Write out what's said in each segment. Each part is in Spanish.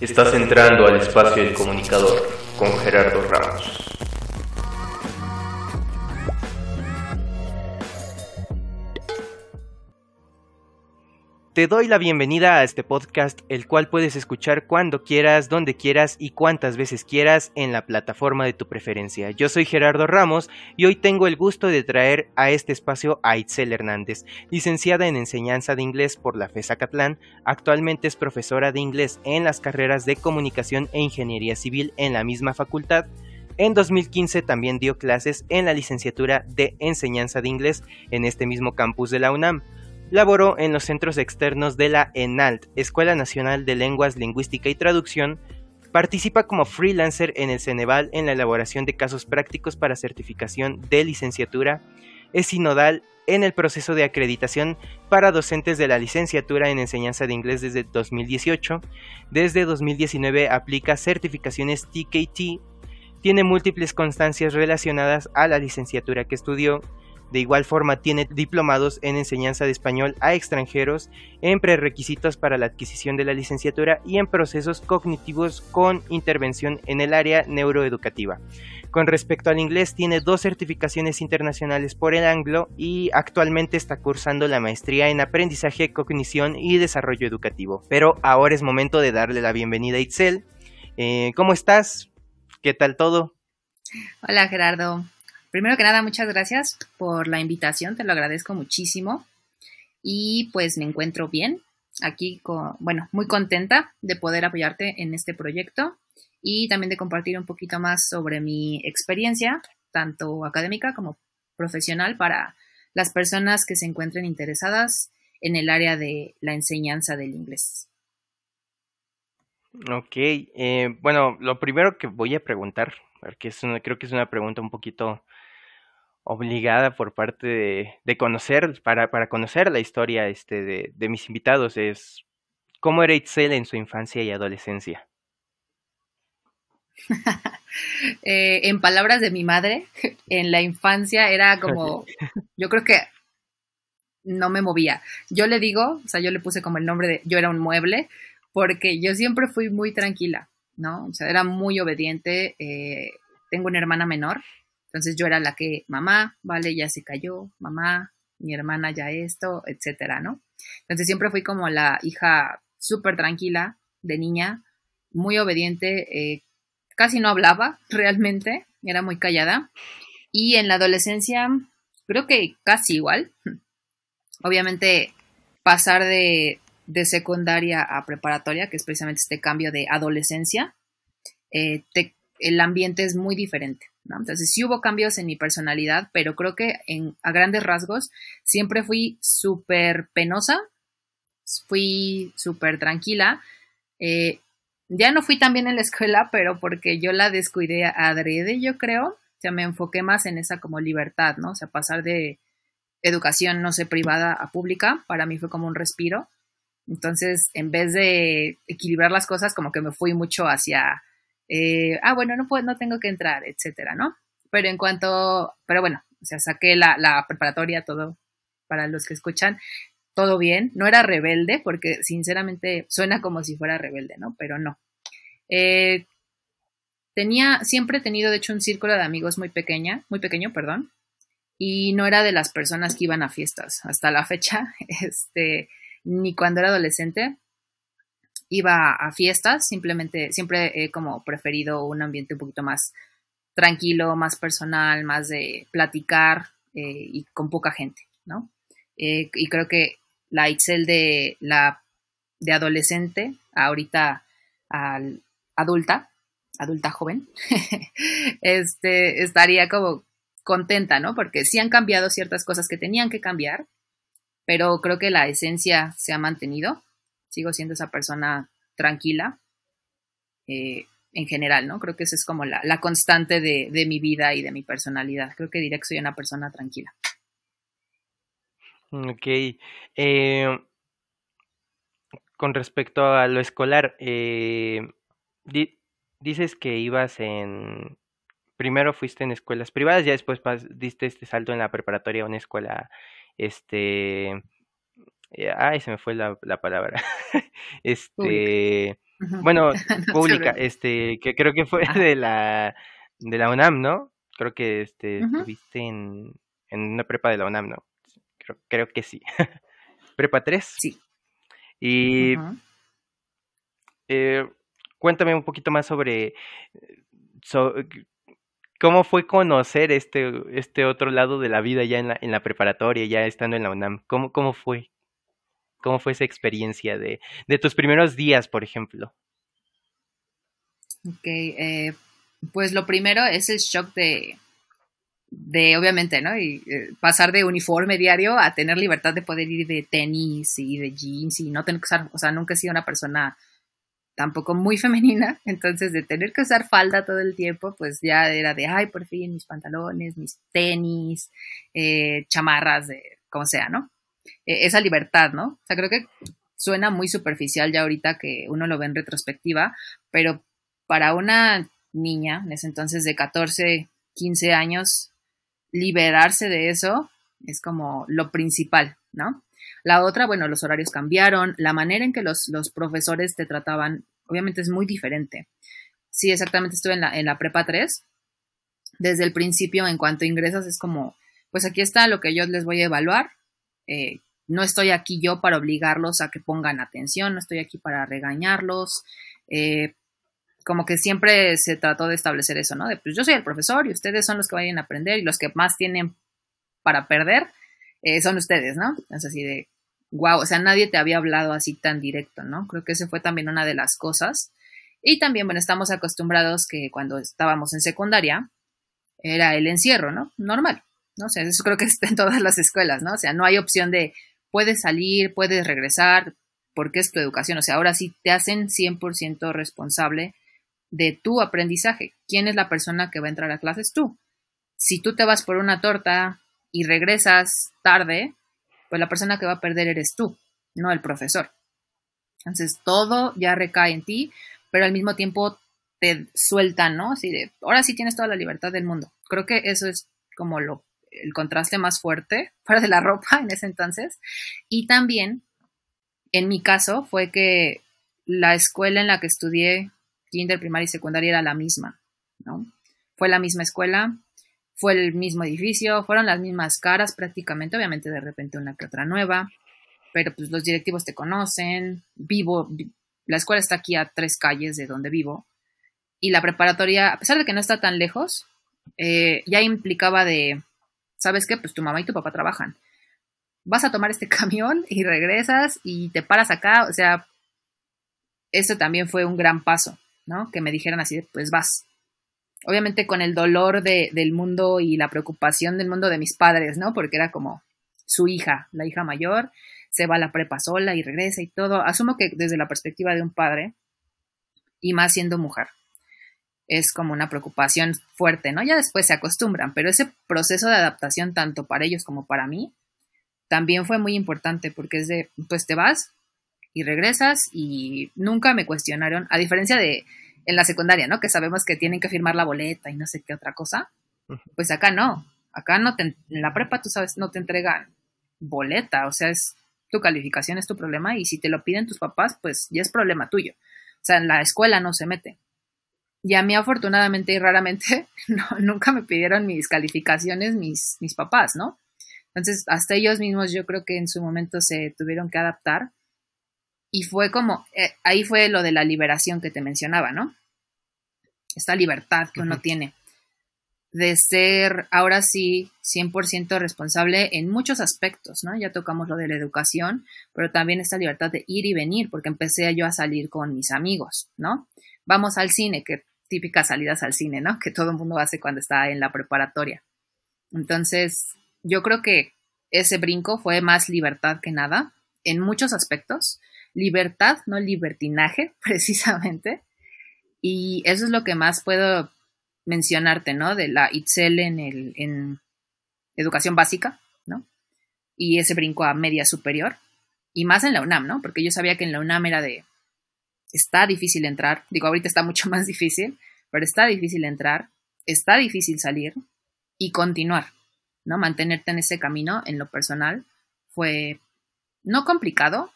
Estás entrando al espacio del comunicador con Gerardo Ramos. Te doy la bienvenida a este podcast, el cual puedes escuchar cuando quieras, donde quieras y cuantas veces quieras en la plataforma de tu preferencia. Yo soy Gerardo Ramos y hoy tengo el gusto de traer a este espacio a Itzel Hernández, licenciada en enseñanza de inglés por la FESA Catlán, actualmente es profesora de inglés en las carreras de comunicación e ingeniería civil en la misma facultad. En 2015 también dio clases en la licenciatura de enseñanza de inglés en este mismo campus de la UNAM. Laboró en los centros externos de la ENALT, Escuela Nacional de Lenguas, Lingüística y Traducción. Participa como freelancer en el Ceneval en la elaboración de casos prácticos para certificación de licenciatura. Es sinodal en el proceso de acreditación para docentes de la licenciatura en enseñanza de inglés desde 2018. Desde 2019 aplica certificaciones TKT. Tiene múltiples constancias relacionadas a la licenciatura que estudió de igual forma tiene diplomados en enseñanza de español a extranjeros, en prerequisitos para la adquisición de la licenciatura y en procesos cognitivos con intervención en el área neuroeducativa. Con respecto al inglés, tiene dos certificaciones internacionales por el Anglo y actualmente está cursando la maestría en aprendizaje, cognición y desarrollo educativo. Pero ahora es momento de darle la bienvenida a Itzel. Eh, ¿Cómo estás? ¿Qué tal todo? Hola Gerardo, Primero que nada, muchas gracias por la invitación, te lo agradezco muchísimo. Y pues me encuentro bien, aquí, con, bueno, muy contenta de poder apoyarte en este proyecto y también de compartir un poquito más sobre mi experiencia, tanto académica como profesional, para las personas que se encuentren interesadas en el área de la enseñanza del inglés. Ok, eh, bueno, lo primero que voy a preguntar, porque es creo que es una pregunta un poquito obligada por parte de, conocer, para, para, conocer la historia este, de, de, mis invitados, es cómo era Itzel en su infancia y adolescencia. eh, en palabras de mi madre, en la infancia era como, yo creo que no me movía. Yo le digo, o sea, yo le puse como el nombre de, yo era un mueble, porque yo siempre fui muy tranquila, ¿no? O sea, era muy obediente. Eh, tengo una hermana menor, entonces yo era la que, mamá, vale, ya se cayó, mamá, mi hermana ya esto, etcétera, ¿no? Entonces siempre fui como la hija súper tranquila de niña, muy obediente, eh, casi no hablaba realmente, era muy callada. Y en la adolescencia, creo que casi igual. Obviamente, pasar de, de secundaria a preparatoria, que es precisamente este cambio de adolescencia, eh, el ambiente es muy diferente. Entonces sí hubo cambios en mi personalidad, pero creo que en, a grandes rasgos siempre fui súper penosa, fui súper tranquila. Eh, ya no fui tan bien en la escuela, pero porque yo la descuidé adrede, yo creo. O sea, me enfoqué más en esa como libertad, ¿no? O sea, pasar de educación, no sé, privada a pública, para mí fue como un respiro. Entonces, en vez de equilibrar las cosas, como que me fui mucho hacia eh, ah, bueno, no, puedo, no tengo que entrar, etcétera, ¿no? Pero en cuanto, pero bueno, o sea, saqué la, la preparatoria, todo, para los que escuchan, todo bien, no era rebelde, porque sinceramente suena como si fuera rebelde, ¿no? Pero no. Eh, tenía, siempre he tenido, de hecho, un círculo de amigos muy pequeña, muy pequeño, perdón, y no era de las personas que iban a fiestas. Hasta la fecha, este, ni cuando era adolescente, iba a fiestas, simplemente siempre he como preferido un ambiente un poquito más tranquilo, más personal, más de platicar eh, y con poca gente, ¿no? Eh, y creo que la Excel de la de adolescente, ahorita al adulta, adulta joven, este, estaría como contenta, ¿no? Porque sí han cambiado ciertas cosas que tenían que cambiar, pero creo que la esencia se ha mantenido sigo siendo esa persona tranquila eh, en general, ¿no? Creo que esa es como la, constante de, mi vida y de mi personalidad. Creo que diré que soy una persona tranquila. Ok. Eh, con respecto a lo escolar, eh, dices que ibas en primero fuiste en escuelas privadas, ya después diste este salto en la preparatoria a una escuela, este, eh, ay, se me fue la, palabra, este, bueno, pública, este, que creo que fue de la, de la UNAM, ¿no? Creo que este, estuviste en, en una prepa de la UNAM, ¿no? Creo, creo que sí. prepa 3. Sí. Y eh, cuéntame un poquito más sobre cómo fue conocer este, este otro lado de la vida ya en la, en la preparatoria, ya estando en la UNAM. ¿Cómo, cómo fue? ¿Cómo fue esa experiencia de, de tus primeros días, por ejemplo? Ok, eh, pues lo primero es el shock de, de obviamente, ¿no? Y eh, pasar de uniforme diario a tener libertad de poder ir de tenis y de jeans y no tener que usar, o sea, nunca he sido una persona tampoco muy femenina, entonces de tener que usar falda todo el tiempo, pues ya era de, ay, por fin, mis pantalones, mis tenis, eh, chamarras, de, como sea, ¿no? E, esa libertad, ¿no? O sea, creo que suena muy superficial ya ahorita que uno lo ve en retrospectiva, pero para una niña, en ese entonces de 14, 15 años, liberarse de eso es como lo principal, ¿no? La otra, bueno, los horarios cambiaron, la manera en que los, los profesores te trataban, obviamente es muy diferente. Sí, exactamente, estuve en la, en la prepa 3. Desde el principio, en cuanto ingresas, es como, pues aquí está lo que yo les voy a evaluar. Eh, no estoy aquí yo para obligarlos a que pongan atención, no estoy aquí para regañarlos. Eh, como que siempre se trató de establecer eso, ¿no? De, pues yo soy el profesor y ustedes son los que vayan a aprender y los que más tienen para perder eh, son ustedes, ¿no? Es así de, wow, o sea, nadie te había hablado así tan directo, ¿no? Creo que esa fue también una de las cosas. Y también, bueno, estamos acostumbrados que cuando estábamos en secundaria era el encierro, ¿no? Normal, ¿no? O sea, eso creo que está en todas las escuelas, ¿no? O sea, no hay opción de puedes salir, puedes regresar, porque es tu educación. O sea, ahora sí te hacen 100% responsable de tu aprendizaje. ¿Quién es la persona que va a entrar a clases? Tú. Si tú te vas por una torta y regresas tarde, pues la persona que va a perder eres tú, no el profesor. Entonces todo ya recae en ti, pero al mismo tiempo te sueltan, ¿no? Así de, ahora sí tienes toda la libertad del mundo. Creo que eso es como lo, el contraste más fuerte fuera de la ropa en ese entonces. Y también, en mi caso, fue que la escuela en la que estudié kinder, primaria y secundaria era la misma, ¿no? Fue la misma escuela, fue el mismo edificio, fueron las mismas caras prácticamente, obviamente de repente una que otra nueva, pero pues los directivos te conocen, vivo, la escuela está aquí a tres calles de donde vivo, y la preparatoria, a pesar de que no está tan lejos, eh, ya implicaba de, ¿sabes qué? Pues tu mamá y tu papá trabajan. Vas a tomar este camión y regresas y te paras acá, o sea, eso también fue un gran paso. ¿no? Que me dijeran así, pues vas. Obviamente con el dolor de, del mundo y la preocupación del mundo de mis padres, ¿no? Porque era como su hija, la hija mayor, se va a la prepa sola y regresa y todo. Asumo que desde la perspectiva de un padre, y más siendo mujer, es como una preocupación fuerte, ¿no? Ya después se acostumbran, pero ese proceso de adaptación, tanto para ellos como para mí, también fue muy importante porque es de, pues te vas, y regresas y nunca me cuestionaron, a diferencia de en la secundaria, ¿no? Que sabemos que tienen que firmar la boleta y no sé qué otra cosa. Pues acá no, acá no te, en la prepa tú sabes, no te entregan boleta, o sea, es tu calificación es tu problema y si te lo piden tus papás, pues ya es problema tuyo. O sea, en la escuela no se mete. Y a mí afortunadamente y raramente no, nunca me pidieron mis calificaciones mis, mis papás, ¿no? Entonces, hasta ellos mismos yo creo que en su momento se tuvieron que adaptar y fue como, eh, ahí fue lo de la liberación que te mencionaba, ¿no? Esta libertad que uno tiene de ser ahora sí 100% responsable en muchos aspectos, ¿no? Ya tocamos lo de la educación, pero también esta libertad de ir y venir, porque empecé yo a salir con mis amigos, ¿no? Vamos al cine, que típicas salidas al cine, ¿no? Que todo el mundo hace cuando está en la preparatoria. Entonces, yo creo que ese brinco fue más libertad que nada, en muchos aspectos, libertad, no libertinaje, precisamente. Y eso es lo que más puedo mencionarte, ¿no? De la ITSEL en, el, en educación básica, ¿no? Y ese brinco a media superior. Y más en la UNAM, ¿no? Porque yo sabía que en la UNAM era de, está difícil entrar. Digo, ahorita está mucho más difícil, pero está difícil entrar. está difícil salir y continuar, ¿no? Mantenerte en ese camino en lo personal fue no complicado,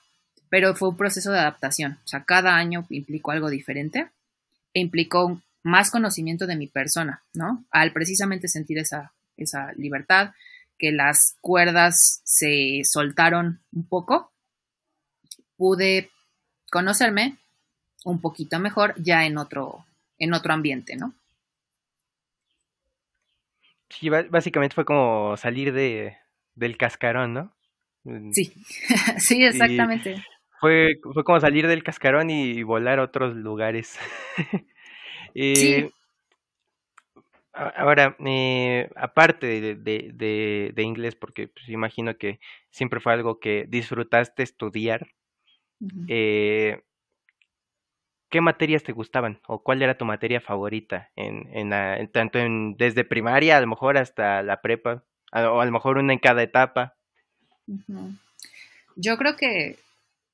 pero fue un proceso de adaptación. O sea, cada año implicó algo diferente e implicó más conocimiento de mi persona, ¿no? Al precisamente sentir esa, esa libertad, que las cuerdas se soltaron un poco, pude conocerme un poquito mejor ya en otro, en otro ambiente, ¿no? Sí, básicamente fue como salir de, del cascarón, ¿no? Sí, sí, exactamente. Fue, fue como salir del cascarón y volar a otros lugares. sí. Ahora, eh, aparte de, de, de, inglés, porque pues, imagino que siempre fue algo que disfrutaste estudiar, eh, ¿qué materias te gustaban o cuál era tu materia favorita en, en, tanto en desde primaria a lo mejor hasta la prepa o a lo mejor una en cada etapa? Yo creo que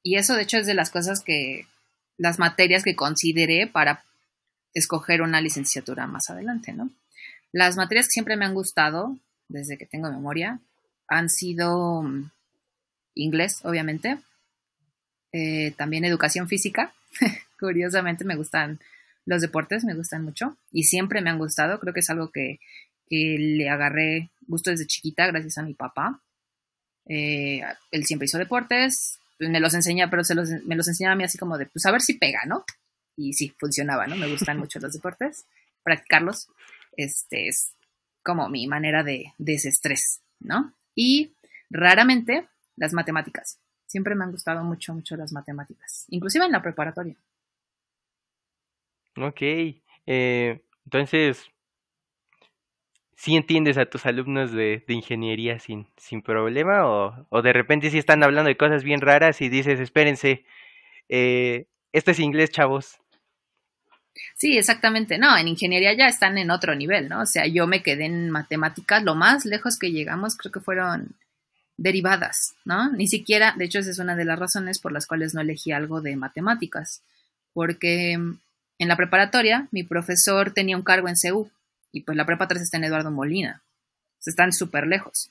y eso de hecho es de las cosas que las materias que consideré para escoger una licenciatura más adelante, ¿no? Las materias que siempre me han gustado desde que tengo memoria han sido mm, inglés, obviamente, eh, también educación física. Curiosamente me gustan los deportes, me gustan mucho y siempre me han gustado. Creo que es algo que, le agarré gusto desde chiquita gracias a mi papá. Eh, él siempre hizo deportes, me los enseña, pero se los, me los enseñaba a mí así como de, pues a ver si pega, ¿no? Y sí, funcionaba, ¿no? Me gustan mucho los deportes, practicarlos. Este es como mi manera de desestrés, ¿no? Y raramente las matemáticas. Siempre me han gustado mucho, mucho las matemáticas, inclusive en la preparatoria. Ok, eh, entonces, ¿sí entiendes a tus alumnos de, ingeniería sin, sin problema? O, o, de repente sí están hablando de cosas bien raras y dices, espérense, eh, esto es inglés, chavos. Sí, exactamente. No, en ingeniería ya están en otro nivel, ¿no? O sea, yo me quedé en matemáticas, lo más lejos que llegamos creo que fueron derivadas, ¿no? Ni siquiera, de hecho, esa es una de las razones por las cuales no elegí algo de matemáticas, porque en la preparatoria mi profesor tenía un cargo en CEU y pues la prepa 3 está en Eduardo Molina, están súper lejos.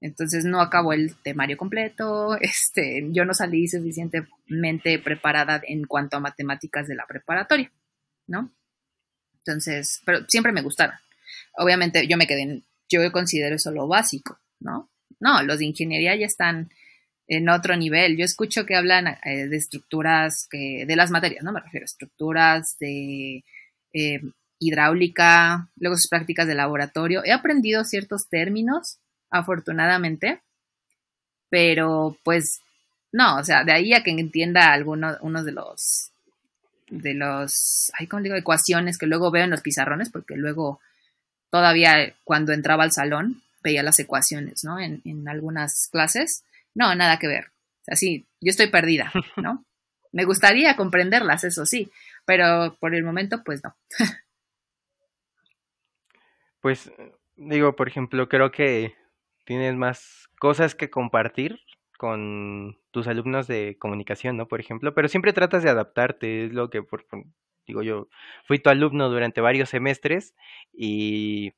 Entonces no acabó el temario completo, este, yo no salí suficientemente preparada en cuanto a matemáticas de la preparatoria, ¿no? Entonces, pero siempre me gustaron. Obviamente yo me quedé en, yo considero eso lo básico, ¿no? No, los de ingeniería ya están en otro nivel. Yo escucho que hablan eh, de estructuras, que, de las materias, ¿no? Me refiero a estructuras de eh, hidráulica, luego sus prácticas de laboratorio. He aprendido ciertos términos, afortunadamente, pero pues no, o sea, de ahí a que entienda algunos uno de los de los, ay, ¿cómo digo? Ecuaciones que luego veo en los pizarrones, porque luego todavía cuando entraba al salón veía las ecuaciones, ¿no? En, en algunas clases. No, nada que ver. O sea, sí, yo estoy perdida, ¿no? Me gustaría comprenderlas, eso sí, pero por el momento, pues no. pues, digo, por ejemplo, creo que tienes más cosas que compartir con tus alumnos de comunicación, ¿no? Por ejemplo, pero siempre tratas de adaptarte, es lo que, por, digo yo, fui tu alumno durante varios semestres y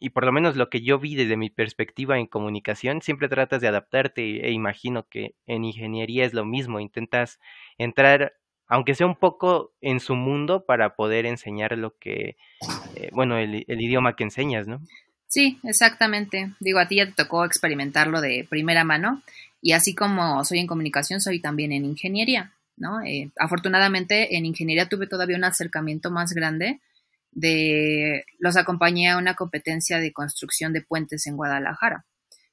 y por lo menos lo que yo vi desde mi perspectiva en comunicación, siempre tratas de adaptarte e imagino que en ingeniería es lo mismo, intentas entrar, aunque sea un poco en su mundo, para poder enseñar lo que, eh, bueno, el, idioma que enseñas, ¿no? Sí, exactamente. Digo, a ti ya te tocó experimentarlo de primera mano y así como soy en comunicación, soy también en ingeniería, ¿no? Eh, afortunadamente en ingeniería tuve todavía un acercamiento más grande de los acompañé a una competencia de construcción de puentes en Guadalajara,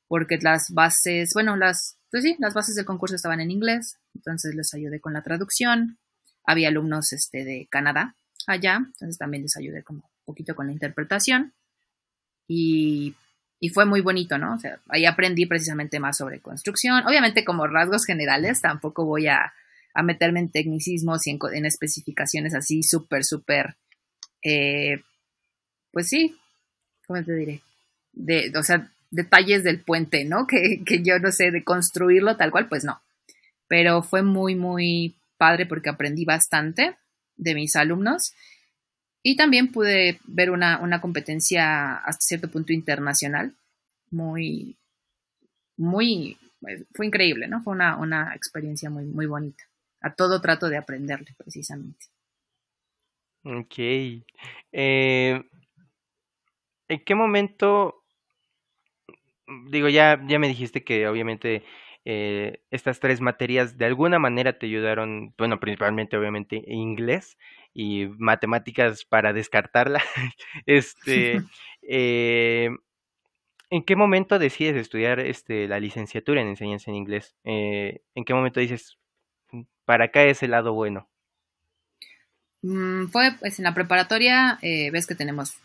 porque las bases, bueno, las, pues sí, las bases del concurso estaban en inglés, entonces les ayudé con la traducción. Había alumnos este, de Canadá allá, entonces también les ayudé como un poquito con la interpretación. Y, y fue muy bonito, ¿no? O sea, ahí aprendí precisamente más sobre construcción. Obviamente como rasgos generales, tampoco voy a, a meterme en tecnicismos y en, en especificaciones así súper, súper eh, pues sí, ¿cómo te diré? O sea, detalles del puente, ¿no? Que, que yo no sé, de construirlo tal cual, pues no. Pero fue muy, muy padre porque aprendí bastante de mis alumnos Y también pude ver una, una competencia hasta cierto punto internacional, muy, muy, pues, fue increíble, ¿no? Fue una, una experiencia muy, muy bonita. A todo trato de aprenderle, precisamente. Ok. Eh, ¿En qué momento, digo, ya, ya me dijiste que obviamente eh, estas tres materias de alguna manera te ayudaron, bueno, principalmente obviamente inglés y matemáticas para descartarla. este, eh, ¿En qué momento decides estudiar este, la licenciatura en enseñanza en inglés? Eh, ¿En qué momento dices, para acá es el lado bueno? Mm, fue pues en la preparatoria, ves que tenemos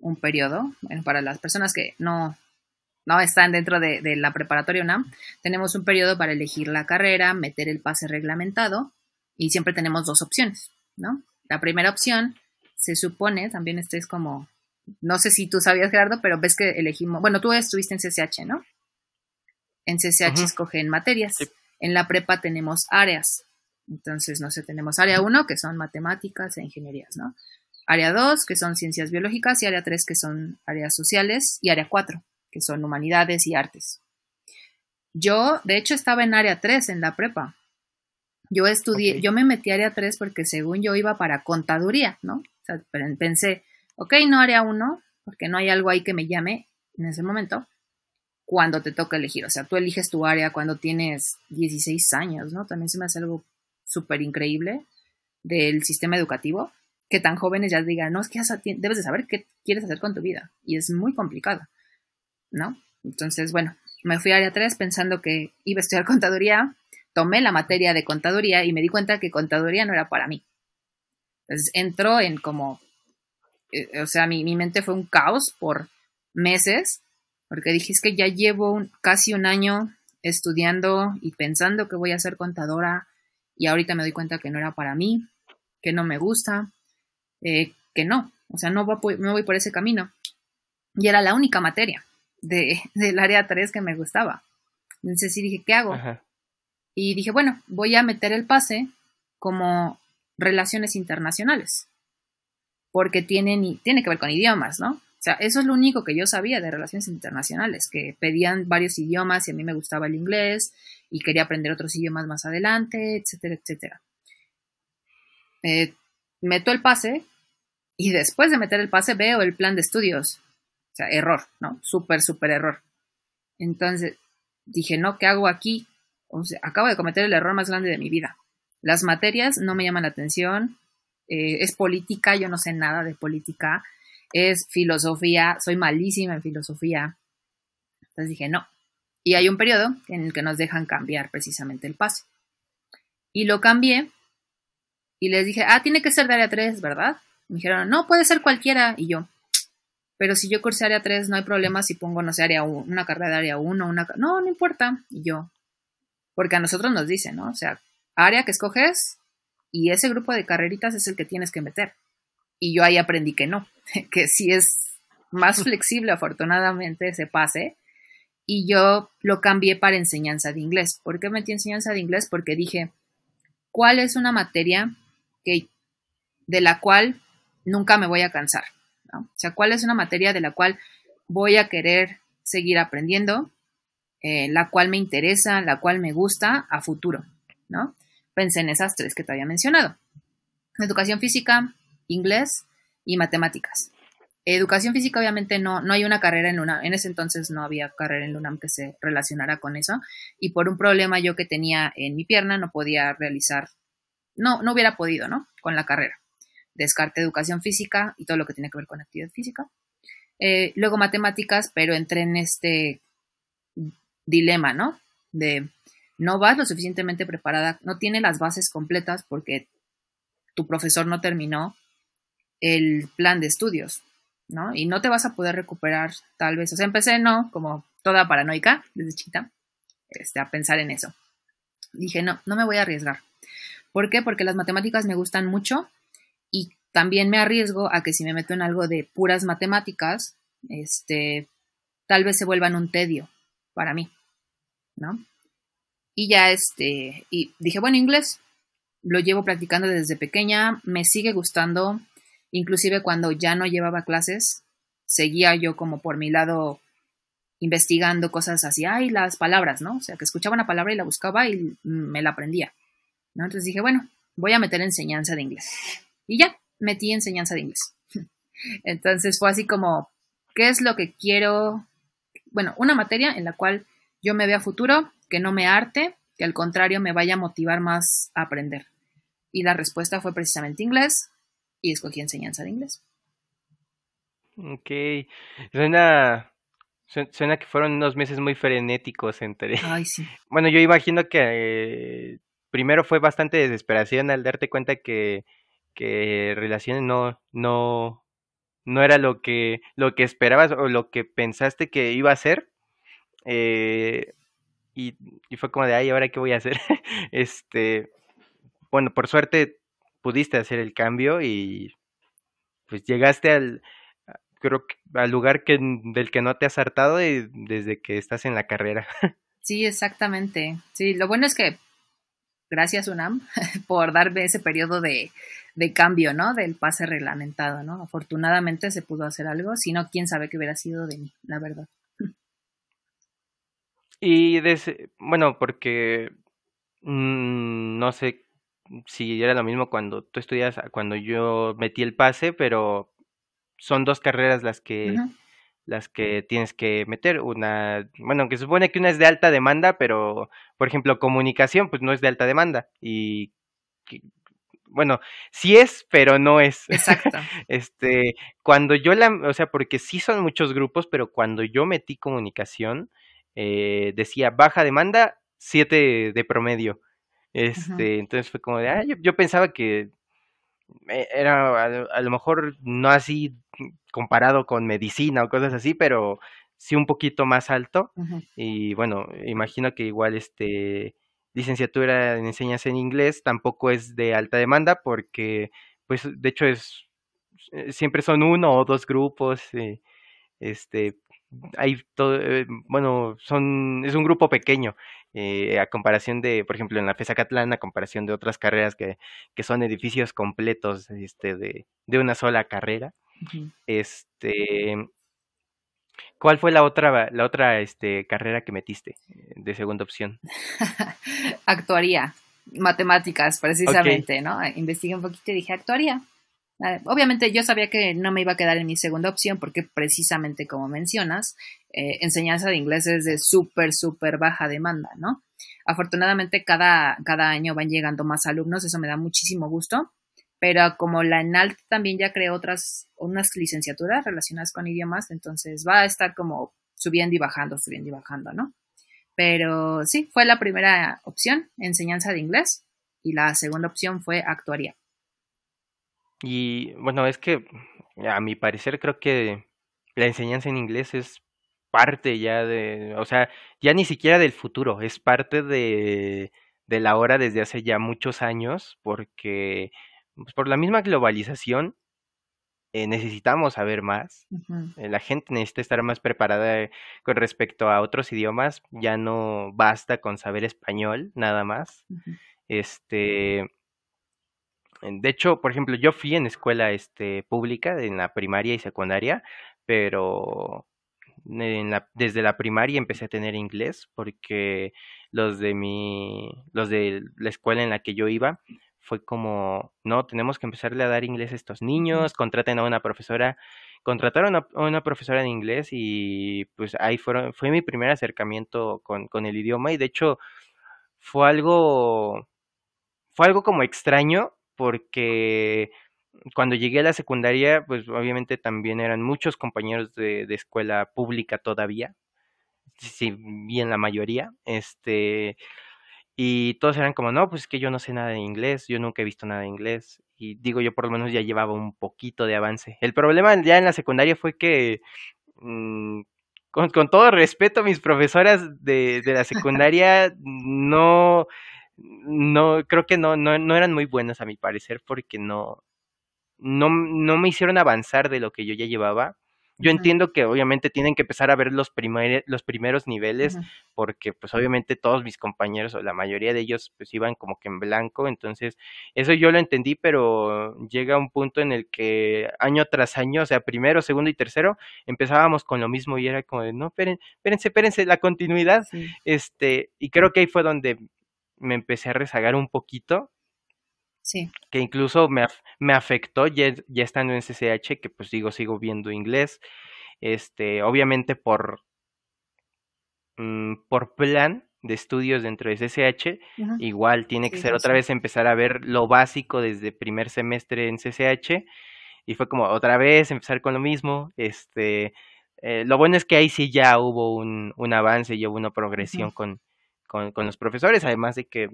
un periodo, bueno, para las personas que no, no están dentro de, la preparatoria UNAM, tenemos un periodo para elegir la carrera, meter el pase reglamentado y siempre tenemos dos opciones, ¿no? La primera opción se supone, también este es como, no sé si tú sabías Gerardo, pero ves que elegimos, bueno, tú estuviste en CCH, ¿no? En CCH escogen materias. En la prepa tenemos áreas. Entonces, no sé, tenemos área 1, que son matemáticas e ingenierías, ¿no? Área 2, que son ciencias biológicas, y área 3, que son áreas sociales, y área 4, que son humanidades y artes. Yo, de hecho, estaba en área 3 en la prepa. Yo estudié, yo me metí a área 3 porque según yo iba para contaduría, ¿no? O sea, pensé, ok, no área 1, porque no hay algo ahí que me llame en ese momento, cuando te toca elegir. O sea, tú eliges tu área cuando tienes 16 años, ¿no? También se me hace algo súper increíble del sistema educativo, que tan jóvenes ya digan, no, es que ya debes de saber qué quieres hacer con tu vida. Y es muy complicado. ¿No? Entonces, bueno, me fui a área 3 pensando que iba a estudiar contaduría, tomé la materia de contaduría y me di cuenta que contaduría no era para mí. Entonces entró en como, eh, o sea, mi, mente fue un caos por meses, porque dije, es que ya llevo casi un año estudiando y pensando que voy a ser contadora y ahorita me doy cuenta que no era para mí, que no me gusta, eh, que no, o sea, no me voy por ese camino. Y era la única materia de, del área 3 que me gustaba. Entonces sí dije, ¿qué hago? Y dije, bueno, voy a meter el pase como relaciones internacionales, porque tienen, tiene que ver con idiomas, ¿no? O sea, eso es lo único que yo sabía de relaciones internacionales, que pedían varios idiomas y a mí me gustaba el inglés y quería aprender otros idiomas más adelante, etcétera, etcétera. Eh, meto el pase y después de meter el pase veo el plan de estudios o sea, error, ¿no? Súper, súper error. Entonces dije, no, ¿qué hago aquí? O sea, acabo de cometer el error más grande de mi vida. Las materias no me llaman la atención. Eh, es política, yo no sé nada de política. Es filosofía, soy malísima en filosofía. Entonces dije, no. Y hay un periodo en el que nos dejan cambiar precisamente el pase. Y lo cambié y les dije, ah, tiene que ser de área 3, ¿verdad? Me dijeron, no, puede ser cualquiera. Y yo, pero si yo cursé área 3, no hay problema si pongo, no sé, área 1, una carrera de área 1, una... No, no importa. Y yo, porque a nosotros nos dicen, ¿no? O sea, área que escoges y ese grupo de carreritas es el que tienes que meter. Y yo ahí aprendí que no, que sí es más flexible, afortunadamente, ese pase. Y yo lo cambié para enseñanza de inglés. ¿Por qué metí enseñanza de inglés? Porque dije, ¿cuál es una materia que, de la cual nunca me voy a cansar? O sea, ¿cuál es una materia de la cual voy a querer seguir aprendiendo, eh, la cual me interesa, la cual me gusta a futuro, ¿no? Pensé en esas tres que te había mencionado. Educación física, inglés y matemáticas. Educación física, obviamente, no, no hay una carrera en UNAM. En ese entonces no había carrera en UNAM que se relacionara con eso. Y por un problema yo que tenía en mi pierna, no podía realizar, no, no hubiera podido, ¿no? Con la carrera descarte educación física y todo lo que tiene que ver con actividad física. Eh, luego matemáticas, pero entré en este dilema, ¿no? De no vas lo suficientemente preparada, no tiene las bases completas porque tu profesor no terminó el plan de estudios, ¿no? Y no te vas a poder recuperar tal vez. O sea, empecé, ¿no? Como toda paranoica desde chiquita, este, a pensar en eso. Dije, no, no me voy a arriesgar. ¿Por qué? Porque las matemáticas me gustan mucho, y también me arriesgo a que si me meto en algo de puras matemáticas, este, tal vez se vuelvan un tedio para mí, ¿no? Y ya este, y dije, bueno, inglés lo llevo practicando desde pequeña, me sigue gustando, Inclusive cuando ya no llevaba clases, seguía yo como por mi lado investigando cosas así, ay, las palabras, ¿no? O sea, que escuchaba una palabra y la buscaba y me la aprendía, ¿no? Entonces dije, bueno, voy a meter enseñanza de inglés. Y ya, metí enseñanza de inglés. Entonces fue así como, ¿qué es lo que quiero? Bueno, una materia en la cual yo me vea futuro, que no me arte, que al contrario me vaya a motivar más a aprender. Y la respuesta fue precisamente inglés y escogí enseñanza de inglés. Ok, suena, suena que fueron unos meses muy frenéticos entre... Ay, sí. Bueno, yo imagino que eh, primero fue bastante desesperación al darte cuenta que, que relaciones no, no, no era lo que, lo que esperabas o lo que pensaste que iba a ser. Eh, y, y, fue como de, ay, ¿ahora qué voy a hacer? este, bueno, por suerte pudiste hacer el cambio y pues llegaste al, creo que al lugar que, del que no te has hartado desde que estás en la carrera. Sí, exactamente. Sí, lo bueno es que gracias UNAM por darme ese periodo de, de cambio, ¿no? Del pase reglamentado, ¿no? Afortunadamente se pudo hacer algo, si no, quién sabe qué hubiera sido de mí, la verdad. Y bueno, porque mmm, no sé si era lo mismo cuando tú estudias, cuando yo metí el pase, pero son dos carreras las que las que tienes que meter. Una, bueno, que supone que una es de alta demanda, pero por ejemplo, comunicación, pues no es de alta demanda. Y bueno, sí es, pero no es. Exacto. este, cuando yo la, o sea, porque sí son muchos grupos, pero cuando yo metí comunicación, eh, decía baja demanda, siete de promedio. Este, entonces fue como de, ah, yo, pensaba que era a, lo mejor no así comparado con medicina o cosas así, pero sí un poquito más alto. Y bueno, imagino que igual este licenciatura en enseñanza en inglés tampoco es de alta demanda porque pues de hecho es eh, siempre son uno o dos grupos eh, este hay todo eh, bueno son es un grupo pequeño a comparación de por ejemplo en la FESA Catlán a comparación de otras carreras que, que son edificios completos este de, de una sola carrera este ¿Cuál fue la otra, la otra este, carrera que metiste eh, de segunda opción? actuaría, matemáticas precisamente, ¿no? Investigué un poquito y dije, actuaría. Ah, obviamente yo sabía que no me iba a quedar en mi segunda opción porque precisamente como mencionas, eh, enseñanza de inglés es de súper, súper baja demanda, ¿no? Afortunadamente cada, cada año van llegando más alumnos, eso me da muchísimo gusto pero como la ENALT también ya creó otras, unas licenciaturas relacionadas con idiomas, entonces va a estar como subiendo y bajando, subiendo y bajando, ¿no? Pero sí, fue la primera opción, enseñanza de inglés, y la segunda opción fue actuaría. Y bueno, es que a mi parecer creo que la enseñanza en inglés es parte ya de, o sea, ya ni siquiera del futuro, es parte de, de la hora desde hace ya muchos años, porque pues por la misma globalización, eh, necesitamos saber más. Eh, la gente necesita estar más preparada con respecto a otros idiomas. Ya no basta con saber español, nada más. Este. De hecho, por ejemplo, yo fui en escuela este, pública, en la primaria y secundaria, pero en la, desde la primaria empecé a tener inglés porque los de mi, los de la escuela en la que yo iba fue como, no, tenemos que empezarle a dar inglés a estos niños, contraten a una profesora, contrataron a una profesora de inglés y pues ahí fueron, fue mi primer acercamiento con, con el idioma y de hecho fue algo, fue algo como extraño porque cuando llegué a la secundaria, pues obviamente también eran muchos compañeros de, de escuela pública todavía, si bien la mayoría, este, y todos eran como, no, pues es que yo no sé nada de inglés, yo nunca he visto nada de inglés. Y digo, yo por lo menos ya llevaba un poquito de avance. El problema ya en la secundaria fue que, mm, con, con, todo respeto, mis profesoras de, de la secundaria no, no, creo que no, no, no eran muy buenas a mi parecer porque no, no, no me hicieron avanzar de lo que yo ya llevaba. Yo entiendo que obviamente tienen que empezar a ver los, los primeros niveles, porque pues obviamente todos mis compañeros o la mayoría de ellos pues iban como que en blanco, entonces eso yo lo entendí, pero llega un punto en el que año tras año, o sea, primero, segundo y tercero, empezábamos con lo mismo y era como de, no, espérense, espérense, espérense, la continuidad, este, y creo que ahí fue donde me empecé a rezagar un poquito, Sí. Que incluso me, me afectó ya, ya, estando en CCH, que pues digo, sigo viendo inglés. Este, obviamente por, mm, por plan de estudios dentro de CCH, igual tiene que ser otra vez empezar a ver lo básico desde primer semestre en CCH. Y fue como otra vez empezar con lo mismo. Este, eh, lo bueno es que ahí sí ya hubo un, un avance y hubo una progresión con, con, con, los profesores, además de que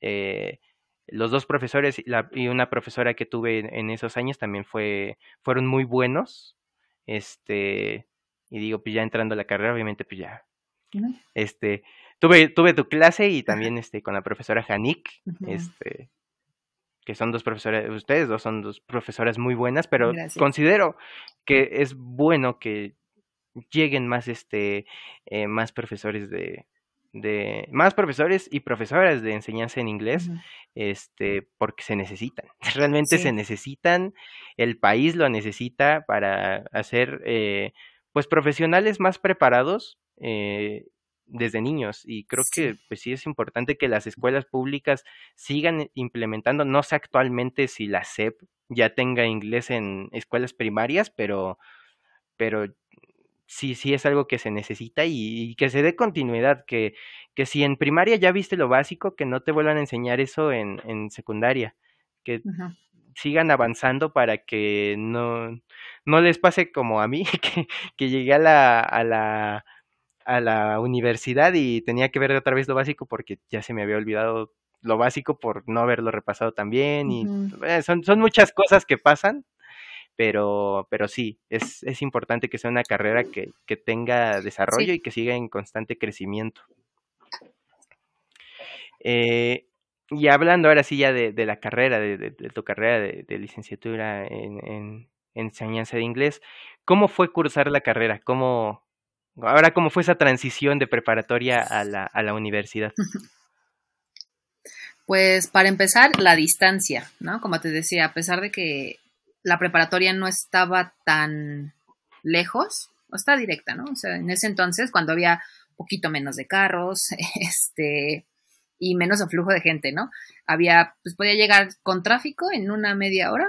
eh, los dos profesores y, la, y una profesora que tuve en, esos años también fue, fueron muy buenos. Este, y digo, pues ya entrando a la carrera, obviamente, pues ya. Este, tuve, tuve tu clase y también este, con la profesora Janik, este, que son dos profesores, ustedes dos son dos profesoras muy buenas, pero considero que es bueno que lleguen más, este, eh, más profesores de, de más profesores y profesoras de enseñanza en inglés, este, porque se necesitan, realmente se necesitan, el país lo necesita para hacer, eh, pues, profesionales más preparados eh, desde niños. Y creo que pues sí es importante que las escuelas públicas sigan implementando, no sé actualmente si la SEP ya tenga inglés en escuelas primarias, pero pero sí, sí es algo que se necesita y, que se dé continuidad, que, que si en primaria ya viste lo básico, que no te vuelvan a enseñar eso en, en secundaria, que sigan avanzando para que no, no les pase como a mí, que, que llegué a la, a la a la universidad y tenía que ver otra vez lo básico porque ya se me había olvidado lo básico por no haberlo repasado también y eh, son, son muchas cosas que pasan pero, pero sí, es, es importante que sea una carrera que, que tenga desarrollo y que siga en constante crecimiento. Eh, y hablando ahora sí ya de, de la carrera, de, de, tu carrera de, licenciatura en, en, enseñanza de inglés, ¿cómo fue cursar la carrera? ¿Cómo, ahora cómo fue esa transición de preparatoria a la, a la universidad? Pues para empezar, la distancia, ¿no? Como te decía, a pesar de que la preparatoria no estaba tan lejos, o está directa, ¿no? O sea, en ese entonces, cuando había poquito menos de carros, este, y menos flujo de gente, ¿no? Había, pues podía llegar con tráfico en una media hora,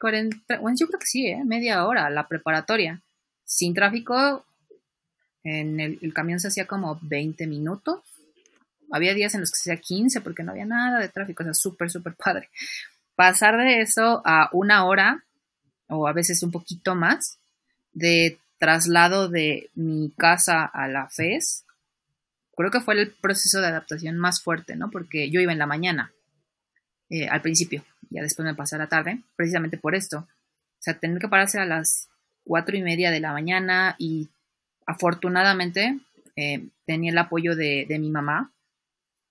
40, bueno, yo creo que sí, ¿eh? Media hora la preparatoria. Sin tráfico, en el, el camión se hacía como 20 minutos. Había días en los que se hacía 15 porque no había nada de tráfico, o sea, súper, súper padre. Pasar de eso a una hora o a veces un poquito más de traslado de mi casa a la FES, creo que fue el proceso de adaptación más fuerte, ¿no? Porque yo iba en la mañana, eh, al principio, ya después me pasé a la tarde, precisamente por esto. O sea, tener que pararse a las cuatro y media de la mañana y afortunadamente eh, tenía el apoyo de, de mi mamá,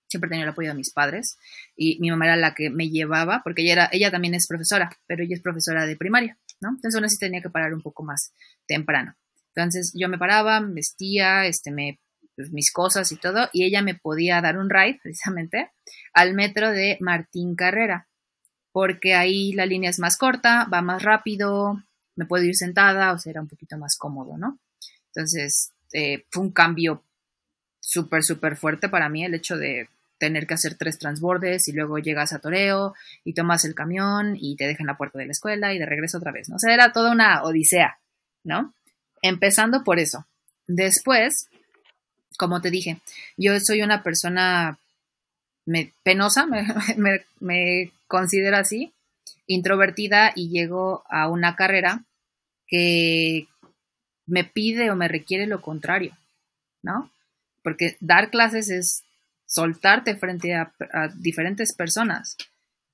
siempre tenía el apoyo de mis padres y mi mamá era la que me llevaba porque ella era ella también es profesora pero ella es profesora de primaria no entonces aún así tenía que parar un poco más temprano. Entonces yo me paraba vestía este me pues, mis cosas y todo y ella me podía dar un ride precisamente al metro de Martín Carrera porque ahí la línea es más corta va más rápido me puedo ir sentada o sea era un poquito más cómodo no entonces eh, fue un cambio súper, súper fuerte para mí el hecho de tener que hacer tres transbordes y luego llegas a Toreo y tomas el camión y te dejan la puerta de la escuela y de regreso otra vez, ¿no? O sea, era toda una odisea, ¿no? Empezando por eso. Después, como te dije, yo soy una persona penosa, me, me considero así, introvertida y llego a una carrera que me pide o me requiere lo contrario, ¿no? Porque dar clases es soltarte frente a, diferentes personas.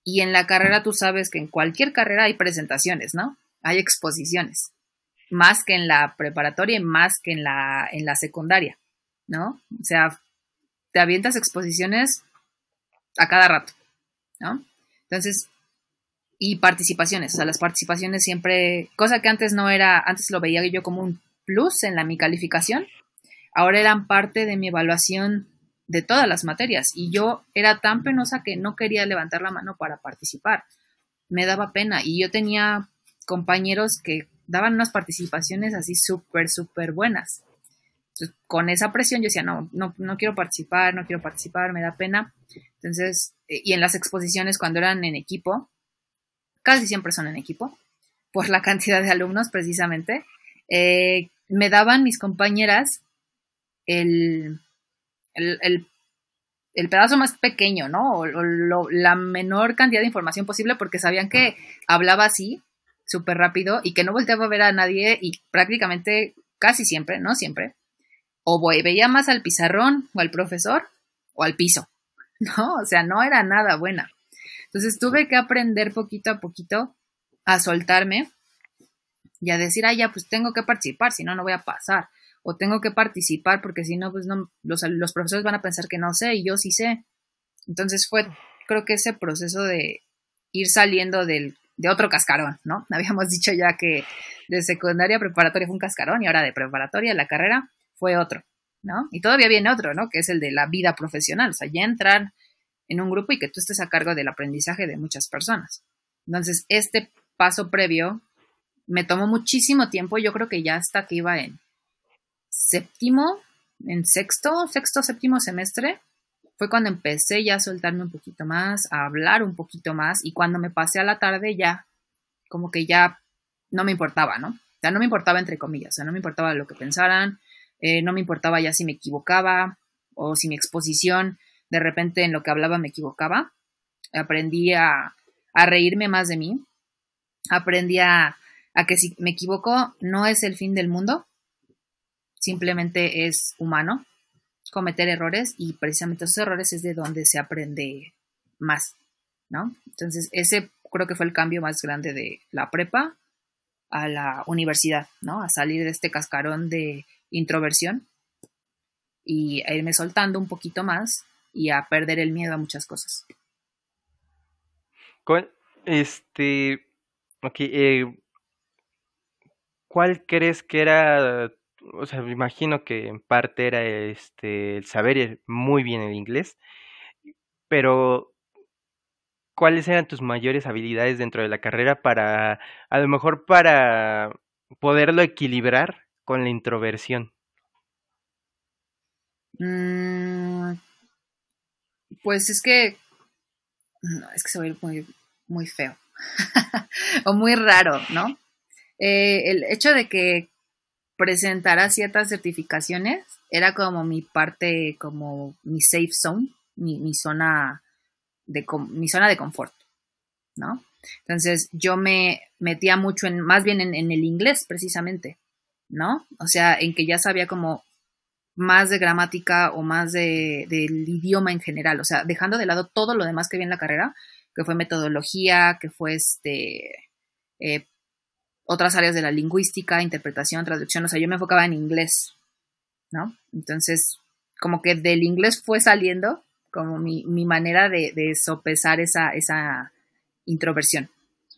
Y en la carrera tú sabes que en cualquier carrera hay presentaciones, ¿no? Hay exposiciones. Más que en la preparatoria y más que en la, en la secundaria, ¿no? O sea, te avientas exposiciones a cada rato, ¿no? Entonces, y participaciones, o sea, las participaciones siempre, cosa que antes no era, antes lo veía yo como un plus en la mi calificación, ahora eran parte de mi evaluación de todas las materias y yo era tan penosa que no quería levantar la mano para participar. Me daba pena y yo tenía compañeros que daban unas participaciones así súper, súper buenas. Entonces, con esa presión yo decía, no, no, no quiero participar, no quiero participar, me da pena. Entonces, eh, y en las exposiciones cuando eran en equipo, casi siempre son en equipo, por la cantidad de alumnos precisamente, eh, me daban mis compañeras el, el, el, pedazo más pequeño, ¿no? O, la menor cantidad de información posible porque sabían que hablaba así, súper rápido, y que no volteaba a ver a nadie y prácticamente, casi siempre, no siempre, o veía más al pizarrón o al profesor o al piso, ¿no? O sea, no era nada buena. Entonces tuve que aprender poquito a poquito a soltarme y a decir, ah, ya, pues tengo que participar, si no, no voy a pasar o tengo que participar porque si no, pues no, los, los profesores van a pensar que no sé y yo sí sé. Entonces fue, creo que ese proceso de ir saliendo del, de otro cascarón, ¿no? Habíamos dicho ya que de secundaria a preparatoria fue un cascarón y ahora de preparatoria la carrera fue otro, ¿no? Y todavía viene otro, ¿no? Que es el de la vida profesional, o sea, ya entrar en un grupo y que tú estés a cargo del aprendizaje de muchas personas. Entonces, este paso previo me tomó muchísimo tiempo, yo creo que ya hasta que iba en séptimo, en sexto, sexto, séptimo semestre, fue cuando empecé ya a soltarme un poquito más, a hablar un poquito más y cuando me pasé a la tarde ya, como que ya no me importaba, ¿no? O sea, no me importaba entre comillas, o sea, no me importaba lo que pensaran, eh, no me importaba ya si me equivocaba o si mi exposición de repente en lo que hablaba me equivocaba. Aprendí a, a reírme más de mí, aprendí a, a que si me equivoco no es el fin del mundo, simplemente es humano cometer errores y precisamente esos errores es de donde se aprende más, ¿no? Entonces, ese creo que fue el cambio más grande de la prepa a la universidad, ¿no? A salir de este cascarón de introversión y a irme soltando un poquito más y a perder el miedo a muchas cosas. ¿Cuál, este, okay, eh, ¿cuál crees que era o sea, me imagino que en parte era este el saber muy bien el inglés, pero ¿cuáles eran tus mayores habilidades dentro de la carrera para, a lo mejor para poderlo equilibrar con la introversión? Mm, pues es que, es que se va muy, muy feo o muy raro, ¿no? Eh, el hecho de que presentara ciertas certificaciones era como mi parte, como mi safe zone, mi, zona de mi zona de confort, ¿no? Entonces yo me metía mucho en, más bien en, el inglés precisamente, ¿no? O sea, en que ya sabía como más de gramática o más de, del idioma en general, o sea, dejando de lado todo lo demás que vi en la carrera, que fue metodología, que fue este eh, otras áreas de la lingüística, interpretación, traducción, o sea, yo me enfocaba en inglés, ¿no? Entonces, como que del inglés fue saliendo como mi, manera de, sopesar esa, esa introversión,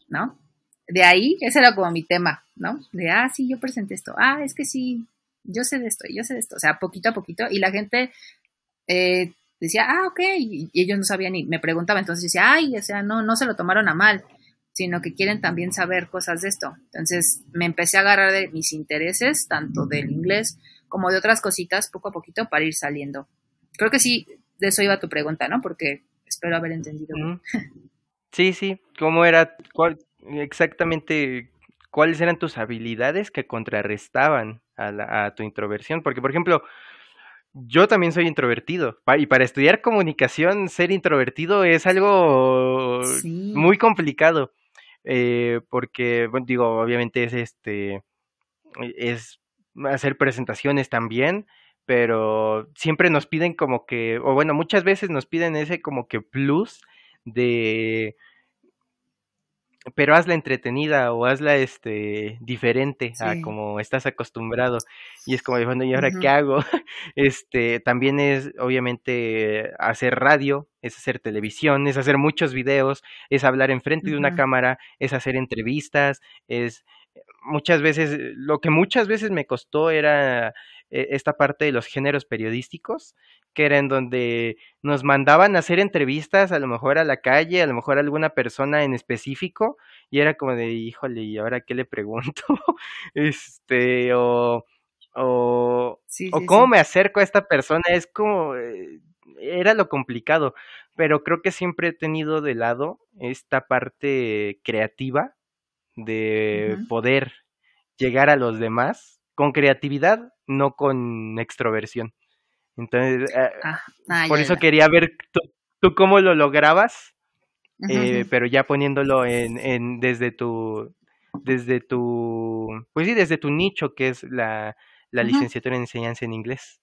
¿no? De ahí, ese era como mi tema, ¿no? De, ah, sí, yo presenté esto, ah, es que sí, yo sé de esto, yo sé de esto, o sea, poquito a poquito, y la gente eh, decía, ah, ok, y, ellos no sabían y me preguntaban, entonces decía, ay, o sea, no, no se lo tomaron a mal, sino que quieren también saber cosas de esto. Entonces me empecé a agarrar de mis intereses, tanto del inglés como de otras cositas, poco a poquito para ir saliendo. Creo que sí, de eso iba tu pregunta, ¿no? Porque espero haber entendido. Sí, sí, ¿cómo era, cuál, exactamente, cuáles eran tus habilidades que contrarrestaban a, tu introversión? Porque, por ejemplo, yo también soy introvertido. Y para estudiar comunicación, ser introvertido es algo muy complicado. Eh, porque, bueno, digo, obviamente es este, es hacer presentaciones también, pero siempre nos piden como que, o bueno, muchas veces nos piden ese como que plus de pero hazla entretenida o hazla este diferente a como estás acostumbrado. Y es como bueno y ahora qué hago este también es obviamente hacer radio es hacer televisión es hacer muchos videos es hablar enfrente de una cámara es hacer entrevistas es muchas veces lo que muchas veces me costó era eh, esta parte de los géneros periodísticos que era en donde nos mandaban a hacer entrevistas, a lo mejor a la calle, a lo mejor a alguna persona en específico, y era como de, híjole, ¿y ahora qué le pregunto? este, o, o, o cómo me acerco a esta persona, es como, eh, era lo complicado, pero creo que siempre he tenido de lado esta parte creativa de poder llegar a los demás con creatividad, no con extroversión. Entonces, eh, ah, ah, por eso quería ver tú, cómo lo lograbas, eh, pero ya poniéndolo en, en, desde tu, desde tu, pues sí, desde tu nicho, que es la, la licenciatura en enseñanza en inglés.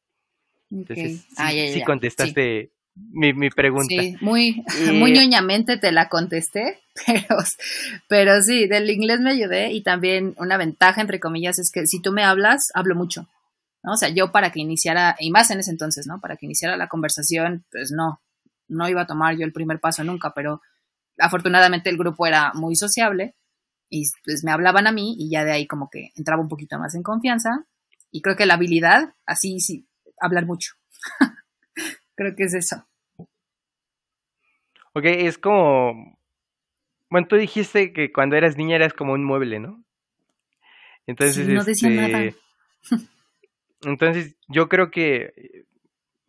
Entonces, sí, ah, contestaste Mi, mi, pregunta. Sí, muy, muy ñoñamente te la contesté, pero, pero sí, del inglés me ayudé y también una ventaja, entre comillas, es que si tú me hablas, hablo mucho. ¿No? O sea, yo para que iniciara, y más en ese entonces, ¿no? Para que iniciara la conversación, pues no, no iba a tomar yo el primer paso nunca, pero afortunadamente el grupo era muy sociable y pues me hablaban a mí y ya de ahí como que entraba un poquito más en confianza y creo que la habilidad, así sí, hablar mucho. creo que es eso. Ok, es como, bueno, tú dijiste que cuando eras niña eras como un mueble, ¿no? Entonces, sí, no decía nada. Entonces, yo creo que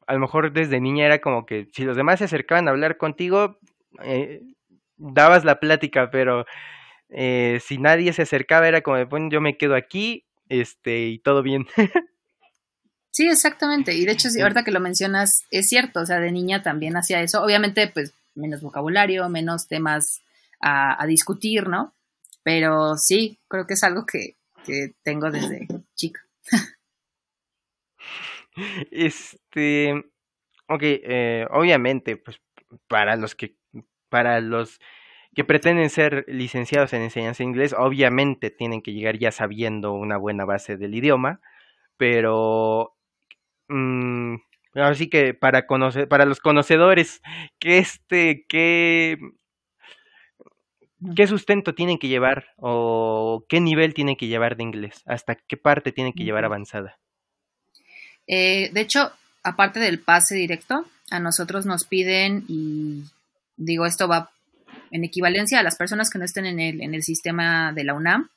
a lo mejor desde niña era como que si los demás se acercaban a hablar contigo, eh, dabas la plática, pero eh, si nadie se acercaba era como, bueno, yo me quedo aquí, este, y todo bien. sí, exactamente. Y de hecho, si ahorita que lo mencionas, es cierto, o sea, de niña también hacía eso. Obviamente, pues, menos vocabulario, menos temas a, a discutir, ¿no? Pero sí, creo que es algo que, que tengo desde chica. Este, ok, eh, obviamente, pues para los que, para los que pretenden ser licenciados en enseñanza de inglés, obviamente tienen que llegar ya sabiendo una buena base del idioma, pero mm, así que para conocer, para los conocedores, que este, qué, qué sustento tienen que llevar o qué nivel tienen que llevar de inglés, hasta qué parte tienen que llevar avanzada. Eh, de hecho, aparte del pase directo, a nosotros nos piden, y digo, esto va en equivalencia a las personas que no estén en el, en el sistema de la UNAM,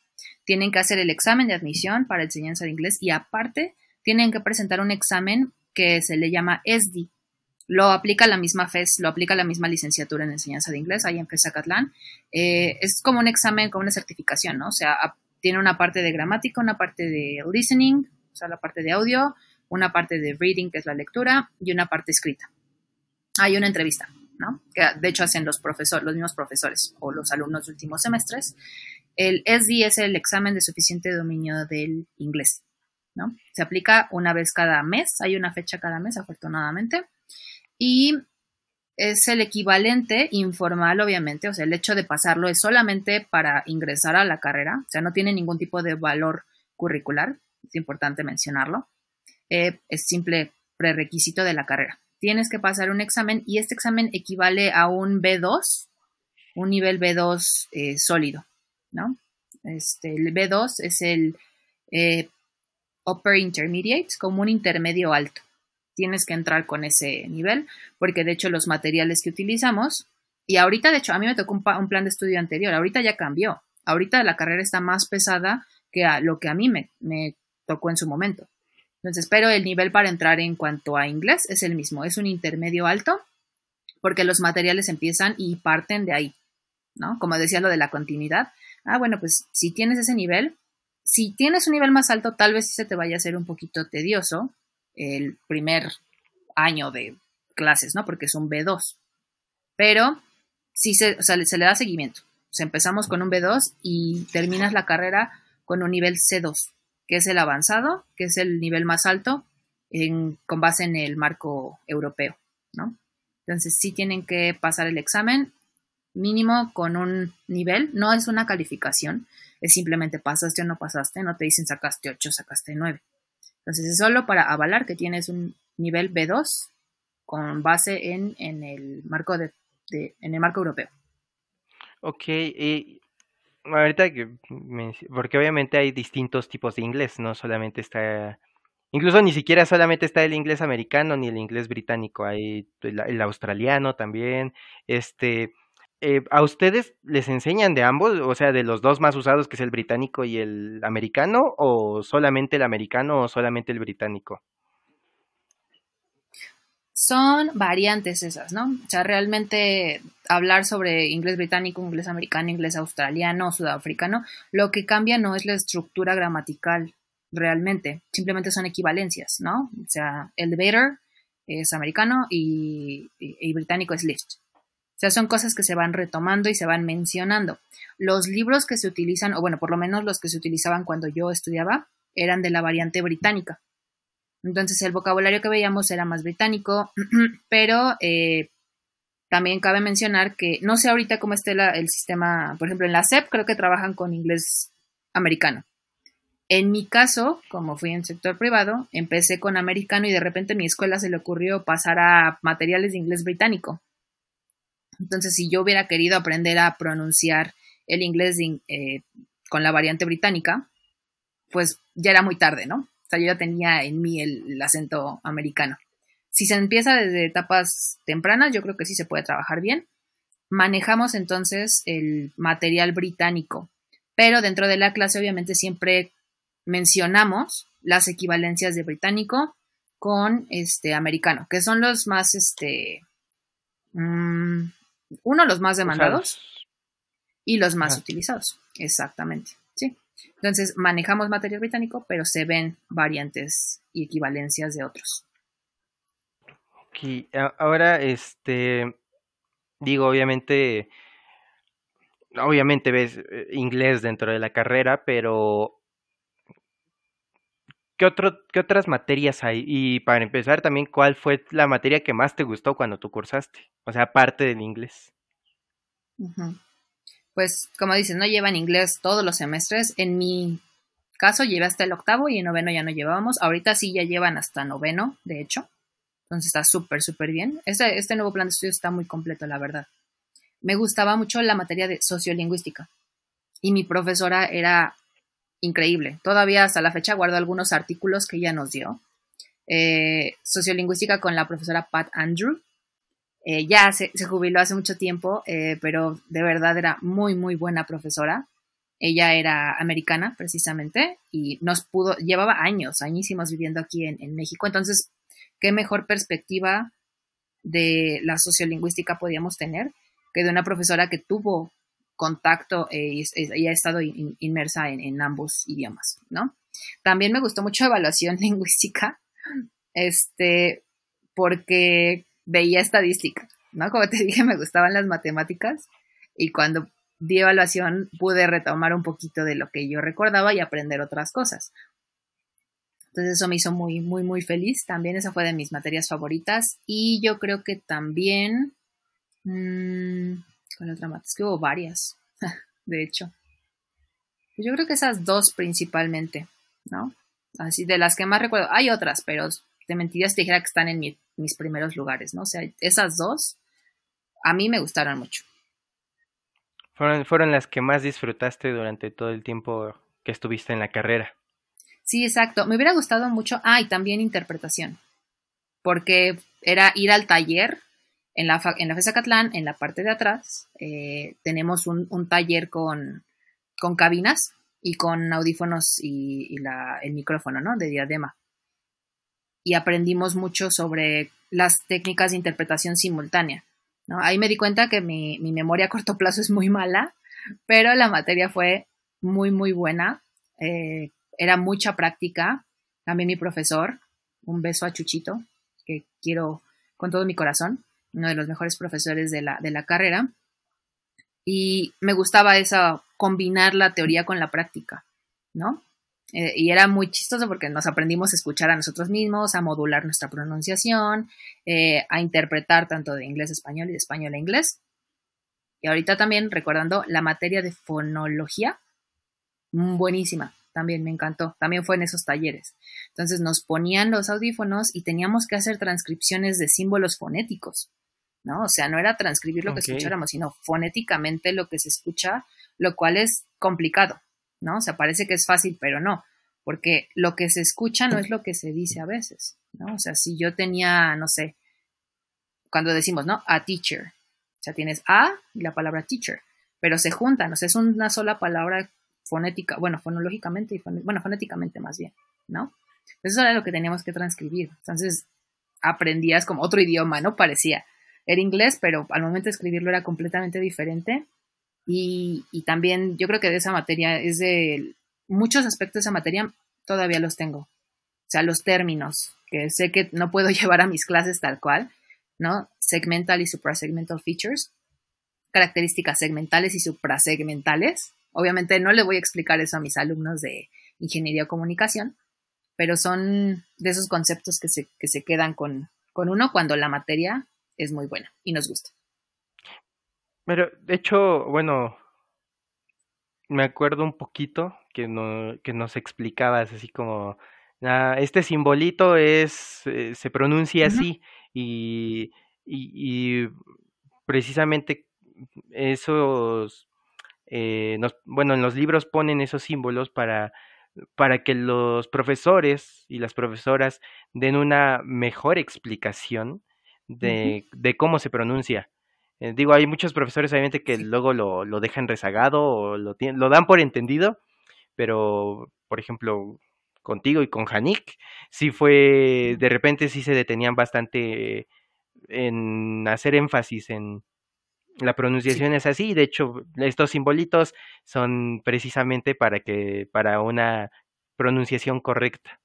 tienen que hacer el examen de admisión para enseñanza de inglés y aparte tienen que presentar un examen que se le llama ESDI. Lo aplica la misma FES, lo aplica la misma licenciatura en enseñanza de inglés ahí en FES Acatlán. Eh, es como un examen, como una certificación, ¿no? O sea, tiene una parte de gramática, una parte de listening, o sea, la parte de audio, una parte de reading, que es la lectura, y una parte escrita. Hay una entrevista, ¿no? Que de hecho hacen los profesores, los mismos profesores o los alumnos de últimos semestres. El SD es el examen de suficiente dominio del inglés, ¿no? Se aplica una vez cada mes, hay una fecha cada mes, afortunadamente, y es el equivalente informal, obviamente, o sea, el hecho de pasarlo es solamente para ingresar a la carrera, o sea, no tiene ningún tipo de valor curricular, es importante mencionarlo. Eh, es simple prerequisito de la carrera. Tienes que pasar un examen y este examen equivale a un B2, un nivel B2 eh, sólido, ¿no? Este, el B2 es el eh, Upper Intermediate, como un intermedio alto. Tienes que entrar con ese nivel, porque de hecho los materiales que utilizamos, y ahorita de hecho a mí me tocó un, plan de estudio anterior, ahorita ya cambió. Ahorita la carrera está más pesada que a lo que a mí me tocó en su momento. Entonces, pero el nivel para entrar en cuanto a inglés es el mismo, es un intermedio alto, porque los materiales empiezan y parten de ahí, ¿no? Como decía lo de la continuidad. Ah, bueno, pues si tienes ese nivel, si tienes un nivel más alto, tal vez se te vaya a hacer un poquito tedioso el primer año de clases, ¿no? Porque es un B2. Pero sí se, se le da seguimiento. O sea, empezamos con un B2 y terminas la carrera con un nivel C2 que es el avanzado, que es el nivel más alto con base en el marco europeo, ¿no? Entonces sí tienen que pasar el examen. mínimo con un nivel, no es una calificación, es simplemente pasaste o no pasaste, no te dicen sacaste 8, sacaste 9. Entonces es solo para avalar que tienes un nivel B2 con base en, en el marco de, en el marco europeo. Ok, y ahorita que porque obviamente hay distintos tipos de inglés, no solamente está incluso ni siquiera solamente está el inglés americano ni el inglés británico, hay el australiano también, este eh, ¿a ustedes les enseñan de ambos? O sea, de los dos más usados, que es el británico y el americano, o solamente el americano o solamente el británico? Son variantes esas, ¿no? O sea, realmente hablar sobre inglés británico, inglés americano, inglés australiano, sudafricano, lo que cambia no es la estructura gramatical realmente, simplemente son equivalencias, ¿no? O sea, elevator es americano y, y británico es lift. O sea, son cosas que se van retomando y se van mencionando. Los libros que se utilizan, o bueno, por lo menos los que se utilizaban cuando yo estudiaba, eran de la variante británica. Entonces el vocabulario que veíamos era más británico, pero eh, también cabe mencionar que no sé ahorita cómo esté el sistema, por ejemplo, en la SEP creo que trabajan con inglés americano. En mi caso, como fui en sector privado, empecé con americano y de repente a mi escuela se le ocurrió pasar a materiales de inglés británico. Entonces, si yo hubiera querido aprender a pronunciar el inglés eh, con la variante británica, pues ya era muy tarde, ¿no? O sea, yo ya tenía en mí el, acento americano. Si se empieza desde etapas tempranas, yo creo que sí se puede trabajar bien. Manejamos entonces el material británico, pero dentro de la clase obviamente siempre mencionamos las equivalencias de británico con este americano, que son los más este mm, uno, los más demandados y los más utilizados. Exactamente. Entonces, manejamos material británico, pero se ven variantes y equivalencias de otros. Ok, ahora, este, digo, obviamente, obviamente ves eh, inglés dentro de la carrera, pero ¿qué, otro, ¿qué otras materias hay? Y para empezar, también, ¿cuál fue la materia que más te gustó cuando tú cursaste? O sea, aparte del inglés. Pues, como dices, no llevan inglés todos los semestres. En mi caso, llevé hasta el octavo y en noveno ya no llevábamos. Ahorita sí ya llevan hasta noveno, de hecho. Entonces está súper, súper bien. Este, este nuevo plan de estudio está muy completo, la verdad. Me gustaba mucho la materia de sociolingüística. Y mi profesora era increíble. Todavía hasta la fecha guardo algunos artículos que ella nos dio. Eh, sociolingüística con la profesora Pat Andrew. Eh, ya se, jubiló hace mucho tiempo, eh, pero de verdad era muy, muy buena profesora. Ella era americana, precisamente, y nos pudo, llevaba años, añísimos viviendo aquí en, en México. Entonces, ¿qué mejor perspectiva de la sociolingüística podíamos tener que de una profesora que tuvo contacto eh, y, ha estado inmersa en, ambos idiomas, ¿no? También me gustó mucho evaluación lingüística, este, porque veía estadística, ¿no? Como te dije, me gustaban las matemáticas y cuando di evaluación pude retomar un poquito de lo que yo recordaba y aprender otras cosas. Entonces eso me hizo muy, muy, muy feliz. También esa fue de mis materias favoritas. Y yo creo que también... Mmm, ¿Cuál otra materia? Es que hubo varias, de hecho. Yo creo que esas dos principalmente, ¿no? Así de las que más recuerdo. Hay otras, pero te mentiría si te dijera que están en mis primeros lugares, ¿no? O sea, esas dos a mí me gustaron mucho. Fueron, fueron las que más disfrutaste durante todo el tiempo que estuviste en la carrera. Sí, exacto. Me hubiera gustado mucho. Ah, y también interpretación. Porque era ir al taller en la, en la FESA Catlán, en la parte de atrás, eh, tenemos un, taller con, con, cabinas y con audífonos y, el micrófono, ¿no? De diadema. Y aprendimos mucho sobre las técnicas de interpretación simultánea. Ahí me di cuenta que mi, memoria a corto plazo es muy mala, pero la materia fue muy, muy buena. Eh, era mucha práctica. También mi profesor, un beso a Chuchito, que quiero con todo mi corazón uno de los mejores profesores de la, de la carrera. Y me gustaba esa, combinar la teoría con la práctica, ¿no? Eh, y era muy chistoso porque nos aprendimos a escuchar a nosotros mismos, a modular nuestra pronunciación, eh, a interpretar tanto de inglés a español y de español a inglés. Y ahorita también recordando la materia de fonología, mm, buenísima, también me encantó, también fue en esos talleres. Entonces nos ponían los audífonos y teníamos que hacer transcripciones de símbolos fonéticos, ¿no? O sea, no era transcribir lo que escucháramos, sino fonéticamente lo que se escucha, lo cual es complicado, ¿no? O sea, parece que es fácil, pero no, porque lo que se escucha no es lo que se dice a veces, ¿no? O sea, si yo tenía, no sé, cuando decimos, ¿no? A teacher, o sea, tienes a y la palabra teacher, pero se juntan, o sea, es una sola palabra fonética, bueno, fonológicamente y bueno, fonéticamente más bien, ¿no? Eso era lo que teníamos que transcribir. Entonces, aprendías como otro idioma, ¿no? Parecía. Era inglés, pero al momento de escribirlo era completamente diferente. Y, también yo creo que de esa materia es de muchos aspectos de esa materia todavía los tengo. O sea, los términos, que sé que no puedo llevar a mis clases tal cual, ¿no? Segmental y suprasegmental features, características segmentales y suprasegmentales, Obviamente no le voy a explicar eso a mis alumnos de ingeniería o comunicación, pero son de esos conceptos que se, que se quedan con, con uno cuando la materia es muy buena y nos gusta. Pero, de hecho, bueno, me acuerdo un poquito que, no, que nos explicabas así como, ah, este simbolito es, eh, se pronuncia así y, y, y, precisamente esos eh, bueno, en los libros ponen esos símbolos para, para que los profesores y las profesoras den una mejor explicación de, de cómo se pronuncia. Eh, digo, hay muchos profesores obviamente que luego lo, lo dejan rezagado o lo, lo dan por entendido, pero, por ejemplo, contigo y con Hanik, sí fue, de repente sí se detenían bastante en hacer énfasis en, la pronunciación es así, de hecho, estos simbolitos son precisamente para que, para una pronunciación correcta.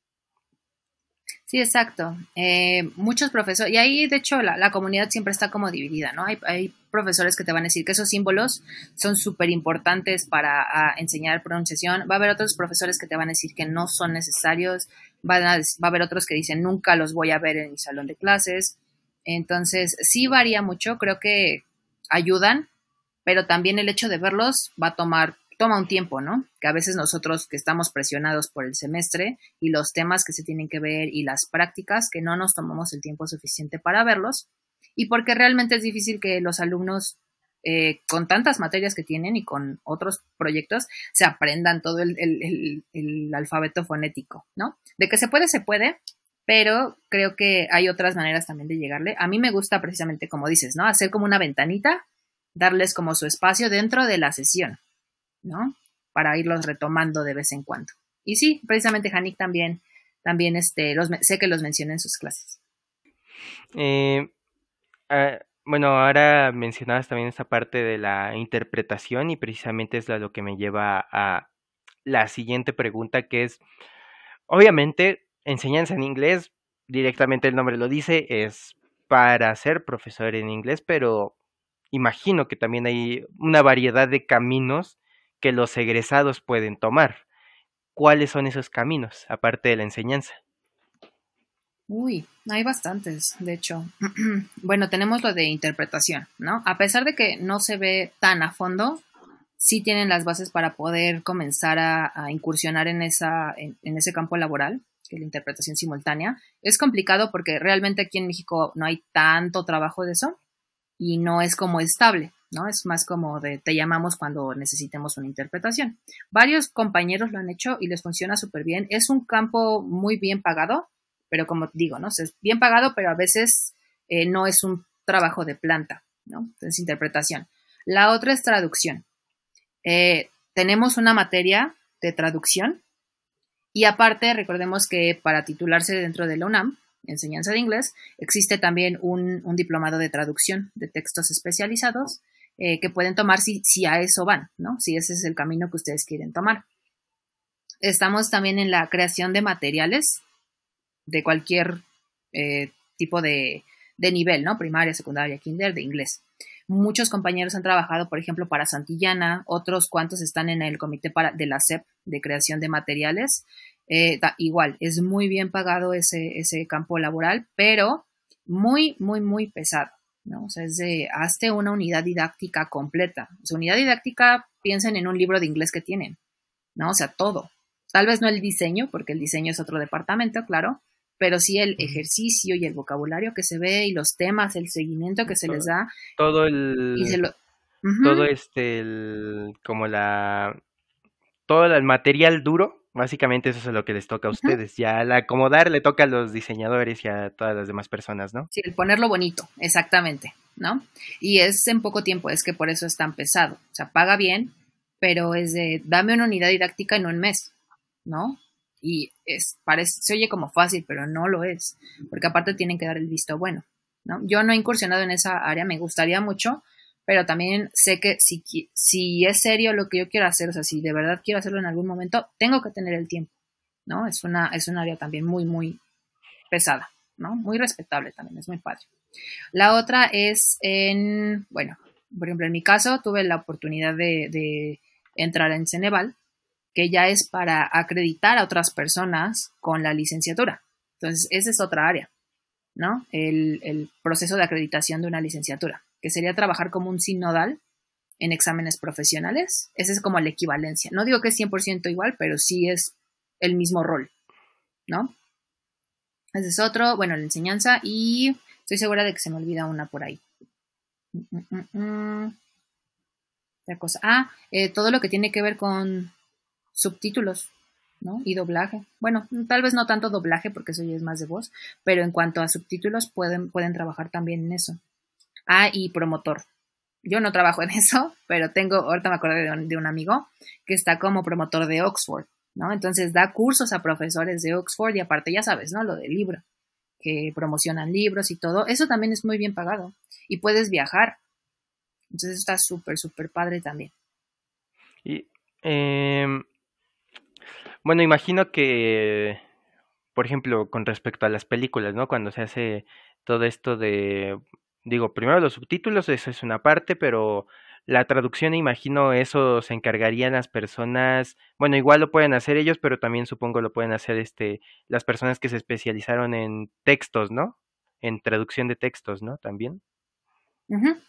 Sí, exacto. Eh, muchos profesores, y ahí de hecho la, comunidad siempre está como dividida, ¿no? Hay, hay, profesores que te van a decir que esos símbolos son súper importantes para enseñar pronunciación. Va a haber otros profesores que te van a decir que no son necesarios. Van a, va a haber otros que dicen nunca los voy a ver en mi salón de clases. Entonces, sí varía mucho. Creo que ayudan, pero también el hecho de verlos va a tomar toma un tiempo, ¿no? Que a veces nosotros que estamos presionados por el semestre y los temas que se tienen que ver y las prácticas que no nos tomamos el tiempo suficiente para verlos y porque realmente es difícil que los alumnos eh, con tantas materias que tienen y con otros proyectos se aprendan todo el, el alfabeto fonético, ¿no? De que se puede, se puede, pero creo que hay otras maneras también de llegarle. A mí me gusta precisamente, como dices, ¿no? Hacer como una ventanita, darles como su espacio dentro de la sesión, ¿no? Para irlos retomando de vez en cuando. Y sí, precisamente Hanik también, también este, los, sé que los menciona en sus clases. Eh, ah, bueno, ahora mencionabas también esta parte de la interpretación y precisamente es lo que me lleva a la siguiente pregunta que es, obviamente, enseñanza en inglés, directamente el nombre lo dice, es para ser profesor en inglés, pero imagino que también hay una variedad de caminos que los egresados pueden tomar. ¿Cuáles son esos caminos, aparte de la enseñanza? Uy, hay bastantes, de hecho. bueno, tenemos lo de interpretación, ¿no? A pesar de que no se ve tan a fondo, sí tienen las bases para poder comenzar a, incursionar en, esa, en, ese campo laboral la interpretación simultánea. Es complicado porque realmente aquí en México no hay tanto trabajo de eso y no es como estable, ¿no? Es más como de te llamamos cuando necesitemos una interpretación. Varios compañeros lo han hecho y les funciona súper bien. Es un campo muy bien pagado, pero como digo, ¿no? es bien pagado, pero a veces eh, no es un trabajo de planta, ¿no? Entonces, interpretación. La otra es traducción. Eh, tenemos una materia de traducción y aparte, recordemos que para titularse dentro de la UNAM, enseñanza de inglés, existe también un, diplomado de traducción de textos especializados eh, que pueden tomar si, si a eso van, ¿no? Si ese es el camino que ustedes quieren tomar. Estamos también en la creación de materiales de cualquier eh, tipo de, de nivel, ¿no? Primaria, secundaria, kinder, de inglés. Muchos compañeros han trabajado, por ejemplo, para Santillana, otros cuantos están en el comité para, de la SEP de creación de materiales. Eh, igual, es muy bien pagado ese, ese campo laboral, pero muy, muy, muy pesado. ¿No? O sea, es de, hazte una unidad didáctica completa. O sea, unidad didáctica, piensen en un libro de inglés que tienen, ¿no? O sea, todo. Tal vez no el diseño, porque el diseño es otro departamento, claro, pero sí el ejercicio y el vocabulario que se ve y los temas, el seguimiento que se les da. Todo el... Todo este, el, como la... Todo el material duro Básicamente eso es lo que les toca a ustedes. Ya al acomodar le toca a los diseñadores y a todas las demás personas, ¿no? Sí, el ponerlo bonito, exactamente, ¿no? Y es en poco tiempo, es que por eso es tan pesado. O sea, paga bien, pero es de dame una unidad didáctica en un mes, ¿no? Y es, parece, se oye como fácil, pero no lo es, porque aparte tienen que dar el visto bueno, ¿no? Yo no he incursionado en esa área, me gustaría mucho, pero también sé que si, si es serio lo que yo quiero hacer, o sea, si de verdad quiero hacerlo en algún momento, tengo que tener el tiempo, ¿no? Es, una, es un área también muy, muy pesada, ¿no? Muy respetable también, es muy padre. La otra es en, bueno, por ejemplo, en mi caso tuve la oportunidad de, entrar en Ceneval, que ya es para acreditar a otras personas con la licenciatura. Entonces, esa es otra área, ¿no? El, el proceso de acreditación de una licenciatura que sería trabajar como un sinodal en exámenes profesionales. Esa es como la equivalencia. No digo que es 100% igual, pero sí es el mismo rol, ¿no? Ese es otro, bueno, la enseñanza y estoy segura de que se me olvida una por ahí. Mm, cosa. Ah, eh, todo lo que tiene que ver con subtítulos, ¿no? Y doblaje. Bueno, tal vez no tanto doblaje porque eso ya es más de voz, pero en cuanto a subtítulos pueden, pueden trabajar también en eso. Ah, y promotor. Yo no trabajo en eso, pero tengo, ahorita me acuerdo de un, amigo que está como promotor de Oxford, ¿no? Entonces da cursos a profesores de Oxford y aparte ya sabes, ¿no? Lo del libro, que promocionan libros y todo. Eso también es muy bien pagado y puedes viajar. Entonces está súper, súper padre también. Y, em, bueno, imagino que, por ejemplo, con respecto a las películas, ¿no? Cuando se hace todo esto de Digo, primero los subtítulos, eso es una parte, pero la traducción, imagino, eso se encargarían las personas, bueno, igual lo pueden hacer ellos, pero también supongo lo pueden hacer este, las personas que se especializaron en textos, ¿no? En traducción de textos, ¿no? También.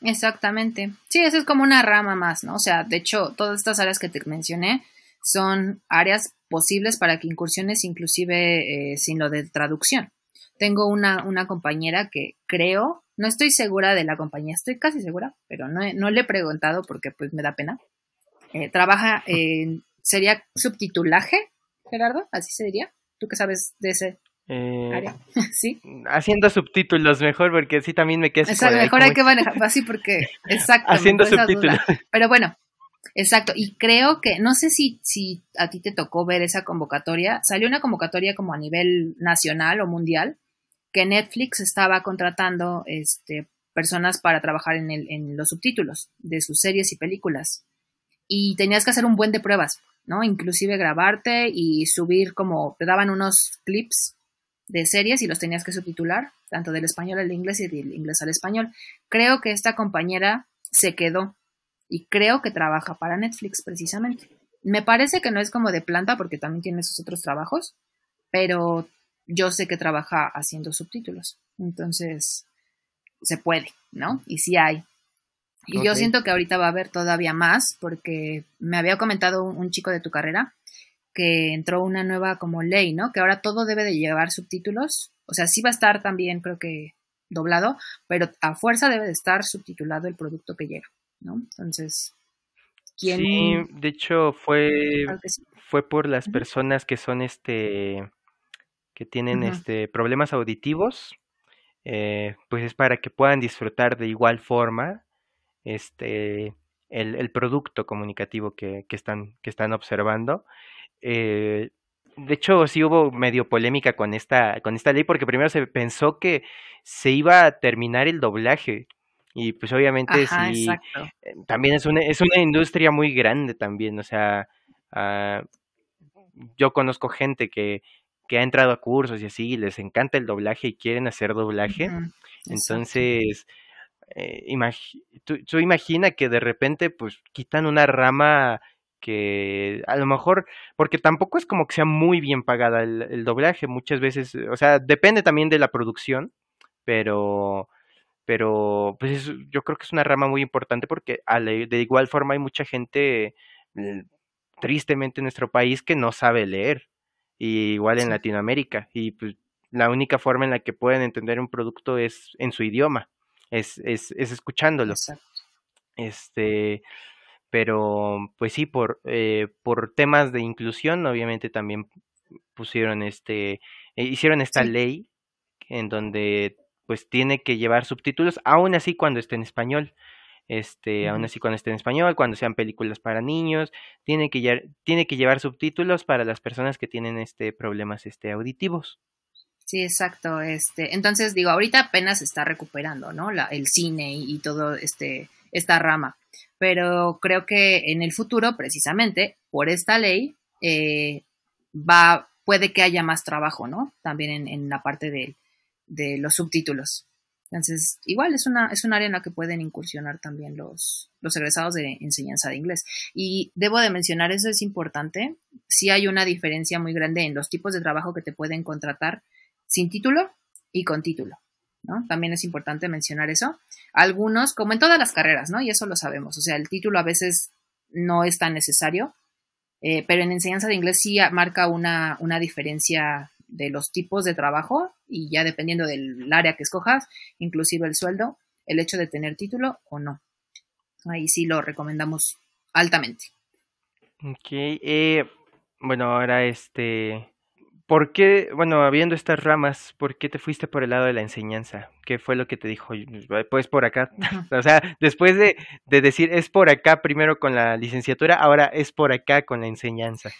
exactamente. Sí, eso es como una rama más, ¿no? O sea, de hecho, todas estas áreas que te mencioné son áreas posibles para que incursiones inclusive eh, sin lo de traducción. Tengo una, una compañera que creo no estoy segura de la compañía, estoy casi segura, pero no, no le he preguntado porque pues me da pena. Eh, trabaja en, ¿sería subtitulaje, Gerardo? ¿Así se diría? ¿Tú qué sabes de ese eh, área? ¿Sí? Haciendo subtítulos mejor, porque sí también me quedo... Exacto, mejor hay que manejar así porque... Exacto. Haciendo subtítulos. Pero bueno, Exacto, y creo que, no sé si, si a ti te tocó ver esa convocatoria, salió una convocatoria como a nivel nacional o mundial que Netflix estaba contratando este, personas para trabajar en, el, en los subtítulos de sus series y películas. Y tenías que hacer un buen de pruebas, ¿no? Inclusive grabarte y subir como, te daban unos clips de series y los tenías que subtitular, tanto del español al inglés y del inglés al español. Creo que esta compañera se quedó y creo que trabaja para Netflix precisamente. Me parece que no es como de planta porque también tiene sus otros trabajos, pero yo sé que trabaja haciendo subtítulos. Entonces, se puede, ¿no? Y sí hay. Y yo siento que ahorita va a haber todavía más, porque me había comentado un, chico de tu carrera que entró una nueva como ley, ¿no? Que ahora todo debe de llevar subtítulos. O sea, sí va a estar también, creo que doblado, pero a fuerza debe de estar subtitulado el producto que llega, ¿no? Entonces, ¿quién? Sí, de hecho fue, fue por las personas que son este que tienen este, problemas auditivos, eh, pues es para que puedan disfrutar de igual forma este, el, producto comunicativo que, están, que están observando. Eh, de hecho, sí hubo medio polémica con esta, con esta ley porque primero se pensó que se iba a terminar el doblaje. Y pues obviamente sí, eh, también es una, es una industria muy grande también, o sea, ah, yo conozco gente que, que ha entrado a cursos y así, les encanta el doblaje y quieren hacer doblaje. Entonces, eh, tú, imagina que de repente pues quitan una rama que a lo mejor, porque tampoco es como que sea muy bien pagada el, doblaje, muchas veces, o sea, depende también de la producción, pero pero pues yo creo que es una rama muy importante porque de igual forma hay mucha gente, tristemente en nuestro país, que no sabe leer, y igual en Latinoamérica, y pues la única forma en la que pueden entender un producto es en su idioma, es, es, es escuchándolo. Este, pero pues sí, por, eh, por temas de inclusión, obviamente también pusieron este, eh, hicieron esta ley en donde pues tiene que llevar subtítulos, aún así cuando esté en español. Este, aún así cuando esté en español, cuando sean películas para niños, tiene que, tiene que llevar subtítulos para las personas que tienen este problemas este auditivos. Sí, exacto. Este, entonces digo, ahorita apenas se está recuperando, ¿no? La, el cine y, y todo este esta rama. Pero creo que en el futuro, precisamente, por esta ley, eh, va, puede que haya más trabajo, ¿no? También en, la parte de, los subtítulos. Entonces, igual es una, es un área en la que pueden incursionar también los, los egresados de enseñanza de inglés. Y debo de mencionar, eso es importante, sí hay una diferencia muy grande en los tipos de trabajo que te pueden contratar sin título y con título. ¿no? También es importante mencionar eso. Algunos, como en todas las carreras, ¿no? Y eso lo sabemos. O sea, el título a veces no es tan necesario, eh, pero en enseñanza de inglés sí marca una, una diferencia de los tipos de trabajo y ya dependiendo del área que escojas, inclusive el sueldo, el hecho de tener título o no. Ahí sí lo recomendamos altamente. Ok, eh, bueno, ahora este, ¿Por qué, bueno, habiendo estas ramas, por qué te fuiste por el lado de la enseñanza? ¿Qué fue lo que te dijo? Pues por acá. O sea, después de, decir es por acá primero con la licenciatura, ahora es por acá con la enseñanza.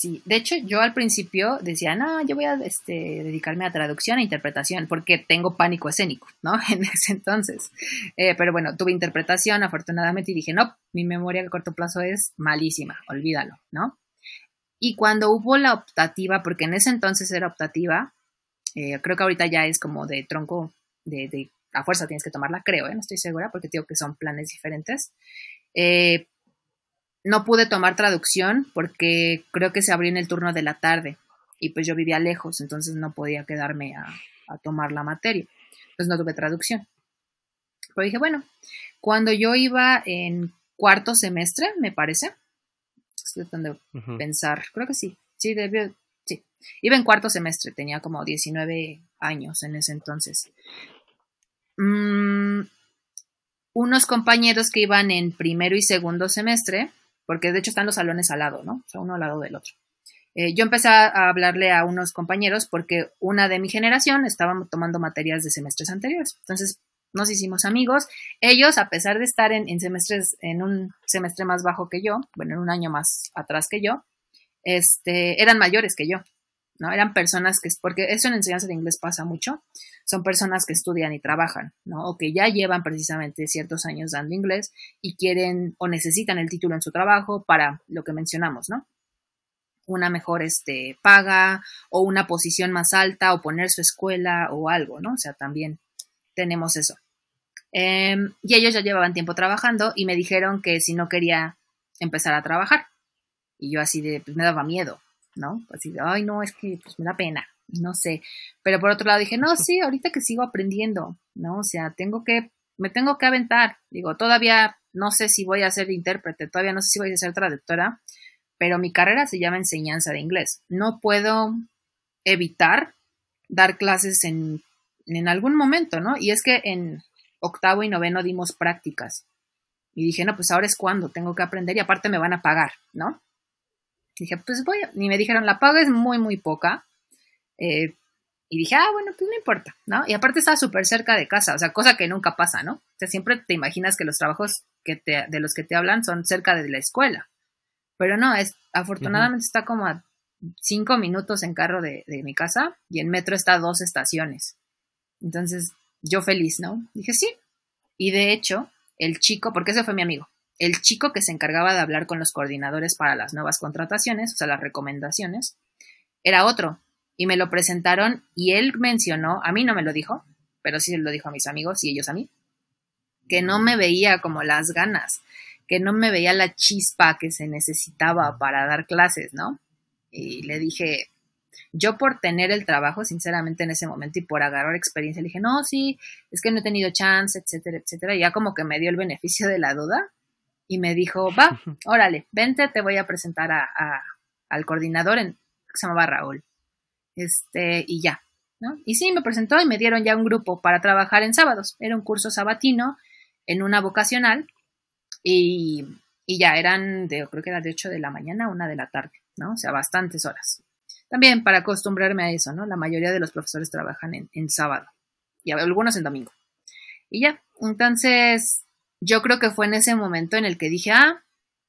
Sí, de hecho yo al principio decía, no, yo voy a este, dedicarme a traducción e interpretación porque tengo pánico escénico, ¿no? En ese entonces. Eh, pero bueno, tuve interpretación afortunadamente y dije, no, mi memoria a corto plazo es malísima, olvídalo, ¿no? Y cuando hubo la optativa, porque en ese entonces era optativa, eh, creo que ahorita ya es como de tronco, de, de a fuerza tienes que tomarla, creo, ¿eh? no estoy segura, porque digo que son planes diferentes. Eh, no pude tomar traducción porque creo que se abrió en el turno de la tarde y pues yo vivía lejos, entonces no podía quedarme a, a tomar la materia. Entonces no tuve traducción. Pero dije, bueno, cuando yo iba en cuarto semestre, me parece, Estoy tratando de pensar. Creo que sí. Sí, debió. Sí. Iba en cuarto semestre, tenía como 19 años en ese entonces. Mm, unos compañeros que iban en primero y segundo semestre, porque de hecho están los salones al lado, ¿no? O sea, uno al lado del otro. Eh, yo empecé a hablarle a unos compañeros porque una de mi generación estaba tomando materias de semestres anteriores. Entonces, nos hicimos amigos. Ellos, a pesar de estar en, semestres, en un semestre más bajo que yo, bueno, en un año más atrás que yo, este, eran mayores que yo, ¿no? Eran personas que, porque eso en enseñanza de inglés pasa mucho, son personas que estudian y trabajan, ¿no? O que ya llevan precisamente ciertos años dando inglés y quieren o necesitan el título en su trabajo para lo que mencionamos, ¿no? Una mejor este, paga o una posición más alta o poner su escuela o algo, ¿no? O sea, también tenemos eso. Em, y ellos ya llevaban tiempo trabajando y me dijeron que si no quería empezar a trabajar. Y yo así de, pues me daba miedo, ¿no? Así de, ay, no, es que pues me da pena, no sé. Pero por otro lado dije, no, sí, ahorita que sigo aprendiendo, ¿no? O sea, tengo que, me tengo que aventar. Digo, todavía no sé si voy a ser intérprete, todavía no sé si voy a ser traductora, pero mi carrera se llama enseñanza de inglés. No puedo evitar dar clases en en algún momento, ¿no? Y es que en octavo y noveno dimos prácticas. Y dije, no, pues ahora es cuando tengo que aprender y aparte me van a pagar, ¿no? Dije, pues voy a... Y me dijeron, la paga es muy, muy poca. Eh, y dije, ah, bueno, pues no importa, ¿no? Y aparte estaba súper cerca de casa, o sea, cosa que nunca pasa, ¿no? O sea, siempre te imaginas que los trabajos que te, de los que te hablan son cerca de la escuela. Pero no, es, afortunadamente está como a cinco minutos en carro de, de mi casa y en metro está a dos estaciones. Entonces, yo feliz, ¿no? Dije, sí. Y de hecho, el chico, porque ese fue mi amigo, el chico que se encargaba de hablar con los coordinadores para las nuevas contrataciones, o sea, las recomendaciones, era otro. Y me lo presentaron y él mencionó, a mí no me lo dijo, pero sí lo dijo a mis amigos y ellos a mí, que no me veía como las ganas, que no me veía la chispa que se necesitaba para dar clases, ¿no? Y le dije, Yo por tener el trabajo, sinceramente, en ese momento y por agarrar experiencia, le dije, no, sí, es que no he tenido chance, etcétera, etcétera. Y ya como que me dio el beneficio de la duda y me dijo, va, órale, vente, te voy a presentar a, al coordinador, en, que se llamaba Raúl. Este, y ya, ¿no? Y sí, me presentó y me dieron ya un grupo para trabajar en sábados. Era un curso sabatino en una vocacional y, y ya eran, de, creo que era de 8 de la mañana a 1 de la tarde, ¿no? O sea, bastantes horas. También para acostumbrarme a eso, ¿no? La mayoría de los profesores trabajan en, sábado y algunos en domingo. Y ya, entonces yo creo que fue en ese momento en el que dije, ah,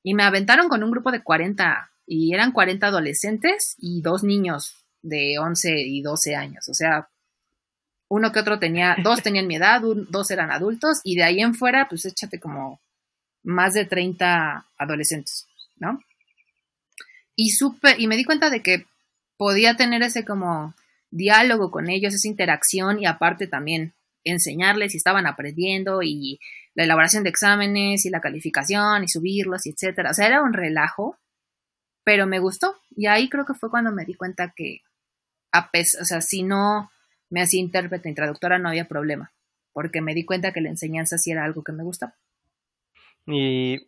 y me aventaron con un grupo de 40 y eran 40 adolescentes y dos niños de 11 y 12 años. O sea, uno que otro tenía, dos tenían mi edad, dos eran adultos y de ahí en fuera, pues échate como más de 30 adolescentes, ¿no? Y supe, y me di cuenta de que podía tener ese como diálogo con ellos, esa interacción y aparte también enseñarles si estaban aprendiendo y la elaboración de exámenes y la calificación y subirlos y etcétera. O sea, era un relajo, pero me gustó. Y ahí creo que fue cuando me di cuenta que, a o sea, si no me hacía intérprete y traductora no había problema, porque me di cuenta que la enseñanza sí era algo que me gustaba. Y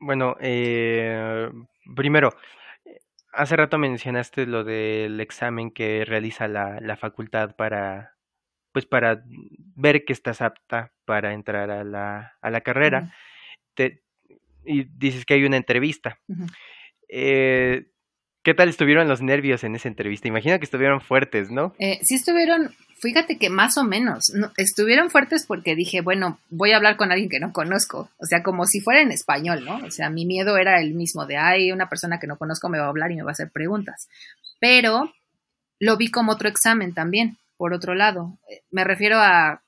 bueno, eh, primero, hace rato mencionaste lo del examen que realiza la, la facultad para, pues para ver que estás apta para entrar a la, a la carrera. Te, y dices que hay una entrevista. eh, ¿Qué tal estuvieron los nervios en esa entrevista? Imagino que estuvieron fuertes, ¿no? Eh, sí estuvieron, fíjate que más o menos, estuvieron fuertes porque dije, bueno, voy a hablar con alguien que no conozco, o sea, como si fuera en español, ¿no? O sea, mi miedo era el mismo de, ay, una persona que no conozco me va a hablar y me va a hacer preguntas, pero lo vi como otro examen también, por otro lado, eh, me refiero a,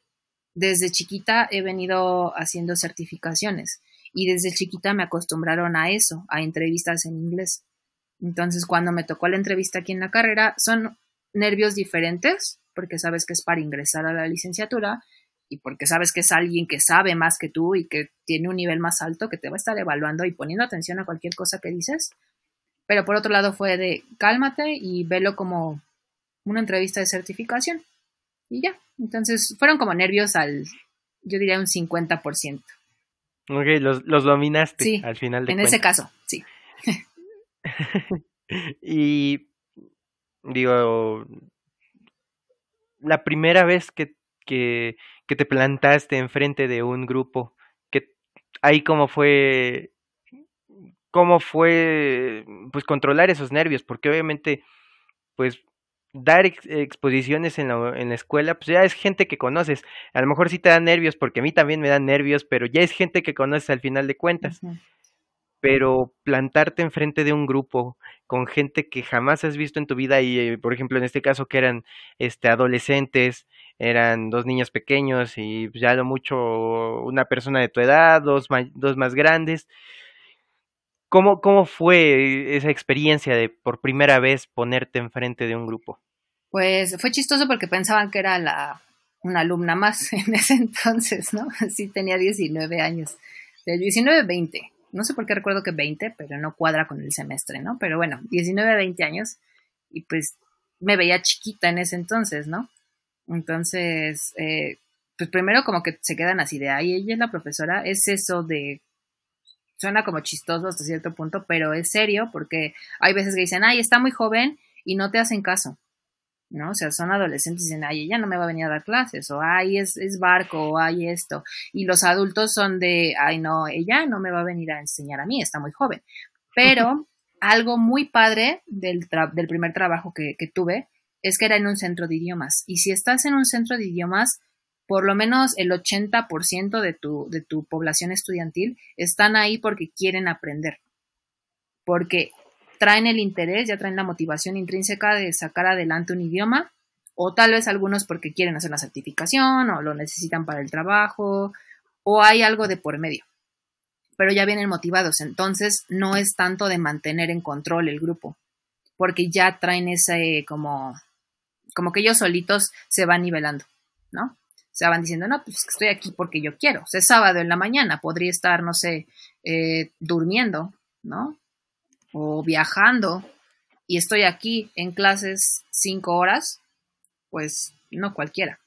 desde chiquita he venido haciendo certificaciones y desde chiquita me acostumbraron a eso, a entrevistas en inglés. Entonces, cuando me tocó la entrevista aquí en la carrera, son nervios diferentes, porque sabes que es para ingresar a la licenciatura y porque sabes que es alguien que sabe más que tú y que tiene un nivel más alto que te va a estar evaluando y poniendo atención a cualquier cosa que dices. Pero por otro lado fue de cálmate y velo como una entrevista de certificación. Y ya. Entonces fueron como nervios al, yo diría un 50%. Ok, los, los dominaste al final de En ese caso, sí. y digo, la primera vez que, que, que, te plantaste enfrente de un grupo, que ahí cómo fue, cómo fue, pues controlar esos nervios, porque obviamente, pues dar exposiciones en la, en la escuela, pues ya es gente que conoces. A lo mejor sí te da nervios, porque a mí también me dan nervios, pero ya es gente que conoces al final de cuentas pero plantarte enfrente de un grupo con gente que jamás has visto en tu vida y eh, por ejemplo en este caso que eran este adolescentes eran dos niños pequeños y pues, ya lo mucho una persona de tu edad dos, dos más grandes ¿Cómo, ¿Cómo fue esa experiencia de por primera vez ponerte enfrente de un grupo? Pues fue chistoso porque pensaban que era la, una alumna más en ese entonces, ¿no? Sí, tenía 19 años, de 19, 20 no sé por qué recuerdo que 20, pero no cuadra con el semestre, ¿no? Pero bueno, 19, 20 años y pues me veía chiquita en ese entonces, ¿no? Entonces, eh, pues primero como que se quedan así de, ay, ella es la profesora, es eso de, suena como chistoso hasta cierto punto, pero es serio porque hay veces que dicen, ay, está muy joven y no te hacen caso. ¿no? O sea, son adolescentes y dicen, ay, ella no me va a venir a dar clases, o ay, es, es barco, o ay, esto. Y los adultos son de, ay, no, ella no me va a venir a enseñar a mí, está muy joven. Pero algo muy padre del, del primer trabajo que, que tuve es que era en un centro de idiomas. Y si estás en un centro de idiomas, por lo menos el 80% de tu, de tu población estudiantil están ahí porque quieren aprender. Porque traen el interés, ya traen la motivación intrínseca de sacar adelante un idioma, o tal vez algunos porque quieren hacer la certificación o lo necesitan para el trabajo, o hay algo de por medio. Pero ya vienen motivados, entonces no es tanto de mantener en control el grupo, porque ya traen ese como, como que ellos solitos se van nivelando, ¿no? Van diciendo, no, pues estoy aquí porque yo quiero. O sea, es sábado en la mañana, podría estar, no sé, eh, durmiendo, ¿no? o viajando y estoy aquí en clases cinco horas, pues no cualquiera.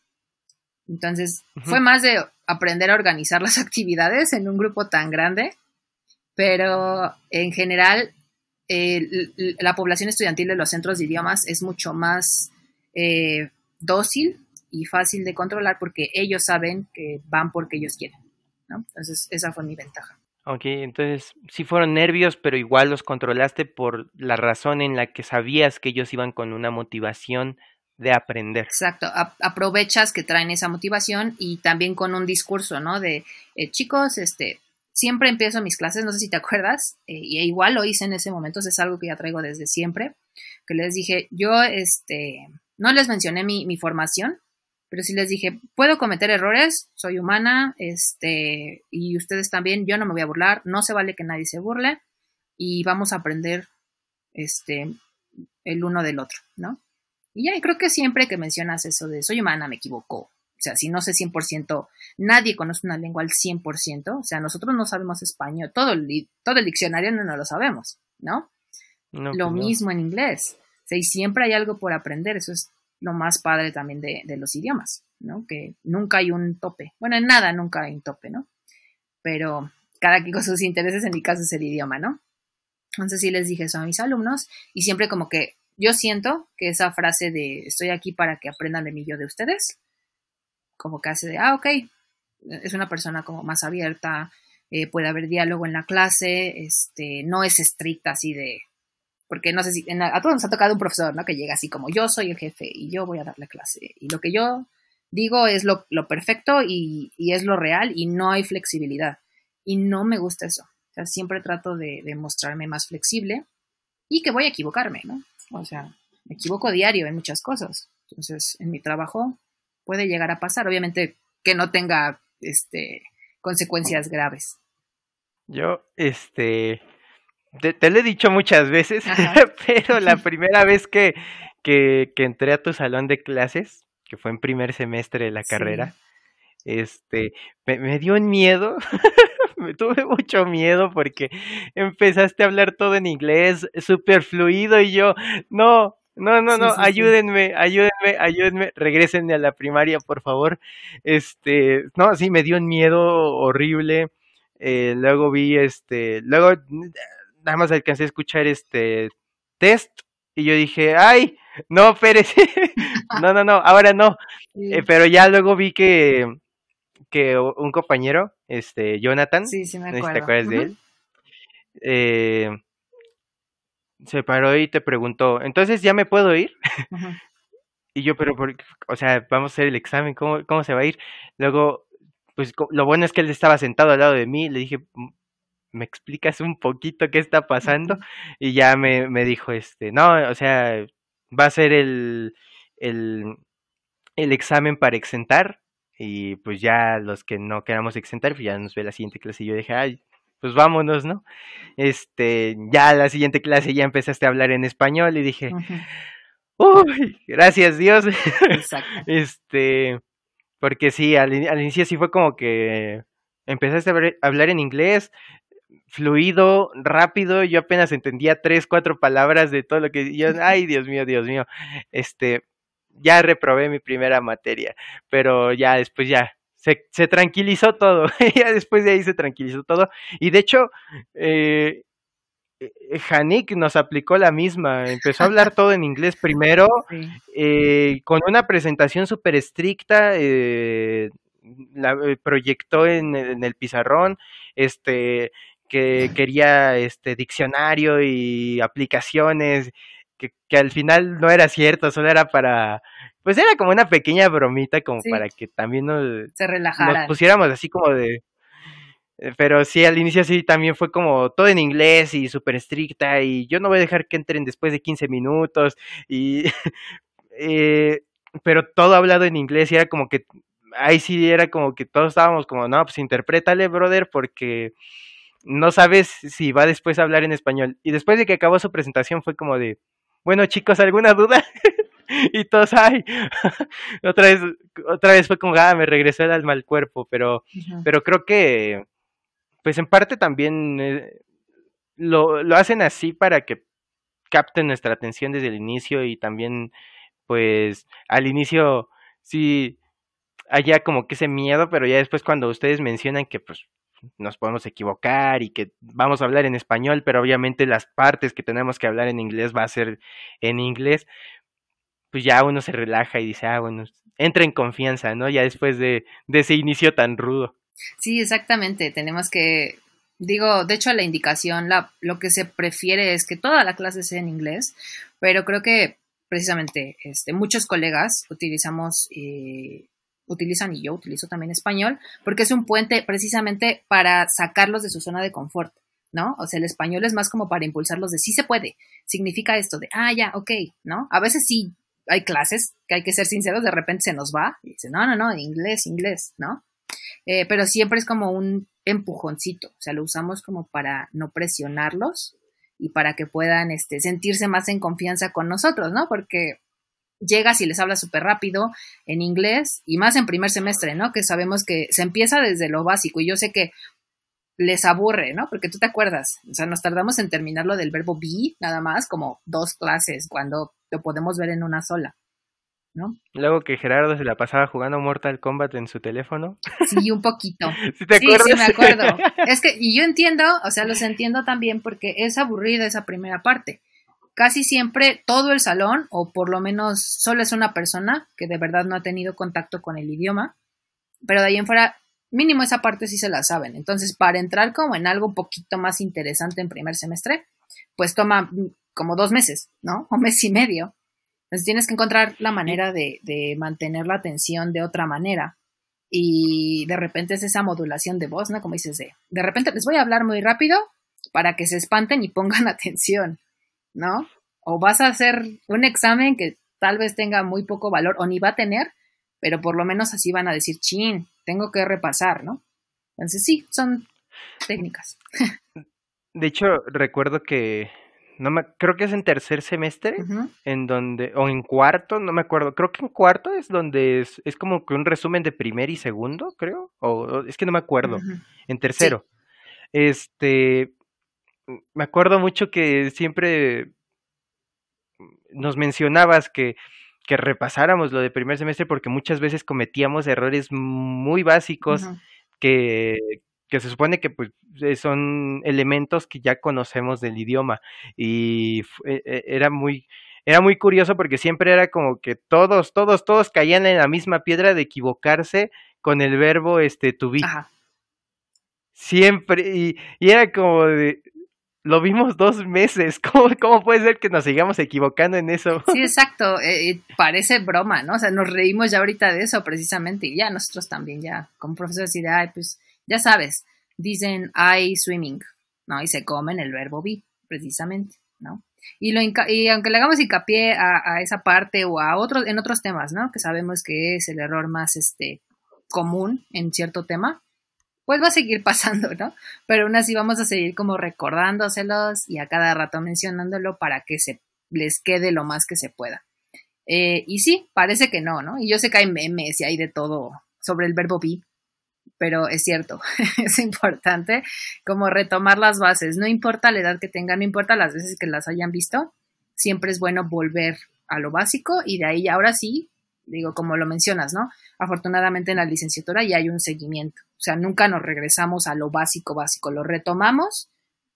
Entonces, fue más de aprender a organizar las actividades en un grupo tan grande, pero en general la población estudiantil de los centros de idiomas es mucho más eh, dócil y fácil de controlar porque ellos saben que van porque ellos quieren. ¿no? Entonces, esa fue mi ventaja. Ok, entonces sí fueron nervios, pero igual los controlaste por la razón en la que sabías que ellos iban con una motivación de aprender. Exacto, aprovechas que traen esa motivación y también con un discurso, ¿no? De eh, chicos, este, siempre empiezo mis clases, no sé si te acuerdas, eh, y igual lo hice en ese momento, es algo que ya traigo desde siempre, que les dije, yo, este, no les mencioné mi, mi formación, pero sí les dije, puedo cometer errores, soy humana, este, y ustedes también, yo no me voy a burlar, no se vale que nadie se burle, y vamos a aprender, este, el uno del otro, ¿no? Y ya, y creo que siempre que mencionas eso de soy humana, me equivoco. O sea, si no sé 100%, nadie conoce una lengua al 100%. O sea, nosotros no sabemos español. Todo el, todo el diccionario no, lo sabemos, ¿no? lo pues mismo en inglés. O sea, y siempre hay algo por aprender. Eso es lo más padre también de, de los idiomas, ¿no? Que nunca hay un tope. Bueno, en nada nunca hay un tope, ¿no? Pero cada quien con sus intereses, en mi caso es el idioma, ¿no? Entonces sí les dije eso a mis alumnos y siempre como que yo siento que esa frase de estoy aquí para que aprendan de mí yo de ustedes, como que hace de, ah, ok, es una persona como más abierta, eh, puede haber diálogo en la clase, este, no es estricta así de, porque no sé si, a todos nos ha tocado un profesor, ¿no? Que llega así como yo soy el jefe y yo voy a darle clase y lo que yo digo es lo, perfecto y, es lo real y no hay flexibilidad y no me gusta eso. O sea, siempre trato de, de mostrarme más flexible y que voy a equivocarme, ¿no? O sea, me equivoco diario en muchas cosas. Entonces, en mi trabajo puede llegar a pasar. Obviamente que no tenga este, consecuencias graves. Yo, este, te, lo he dicho muchas veces, pero la primera vez que, que, entré a tu salón de clases, que fue en primer semestre de la carrera, este, me, me, dio un miedo me tuve mucho miedo porque empezaste a hablar todo en inglés, súper fluido y yo, no, no, no, no, ayúdenme, ayúdenme, ayúdenme, regresenme a la primaria, por favor. Este, no, sí, me dio un miedo horrible. Eh, luego vi, este, luego nada más alcancé a escuchar este test y yo dije, ay, no, Pérez, no, no, no, ahora no. Eh, pero ya luego vi que, que un compañero, este, Jonathan, sí, sí me acuerdo. ¿te acuerdas de él? Eh, se paró y te preguntó, entonces ya me puedo ir. y yo, pero, por, o sea, vamos a hacer el examen, ¿cómo, ¿cómo se va a ir? Luego, pues lo bueno es que él estaba sentado al lado de mí, le dije, ¿me explicas un poquito qué está pasando? Y ya me, me dijo, este, no, o sea, va a ser el, el, el examen para exentar y pues ya los que no queramos exentar, pues ya nos ve la siguiente clase y yo dije, ay, pues vámonos, ¿no? Este, ya la siguiente clase ya empezaste a hablar en español y dije, uy, gracias Dios. Exacto. este, porque sí, al, inicio sí fue como que empezaste a hablar en inglés, fluido, rápido, yo apenas entendía tres, cuatro palabras de todo lo que yo, ay, Dios mío, Dios mío, este, ya reprobé mi primera materia, pero ya después ya se, se tranquilizó todo, ya después de ahí se tranquilizó todo. Y de hecho, eh, eh Hanik nos aplicó la misma, empezó a hablar todo en inglés primero, eh, con una presentación súper estricta, eh, la proyectó en, en, el pizarrón, este que quería este diccionario y aplicaciones que, al final no era cierto, solo era para, pues era como una pequeña bromita como para que también nos, Se nos pusiéramos así como de, eh, pero sí, al inicio sí también fue como todo en inglés y súper estricta y yo no voy a dejar que entren después de 15 minutos y, eh, pero todo hablado en inglés y era como que, ahí sí era como que todos estábamos como, no, pues interprétale, brother, porque no sabes si va después a hablar en español. Y después de que acabó su presentación fue como de, bueno chicos, ¿alguna duda? y todos, ay, otra vez, otra vez fue como, ah, me regresó el alma al cuerpo, pero, pero creo que, pues en parte también eh, lo, lo hacen así para que capten nuestra atención desde el inicio y también pues al inicio sí haya como que ese miedo, pero ya después cuando ustedes mencionan que pues nos podemos equivocar y que vamos a hablar en español, pero obviamente las partes que tenemos que hablar en inglés va a ser en inglés, pues ya uno se relaja y dice, ah, bueno, entra en confianza, ¿no? Ya después de, de ese inicio tan rudo. Sí, exactamente, tenemos que, digo, de hecho la indicación, la, lo que se prefiere es que toda la clase sea en inglés, pero creo que precisamente este, muchos colegas utilizamos eh, utilizan y yo utilizo también español, porque es un puente precisamente para sacarlos de su zona de confort, ¿no? O sea, el español es más como para impulsarlos de sí se puede, significa esto de, ah, ya, ok, ¿no? A veces sí hay clases que hay que ser sinceros, de repente se nos va y dice, no, no, no, inglés, inglés, ¿no? Eh, pero siempre es como un empujoncito, o sea, lo usamos como para no presionarlos y para que puedan este, sentirse más en confianza con nosotros, ¿no? Porque llegas y les hablas súper rápido en inglés y más en primer semestre, ¿no? Que sabemos que se empieza desde lo básico y yo sé que les aburre, ¿no? Porque tú te acuerdas, o sea, nos tardamos en terminar lo del verbo be, nada más, como dos clases, cuando lo podemos ver en una sola, ¿no? Luego que Gerardo se la pasaba jugando Mortal Kombat en su teléfono. Sí, un poquito. ¿Sí, te acuerdas? sí, me acuerdo. Es que, y yo entiendo, o sea, los entiendo también porque es aburrida esa primera parte casi siempre todo el salón, o por lo menos solo es una persona que de verdad no ha tenido contacto con el idioma, pero de ahí en fuera, mínimo esa parte sí se la saben. Entonces, para entrar como en algo un poquito más interesante en primer semestre, pues toma como dos meses, ¿no? Un mes y medio. Entonces tienes que encontrar la manera de, de mantener la atención de otra manera. Y de repente es esa modulación de voz, ¿no? Como dices, de, de repente les voy a hablar muy rápido para que se espanten y pongan atención. ¿No? O vas a hacer un examen que tal vez tenga muy poco valor o ni va a tener, pero por lo menos así van a decir, chin, tengo que repasar, ¿no? Entonces sí, son técnicas. De hecho, recuerdo que no me, creo que es en tercer semestre, en donde, o en cuarto, no me acuerdo, creo que en cuarto es donde es, es como que un resumen de primer y segundo, creo, o, es que no me acuerdo, en tercero. Este, me acuerdo mucho que siempre nos mencionabas que, que repasáramos lo de primer semestre porque muchas veces cometíamos errores muy básicos que, que se supone que pues, eh, son elementos que ya conocemos del idioma. Y e, e, era muy era muy curioso porque siempre era como que todos todos todos caían en la misma piedra de equivocarse con el verbo este to be. Siempre y, y era como de lo vimos dos meses. ¿Cómo, ¿Cómo, puede ser que nos sigamos equivocando en eso? Sí, exacto. Eh, parece broma, ¿no? O sea, nos reímos ya ahorita de eso precisamente. Y ya nosotros también, ya como profesores, y de, pues, ya sabes, dicen I swimming, ¿no? Y se comen el verbo be, precisamente, ¿no? Y, lo y aunque le hagamos hincapié a, a, esa parte o a otros, en otros temas, ¿no? Que sabemos que es el error más, este, común en cierto tema, pues va a seguir pasando, ¿no? Pero aún así vamos a seguir como recordándoselos y a cada rato mencionándolo para que se les quede lo más que se pueda. Eh, y sí, parece que no, ¿no? Y yo sé que hay memes y hay de todo sobre el verbo be, pero es cierto, es importante como retomar las bases, no importa la edad que tengan, no importa las veces que las hayan visto, siempre es bueno volver a lo básico y de ahí ahora sí, digo, como lo mencionas, ¿no? Afortunadamente en la licenciatura ya hay un seguimiento o sea, nunca nos regresamos a lo básico, básico, lo retomamos,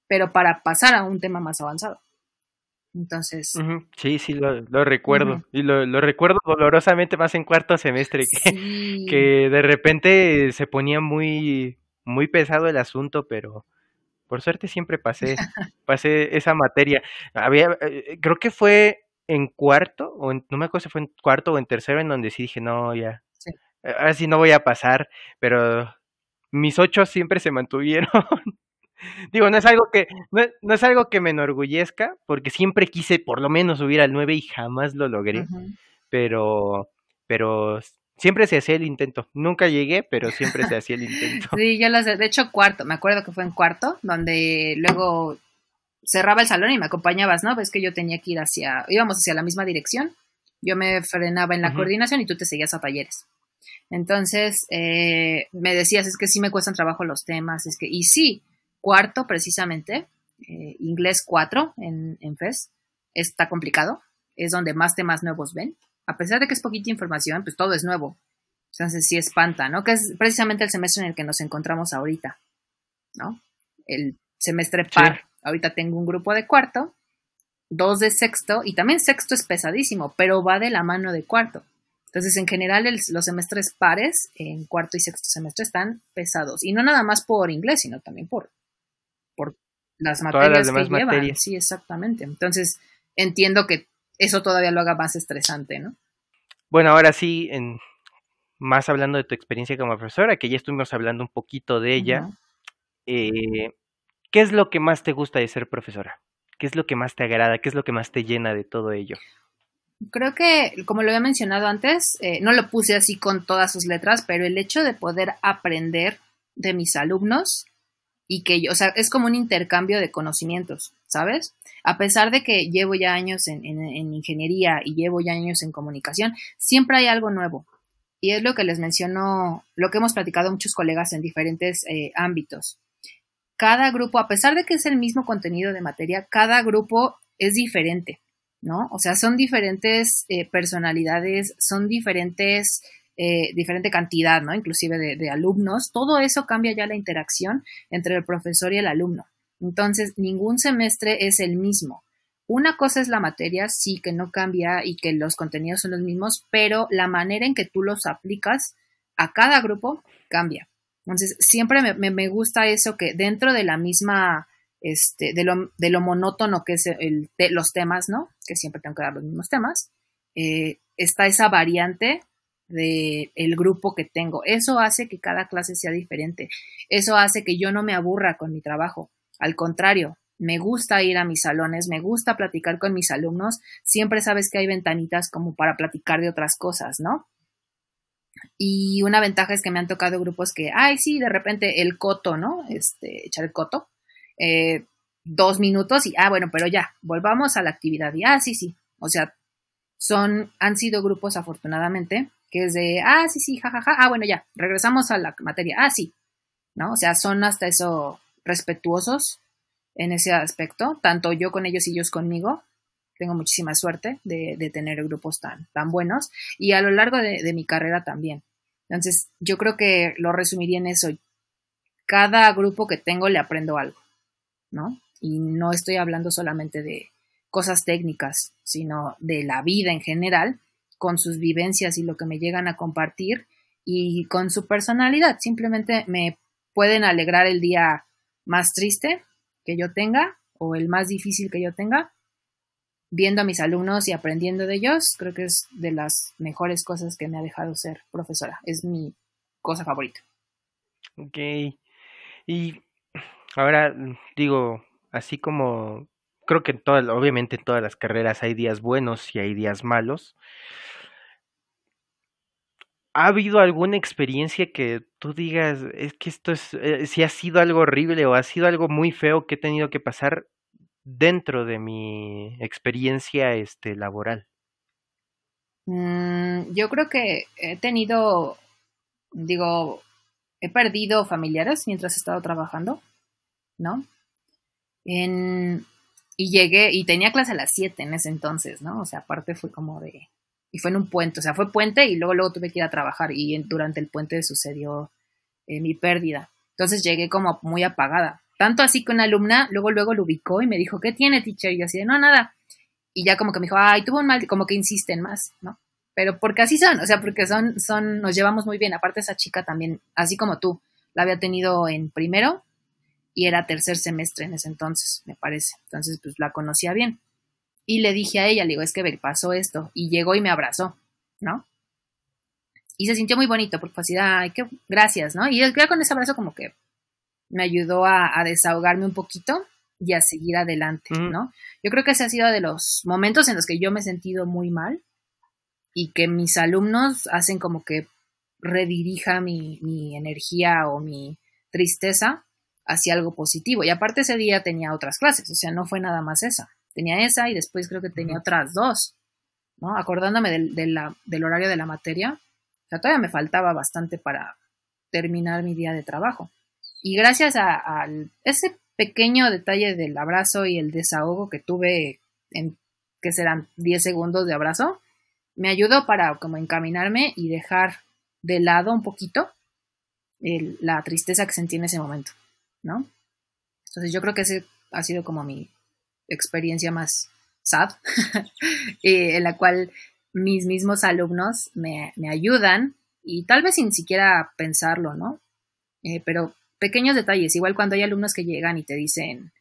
pero para pasar a un tema más avanzado. Entonces. Sí, sí, lo, recuerdo. Y lo, recuerdo dolorosamente más en cuarto semestre, que, que de repente se ponía muy, muy pesado el asunto, pero por suerte siempre pasé, pasé esa materia. Había, eh, creo que fue en cuarto, o no me acuerdo si fue en cuarto o en tercero, en donde sí dije, no, ya, ahora sí no voy a pasar, pero mis ocho siempre se mantuvieron. Digo, no es algo que, no, es algo que me enorgullezca, porque siempre quise por lo menos subir al 9 y jamás lo logré. Pero, pero siempre se hacía el intento. Nunca llegué, pero siempre se hacía el intento. Sí, yo las de hecho cuarto, me acuerdo que fue en cuarto, donde luego cerraba el salón y me acompañabas, ¿no? Ves que yo tenía que ir hacia, íbamos hacia la misma dirección. Yo me frenaba en la coordinación y tú te seguías a talleres. Entonces, eh, me decías, es que sí me cuestan trabajo los temas, es que, y sí, cuarto precisamente, eh, inglés 4 en, en FES, está complicado, es donde más temas nuevos ven. A pesar de que es poquita información, pues todo es nuevo. Entonces sí espanta, ¿no? Que es precisamente el semestre en el que nos encontramos ahorita, ¿no? El semestre par. Ahorita tengo un grupo de cuarto, dos de sexto, y también sexto es pesadísimo, pero va de la mano de cuarto. Entonces, en general, los semestres pares, en cuarto y sexto semestre, están pesados. Y no nada más por inglés, sino también por, por las materias que llevan. Sí, exactamente. Entonces, entiendo que eso todavía lo haga más estresante, ¿no? Bueno, ahora sí, en, más hablando de tu experiencia como profesora, que ya estuvimos hablando un poquito de ella, eh, ¿qué es lo que más te gusta de ser profesora? ¿Qué es lo que más te agrada? ¿Qué es lo que más te llena de todo ello? Creo que, como lo había mencionado antes, eh, no lo puse así con todas sus letras, pero el hecho de poder aprender de mis alumnos y que yo, o sea, es como un intercambio de conocimientos, ¿sabes? A pesar de que llevo ya años en, ingeniería y llevo ya años en comunicación, siempre hay algo nuevo. Y es lo que les menciono, lo que hemos platicado muchos colegas en diferentes eh, ámbitos. Cada grupo, a pesar de que es el mismo contenido de materia, cada grupo es diferente, ¿no? O sea, son diferentes eh, personalidades, son diferentes eh, diferente cantidad, ¿no? Inclusive de, alumnos, todo eso cambia ya la interacción entre el profesor y el alumno. Entonces, ningún semestre es el mismo. Una cosa es la materia, sí que no cambia y que los contenidos son los mismos, pero la manera en que tú los aplicas a cada grupo cambia. Entonces, siempre me, gusta eso que dentro de la misma, este, de lo, de lo monótono que es el, los temas, ¿no? Que siempre tengo que dar los mismos temas, eh, está esa variante de el grupo que tengo. Eso hace que cada clase sea diferente. Eso hace que yo no me aburra con mi trabajo. Al contrario, me gusta ir a mis salones, me gusta platicar con mis alumnos. Siempre sabes que hay ventanitas como para platicar de otras cosas, ¿no? Y una ventaja es que me han tocado grupos que, ay, sí, de repente el coto, ¿no? Este, echar el coto. Eh, dos minutos y, ah, bueno, pero ya, volvamos a la actividad. Y, ah, sí, sí. O sea, son, han sido grupos afortunadamente que es de, ah, sí, sí, jajaja, ah, bueno, ya, regresamos a la materia, ah, sí, ¿no? O sea, son hasta eso respetuosos en ese aspecto, tanto yo con ellos y ellos conmigo. Tengo muchísima suerte de, tener grupos tan, tan buenos y a lo largo de, de mi carrera también. Entonces, yo creo que lo resumiría en eso. Cada grupo que tengo le aprendo algo, ¿no? Y no estoy hablando solamente de cosas técnicas, sino de la vida en general con sus vivencias y lo que me llegan a compartir y con su personalidad. Simplemente me pueden alegrar el día más triste que yo tenga o el más difícil que yo tenga. Viendo a mis alumnos y aprendiendo de ellos, creo que es de las mejores cosas que me ha dejado ser profesora. Es mi cosa favorita. Ok. Y ahora digo, así como creo que en todas, obviamente en todas las carreras hay días buenos y hay días malos. ¿Ha habido alguna experiencia que tú digas, es que esto es, eh, si ha sido algo horrible o ha sido algo muy feo que he tenido que pasar dentro de mi experiencia este, laboral? Mm, yo creo que he tenido, digo, he perdido familiares mientras he estado trabajando, ¿no? En, y llegué, y tenía clase a las 7 en ese entonces, ¿no? O sea, aparte fue como de, y fue en un puente, o sea, fue puente y luego, luego tuve que ir a trabajar y durante el puente sucedió eh, mi pérdida. Entonces llegué como muy apagada. Tanto así que una alumna luego, luego lo ubicó y me dijo, ¿qué tiene, teacher? Y yo así de, no, nada. Y ya como que me dijo, ay, tuvo un mal, como que insisten más, ¿no? Pero porque así son, o sea, porque son, son, nos llevamos muy bien. Aparte esa chica también, así como tú, la había tenido en primero y era tercer semestre en ese entonces, me parece. Entonces, pues la conocía bien. Y le dije a ella, le digo, es que pasó esto. Y llegó y me abrazó, ¿no? Y se sintió muy bonito porque fue así, ay, qué gracias, ¿no? Y ya con ese abrazo como que me ayudó a, desahogarme un poquito y a seguir adelante, ¿no? Yo creo que ese ha sido de los momentos en los que yo me he sentido muy mal y que mis alumnos hacen como que redirija mi, mi energía o mi tristeza hacia algo positivo. Y aparte ese día tenía otras clases, o sea, no fue nada más esa tenía esa y después creo que tenía otras dos, ¿no? Acordándome del, del horario de la materia, o sea, todavía me faltaba bastante para terminar mi día de trabajo. Y gracias a, ese pequeño detalle del abrazo y el desahogo que tuve en que serán 10 segundos de abrazo, me ayudó para como encaminarme y dejar de lado un poquito la tristeza que sentí en ese momento, ¿no? Entonces yo creo que ese ha sido como mi experiencia más sad, eh, en la cual mis mismos alumnos me, ayudan y tal vez sin siquiera pensarlo, ¿no? Eh, pero pequeños detalles, igual cuando hay alumnos que llegan y te dicen,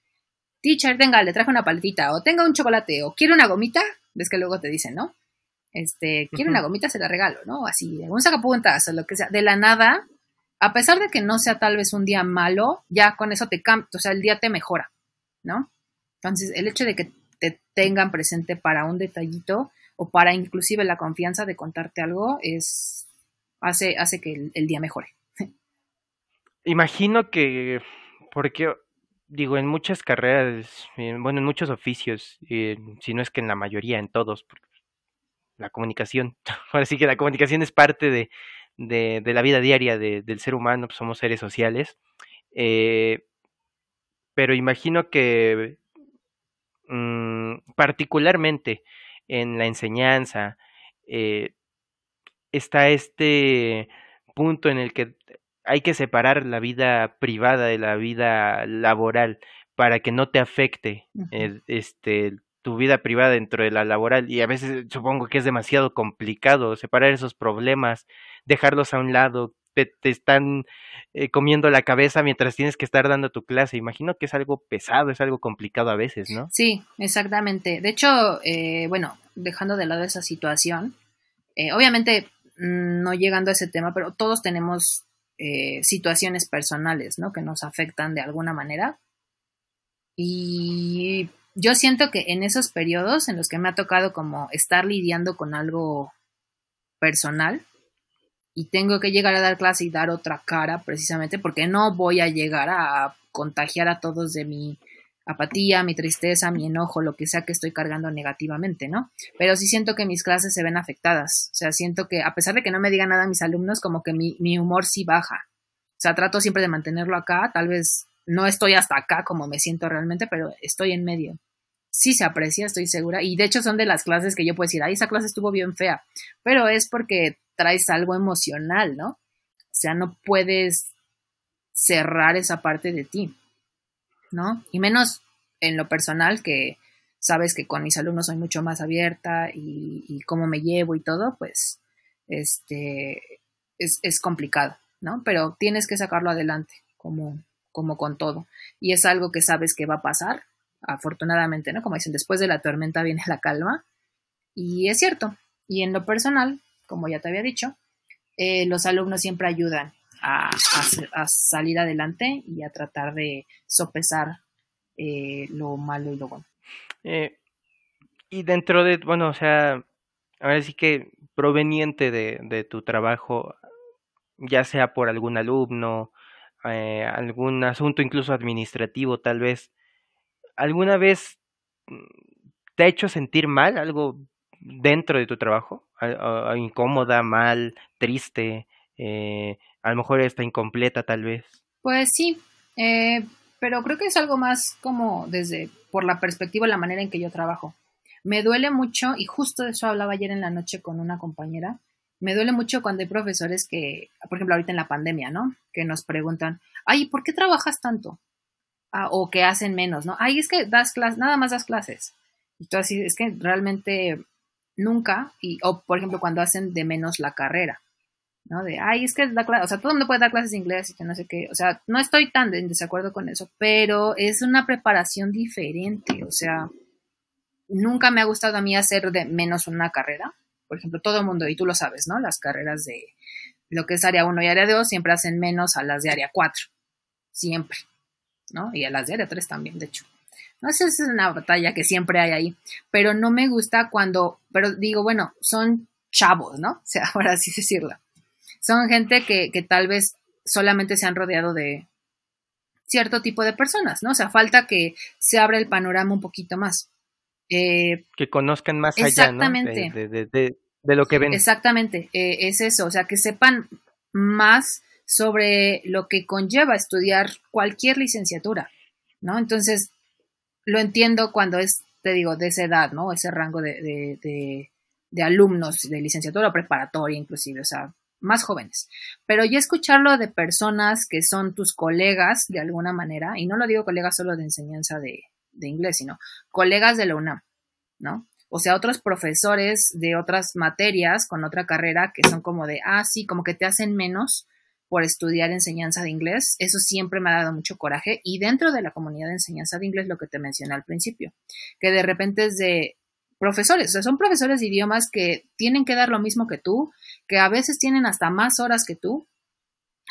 teacher, tenga, le traje una paletita, o tenga un chocolate, o quiere una gomita, ves que luego te dicen, ¿no? Este, quiere una gomita, se la regalo, ¿no? Así, un sacapuntas o lo que sea, de la nada, a pesar de que no sea tal vez un día malo, ya con eso te cambia, o sea, el día te mejora, ¿no? Entonces, el hecho de que te tengan presente para un detallito o para inclusive la confianza de contarte algo es hace, hace que el, día mejore. Imagino que, porque digo, en muchas carreras, bueno, en muchos oficios, si no es que en la mayoría, en todos, la comunicación, ahora sí que la comunicación es parte de, de, la vida diaria del ser humano, pues somos seres sociales, eh, pero imagino que Mm, particularmente en la enseñanza, eh, está este punto en el que hay que separar la vida privada de la vida laboral para que no te afecte este tu vida privada dentro de la laboral y a veces supongo que es demasiado complicado separar esos problemas, dejarlos a un lado, te, están eh, comiendo la cabeza mientras tienes que estar dando tu clase. Imagino que es algo pesado, es algo complicado a veces, ¿no? Sí, exactamente. De hecho, eh, bueno, dejando de lado esa situación, eh, obviamente mm, no llegando a ese tema, pero todos tenemos situaciones personales, ¿no? Que nos afectan de alguna manera. Y yo siento que en esos periodos en los que me ha tocado como estar lidiando con algo personal, y tengo que llegar a dar clase y dar otra cara precisamente porque no voy a llegar a contagiar a todos de mi apatía, mi tristeza, mi enojo, lo que sea que estoy cargando negativamente, ¿no? Pero sí siento que mis clases se ven afectadas, o sea, siento que a pesar de que no me digan nada mis alumnos, como que mi, mi humor sí baja, o sea, trato siempre de mantenerlo acá, tal vez no estoy hasta acá como me siento realmente, pero estoy en medio. Sí se aprecia, estoy segura, y de hecho son de las clases que yo puedo decir, ay, esa clase estuvo bien fea, pero es porque traes algo emocional, ¿no? O sea, no puedes cerrar esa parte de ti, ¿no? Y menos en lo personal, que sabes que con mis alumnos soy mucho más abierta y, cómo me llevo y todo, pues, este, es, complicado, ¿no? Pero tienes que sacarlo adelante, como, como con todo. Y es algo que sabes que va a pasar, afortunadamente, ¿no? Como dicen, después de la tormenta viene la calma. Y es cierto. Y en lo personal, como ya te había dicho, eh, los alumnos siempre ayudan a, salir adelante y a tratar de sopesar eh, lo malo y lo bueno. Eh, y dentro de, bueno, o sea, ahora sí que proveniente de, tu trabajo, ya sea por algún alumno, algún asunto incluso administrativo tal vez, ¿alguna vez te ha hecho sentir mal algo dentro de tu trabajo? incómoda, mal, triste, eh, a lo mejor está incompleta tal vez. Pues sí, eh, pero creo que es algo más como desde por la perspectiva, la manera en que yo trabajo. Me duele mucho, y justo de eso hablaba ayer en la noche con una compañera, me duele mucho cuando hay profesores que, por ejemplo, ahorita en la pandemia, ¿no? Que nos preguntan, ay, ¿por qué trabajas tanto? Ah, o que hacen menos, ¿no? Ay, es que das clases, nada más das clases. Y tú así, es que realmente nunca, y, o por ejemplo cuando hacen de menos la carrera, ¿no? De, ay, es que la clase, o sea, todo el mundo puede dar clases de inglés y que no sé qué, o sea, no estoy tan en desacuerdo con eso, pero es una preparación diferente, o sea, nunca me ha gustado a mí hacer de menos una carrera, por ejemplo, todo el mundo, y tú lo sabes, ¿no? Las carreras de lo que es área 1 y área 2 siempre hacen menos a las de área 4, siempre, ¿no? Y a las de área 3 también, de hecho. No sé, es una batalla que siempre hay ahí, pero no me gusta cuando, pero digo, bueno, son chavos, ¿no? O sea, ahora así decirlo. Son gente que, que tal vez solamente se han rodeado de cierto tipo de personas, ¿no? O sea, falta que se abra el panorama un poquito más. Eh, que conozcan más allá, ¿no? De, de, de, de, lo que ven. Exactamente, eh, es eso, o sea, que sepan más sobre lo que conlleva estudiar cualquier licenciatura, ¿no? Entonces, lo entiendo cuando es te digo, de esa edad, ¿no? Ese rango de, de, de, de alumnos de licenciatura o preparatoria inclusive, o sea, más jóvenes. Pero ya escucharlo de personas que son tus colegas de alguna manera, y no lo digo colegas solo de enseñanza de, inglés, sino colegas de la UNAM, ¿no? O sea, otros profesores de otras materias con otra carrera que son como de, ah, sí, como que te hacen menos por estudiar enseñanza de inglés. Eso siempre me ha dado mucho coraje. Y dentro de la comunidad de enseñanza de inglés, lo que te mencioné al principio, que de repente es de profesores, o sea, son profesores de idiomas que tienen que dar lo mismo que tú, que a veces tienen hasta más horas que tú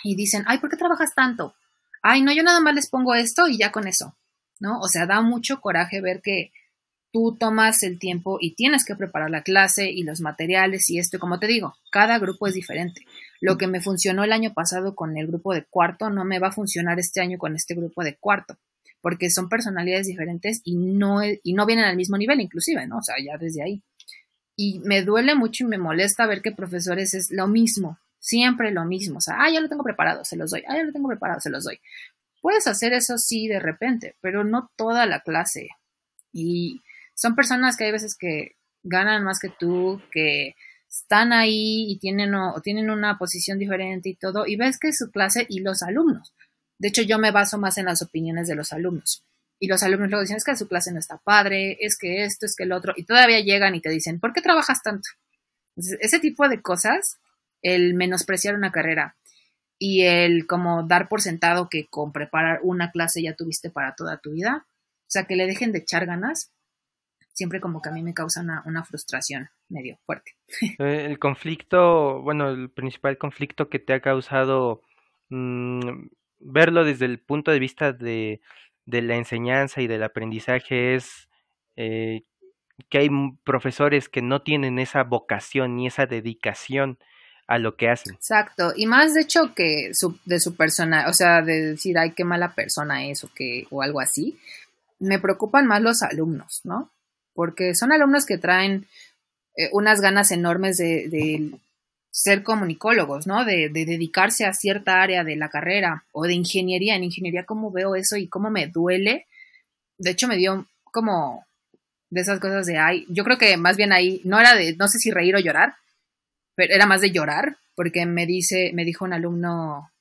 y dicen, ay, ¿por qué trabajas tanto? Ay, no, yo nada más les pongo esto y ya con eso, ¿no? O sea, da mucho coraje ver que tú tomas el tiempo y tienes que preparar la clase y los materiales y esto, como te digo, cada grupo es diferente. Lo que me funcionó el año pasado con el grupo de cuarto no me va a funcionar este año con este grupo de cuarto, porque son personalidades diferentes y no, y no vienen al mismo nivel inclusive, ¿no? O sea, ya desde ahí. Y me duele mucho y me molesta ver que profesores es lo mismo, siempre lo mismo. O sea, ah, ya lo tengo preparado, se los doy. Ah, ya lo tengo preparado, se los doy. Puedes hacer eso sí de repente, pero no toda la clase. Y son personas que hay veces que ganan más que tú, que están ahí y tienen, o, tienen una posición diferente y todo, y ves que es su clase y los alumnos. De hecho, yo me baso más en las opiniones de los alumnos. Y los alumnos luego dicen, es que su clase no está padre, es que esto, es que el otro, y todavía llegan y te dicen, ¿por qué trabajas tanto? ese tipo de cosas, el menospreciar una carrera y el como dar por sentado que con preparar una clase ya tuviste para toda tu vida, o sea, que le dejen de echar ganas, siempre como que a mí me causa una, frustración medio fuerte. Eh, el conflicto, bueno, el principal conflicto que te ha causado mm, verlo desde el punto de vista de, de, la enseñanza y del aprendizaje es eh, que hay profesores que no tienen esa vocación ni esa dedicación a lo que hacen. Exacto, y más de hecho que su, de su persona, o sea, de decir, ay, qué mala persona es o, que, o algo así, me preocupan más los alumnos, ¿no? porque son alumnos que traen eh, unas ganas enormes de, ser comunicólogos, ¿no? De, dedicarse a cierta área de la carrera o de ingeniería. En ingeniería, ¿cómo veo eso y cómo me duele? De hecho, me dio como de esas cosas de, ay, yo creo que más bien ahí, no era de, no sé si reír o llorar, pero era más de llorar, porque me dice, me dijo un alumno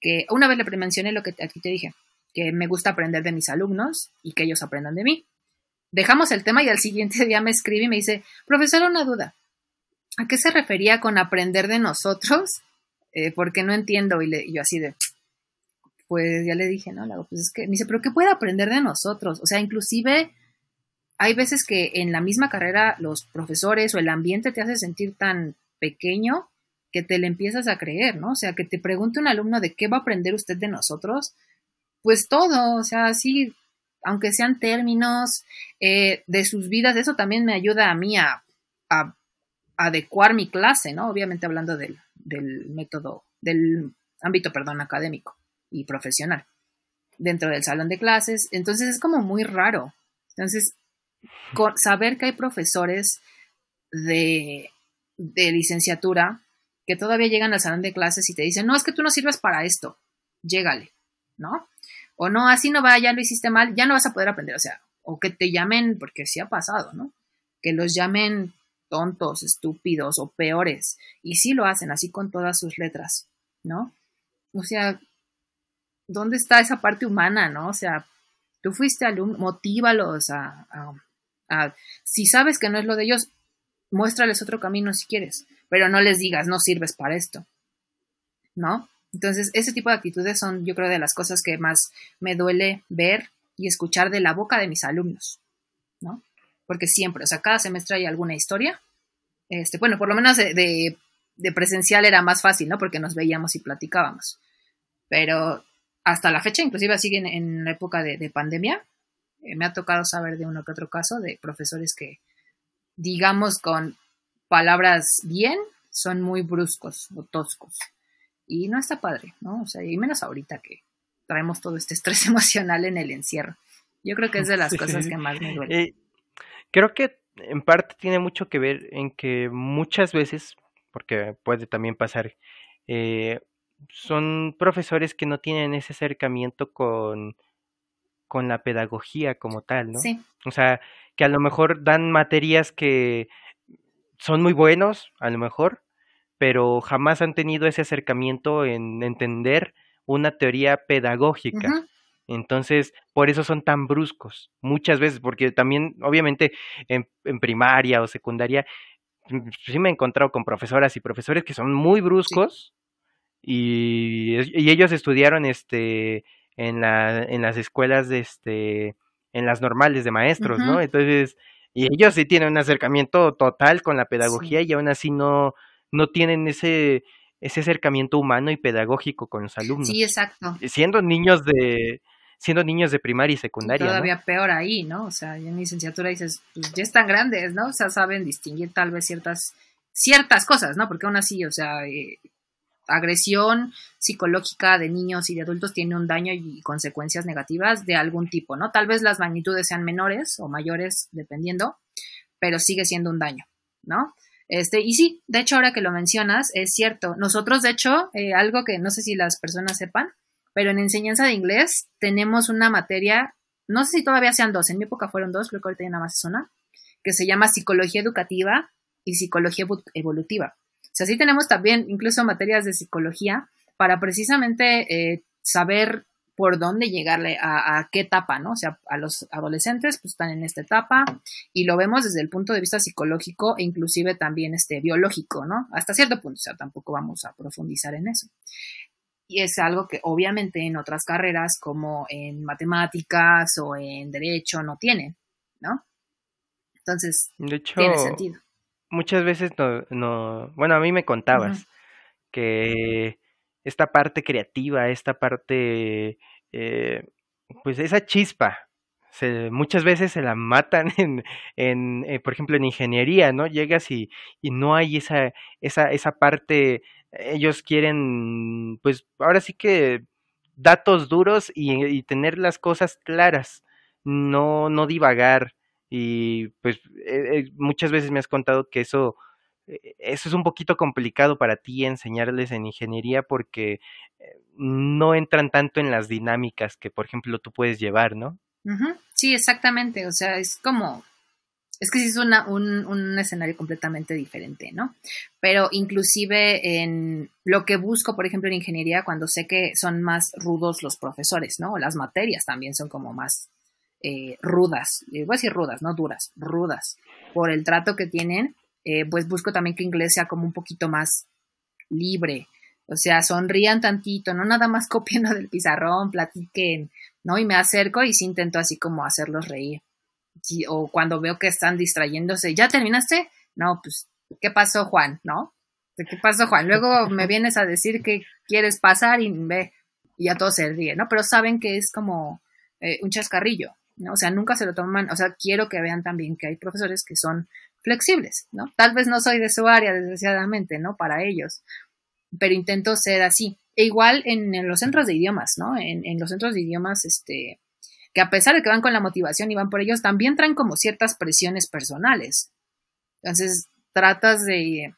que una vez le mencioné lo que aquí te dije, que me gusta aprender de mis alumnos y que ellos aprendan de mí dejamos el tema y al siguiente día me escribe y me dice, profesor, una duda. ¿A qué se refería con aprender de nosotros? Eh, porque no entiendo. Y, yo así de, pues ya le dije, no, pues es que, me dice, pero ¿qué puede aprender de nosotros? O sea, inclusive hay veces que en la misma carrera los profesores o el ambiente te hace sentir tan pequeño que te le empiezas a creer, ¿no? O sea, que te pregunte un alumno de qué va a aprender usted de nosotros, pues todo, o sea, sí, aunque sean términos eh, de sus vidas, eso también me ayuda a mí a, adecuar mi clase, ¿no? Obviamente hablando del, método, del ámbito, perdón, académico y profesional dentro del salón de clases. Entonces es como muy raro. Entonces, saber que hay profesores de, de licenciatura que todavía llegan al salón de clases y te dicen, no, es que tú no sirves para esto, llégale, ¿no? o no, así no va, ya lo hiciste mal, ya no vas a poder aprender, o sea, o que te llamen, porque sí ha pasado, ¿no? Que los llamen tontos, estúpidos o peores, y sí lo hacen así con todas sus letras, ¿no? O sea, ¿dónde está esa parte humana, no? O sea, tú fuiste alumno, motívalos a, a, a, si sabes que no es lo de ellos, muéstrales otro camino si quieres, pero no les digas, no sirves para esto, ¿no? Entonces, ese tipo de actitudes son, yo creo, de las cosas que más me duele ver y escuchar de la boca de mis alumnos, ¿no? Porque siempre, o sea, cada semestre hay alguna historia. Este, bueno, por lo menos de, presencial era más fácil, ¿no? Porque nos veíamos y platicábamos. Pero hasta la fecha, inclusive siguen en la época de, pandemia, eh, me ha tocado saber de uno que otro caso de profesores que, digamos, con palabras bien, son muy bruscos o toscos. Y no está padre, ¿no? O sea, y menos ahorita que traemos todo este estrés emocional en el encierro. Yo creo que es de las cosas que más me duele. Eh, creo que en parte tiene mucho que ver en que muchas veces, porque puede también pasar, eh, son profesores que no tienen ese acercamiento con, con la pedagogía como tal, ¿no? Sí. O sea, que a lo mejor dan materias que son muy buenos, a lo mejor, pero jamás han tenido ese acercamiento en entender una teoría pedagógica. Entonces, por eso son tan bruscos, muchas veces, porque también, obviamente, en, primaria o secundaria, mm, sí me he encontrado con profesoras y profesores que son muy bruscos y, y, ellos estudiaron este en, la, en las escuelas de este en las normales de maestros, ¿no? Entonces, y ellos sí tienen un acercamiento total con la pedagogía y aún así no, no tienen ese, ese acercamiento humano y pedagógico con los alumnos. Sí, exacto. Siendo niños de, siendo niños de primaria y secundaria. todavía peor ahí, ¿no? O sea, en licenciatura dices, pues ya están grandes, ¿no? O sea, saben distinguir tal vez ciertas, ciertas cosas, ¿no? Porque aún así, o sea, eh, agresión psicológica de niños y de adultos tiene un daño y consecuencias negativas de algún tipo, ¿no? Tal vez las magnitudes sean menores o mayores, dependiendo, pero sigue siendo un daño, ¿no? Este, y sí, de hecho, ahora que lo mencionas, es cierto. Nosotros, de hecho, eh, algo que no sé si las personas sepan, pero en enseñanza de inglés tenemos una materia, no sé si todavía sean dos, en mi época fueron dos, creo que ahorita ya nada más es una, que se llama psicología educativa y psicología evolutiva. O sea, sí tenemos también incluso materias de psicología para precisamente eh, saber por dónde llegarle a, qué etapa, ¿no? O sea, a los adolescentes pues están en esta etapa y lo vemos desde el punto de vista psicológico e inclusive también este biológico, ¿no? Hasta cierto punto, o sea, tampoco vamos a profundizar en eso. Y es algo que obviamente en otras carreras como en matemáticas o en derecho no tienen, ¿no? Entonces, tiene sentido. Muchas veces no, no, bueno, a mí me contabas que esta parte creativa, esta parte, eh, pues esa chispa, se, muchas veces se la matan en, en eh, por ejemplo, en ingeniería, ¿no? Llegas y, y no hay esa, esa, esa parte ellos quieren, pues ahora sí que datos duros y, tener las cosas claras, no, no divagar. Y pues eh, eh, muchas veces me has contado que eso, eh, eso es un poquito complicado para ti enseñarles en ingeniería porque no entran tanto en las dinámicas que, por ejemplo, tú puedes llevar, ¿no? Sí, exactamente. O sea, es como es que sí es una, un, escenario completamente diferente, ¿no? Pero inclusive en lo que busco, por ejemplo, en ingeniería, cuando sé que son más rudos los profesores, ¿no? Las materias también son como más eh, rudas, eh, voy a decir rudas, no duras, rudas, por el trato que tienen, eh, pues busco también que inglés sea como un poquito más libre, o sea, sonrían tantito, no nada más copiando del pizarrón, platiquen, ¿no? Y me acerco y sí intento así como hacerlos reír o cuando veo que están distrayéndose, ¿ya terminaste? No, pues, ¿qué pasó, Juan? ¿No? ¿Qué pasó, Juan? Luego me vienes a decir que quieres pasar y ve, y ya todo se ríe, ¿no? Pero saben que es como eh, un chascarrillo, ¿no? O sea, nunca se lo toman, o sea, quiero que vean también que hay profesores que son flexibles, ¿no? Tal vez no soy de su área, desgraciadamente, ¿no? Para ellos, pero intento ser así. E igual en, los centros de idiomas, ¿no? En, en, los centros de idiomas, este, que a pesar de que van con la motivación y van por ellos, también traen como ciertas presiones personales. Entonces, tratas de,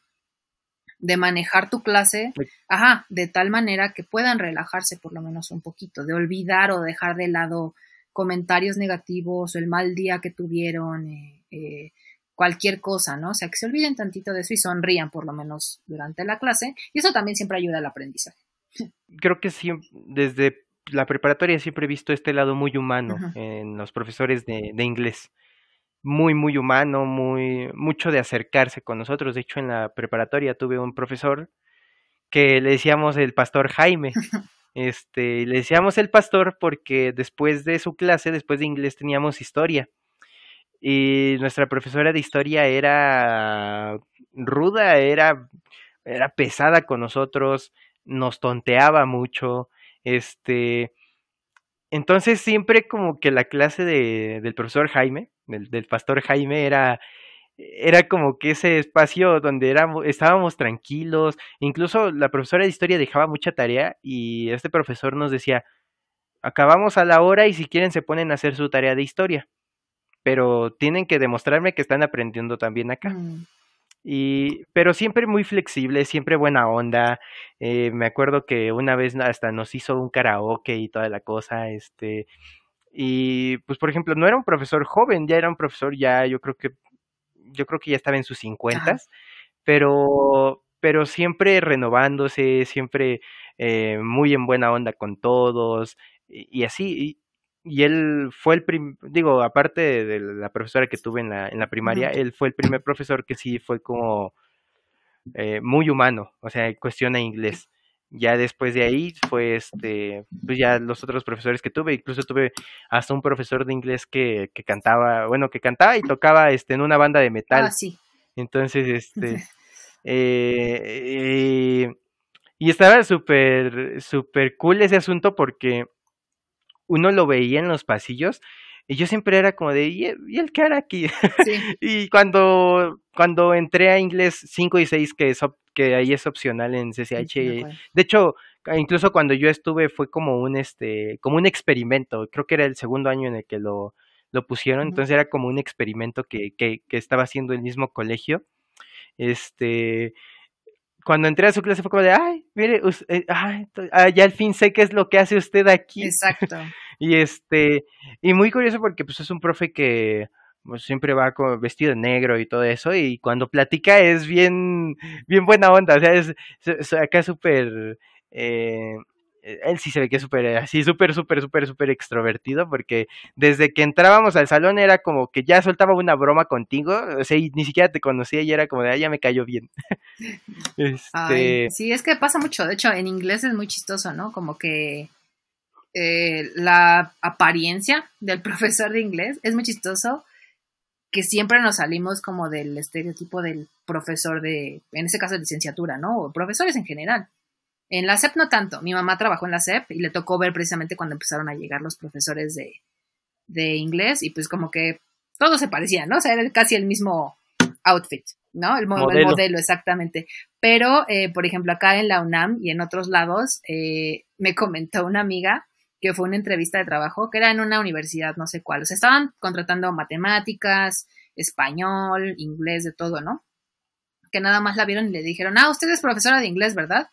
de manejar tu clase, ajá, de tal manera que puedan relajarse por lo menos un poquito, de olvidar o dejar de lado comentarios negativos o el mal día que tuvieron, eh, eh, cualquier cosa, ¿no? O sea, que se olviden tantito de eso y sonrían por lo menos durante la clase, y eso también siempre ayuda al aprendizaje. Creo que sí, desde la preparatoria siempre he visto este lado muy humano en los profesores de, de, inglés. Muy, muy humano, muy, mucho de acercarse con nosotros. De hecho, en la preparatoria tuve un profesor que le decíamos el pastor Jaime. Este, le decíamos el pastor porque después de su clase, después de inglés, teníamos historia. Y nuestra profesora de historia era ruda, era, era pesada con nosotros, nos tonteaba mucho, este, entonces siempre como que la clase de, del profesor Jaime, del, del, pastor Jaime, era, era como que ese espacio donde éramos, estábamos tranquilos, incluso la profesora de historia dejaba mucha tarea y este profesor nos decía, acabamos a la hora y si quieren se ponen a hacer su tarea de historia, pero tienen que demostrarme que están aprendiendo también acá. Mm. Y, pero siempre muy flexible, siempre buena onda. Eh, me acuerdo que una vez hasta nos hizo un karaoke y toda la cosa, este, Y pues, por ejemplo, no era un profesor joven, ya era un profesor ya, yo creo que, yo creo que ya estaba en sus cincuentas, pero, pero siempre renovándose, siempre eh, muy en buena onda con todos, y, así. Y, él fue el primer, digo, aparte de la profesora que tuve en la, en la primaria, él fue el primer profesor que sí fue como eh, muy humano, o sea, cuestiona inglés. Ya después de ahí fue este, pues ya los otros profesores que tuve, incluso tuve hasta un profesor de inglés que, que cantaba, bueno, que cantaba y tocaba este en una banda de metal. Ah, sí. Entonces, este, eh, y estaba súper, súper cool ese asunto porque uno lo veía en los pasillos y yo siempre era como de, ¿y, el qué hará aquí? y cuando, cuando entré a inglés 5 y 6, que, es, que ahí es opcional en CCH, de hecho, incluso cuando yo estuve fue como un, este, como un experimento, creo que era el segundo año en el que lo, lo pusieron, entonces era como un experimento que, que, que estaba haciendo el mismo colegio. Este, cuando entré a su clase fue como de, ay, mire, eh, ay, ah, ya al fin sé qué es lo que hace usted aquí. Exacto. y este, y muy curioso porque pues es un profe que pues, siempre va con vestido de negro y todo eso, y cuando platica es bien, bien buena onda, o sea, es, es acá súper, eh, él sí se ve que es súper, eh, así, súper, súper, súper, súper extrovertido, porque desde que entrábamos al salón era como que ya soltaba una broma contigo, o sea, y ni siquiera te conocía y era como de, ah, ya me cayó bien. este... sí, es que pasa mucho, de hecho, en inglés es muy chistoso, ¿no? Como que eh, la apariencia del profesor de inglés es muy chistoso, que siempre nos salimos como del estereotipo del profesor de, en este caso, de licenciatura, ¿no? O profesores en general en la SEP no tanto. Mi mamá trabajó en la SEP y le tocó ver precisamente cuando empezaron a llegar los profesores de, de inglés y pues como que todo se parecía, ¿no? O sea, era casi el mismo outfit, ¿no? El, modelo. exactamente. Pero, eh, por ejemplo, acá en la UNAM y en otros lados, eh, me comentó una amiga que fue una entrevista de trabajo, que era en una universidad, no sé cuál. O sea, estaban contratando matemáticas, español, inglés, de todo, ¿no? Que nada más la vieron y le dijeron, ah, usted es profesora de inglés, ¿verdad?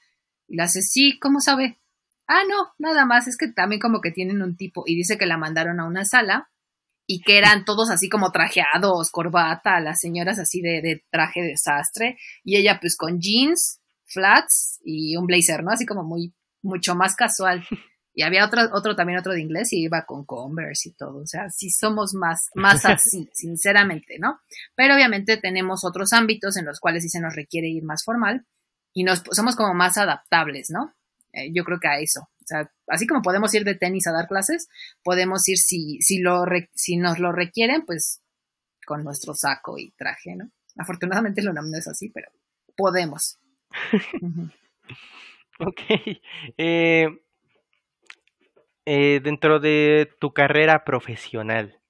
Y la hace, sí, ¿cómo sabe? Ah, no, nada más, es que también como que tienen un tipo y dice que la mandaron a una sala y que eran todos así como trajeados, corbata, las señoras así de, de traje de desastre y ella pues con jeans, flats y un blazer, ¿no? Así como muy, mucho más casual. Y había otro, otro también otro de inglés y iba con Converse y todo. O sea, sí somos más, más así, sinceramente, ¿no? Pero obviamente tenemos otros ámbitos en los cuales sí se nos requiere ir más formal y nos somos como más adaptables, ¿no? Eh, yo creo que a eso. O sea, así como podemos ir de tenis a dar clases, podemos ir si, si, lo si nos lo requieren, pues con nuestro saco y traje, ¿no? Afortunadamente lo no es así, pero podemos. ok. Eh, eh, dentro de tu carrera profesional,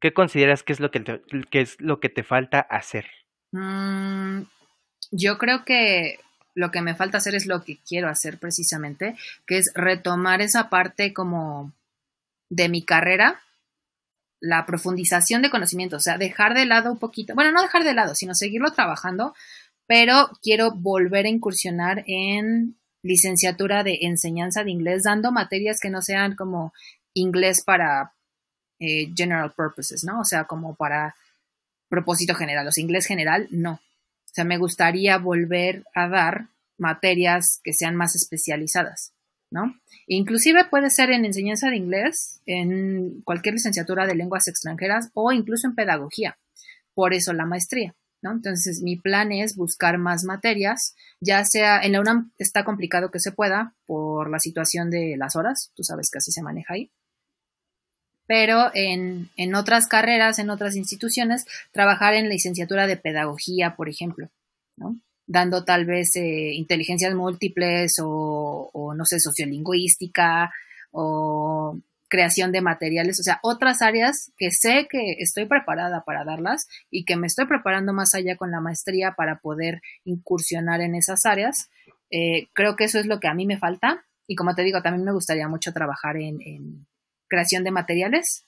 ¿qué consideras que es lo que te, es lo que te falta hacer? Mm, yo creo que lo que me falta hacer es lo que quiero hacer precisamente, que es retomar esa parte como de mi carrera, la profundización de conocimiento, o sea, dejar de lado un poquito, bueno, no dejar de lado, sino seguirlo trabajando, pero quiero volver a incursionar en licenciatura de enseñanza de inglés, dando materias que no sean como inglés para eh, general purposes, ¿no? O sea, como para propósito general, o sea, inglés general, no. Sea, me gustaría volver a dar materias que sean más especializadas, ¿no? Inclusive puede ser en enseñanza de inglés, en cualquier licenciatura de lenguas extranjeras o incluso en pedagogía. Por eso la maestría, ¿no? Entonces, mi plan es buscar más materias, ya sea en la UNAM está complicado que se pueda por la situación de las horas, tú sabes que así se maneja ahí, pero en, en, otras carreras, en otras instituciones, trabajar en la licenciatura de pedagogía, por ejemplo, ¿no? dando tal vez eh, inteligencias múltiples o, no sé, sociolingüística o creación de materiales, o sea, otras áreas que sé que estoy preparada para darlas y que me estoy preparando más allá con la maestría para poder incursionar en esas áreas. Eh, creo que eso es lo que a mí me falta y como te digo, también me gustaría mucho trabajar en creación de materiales,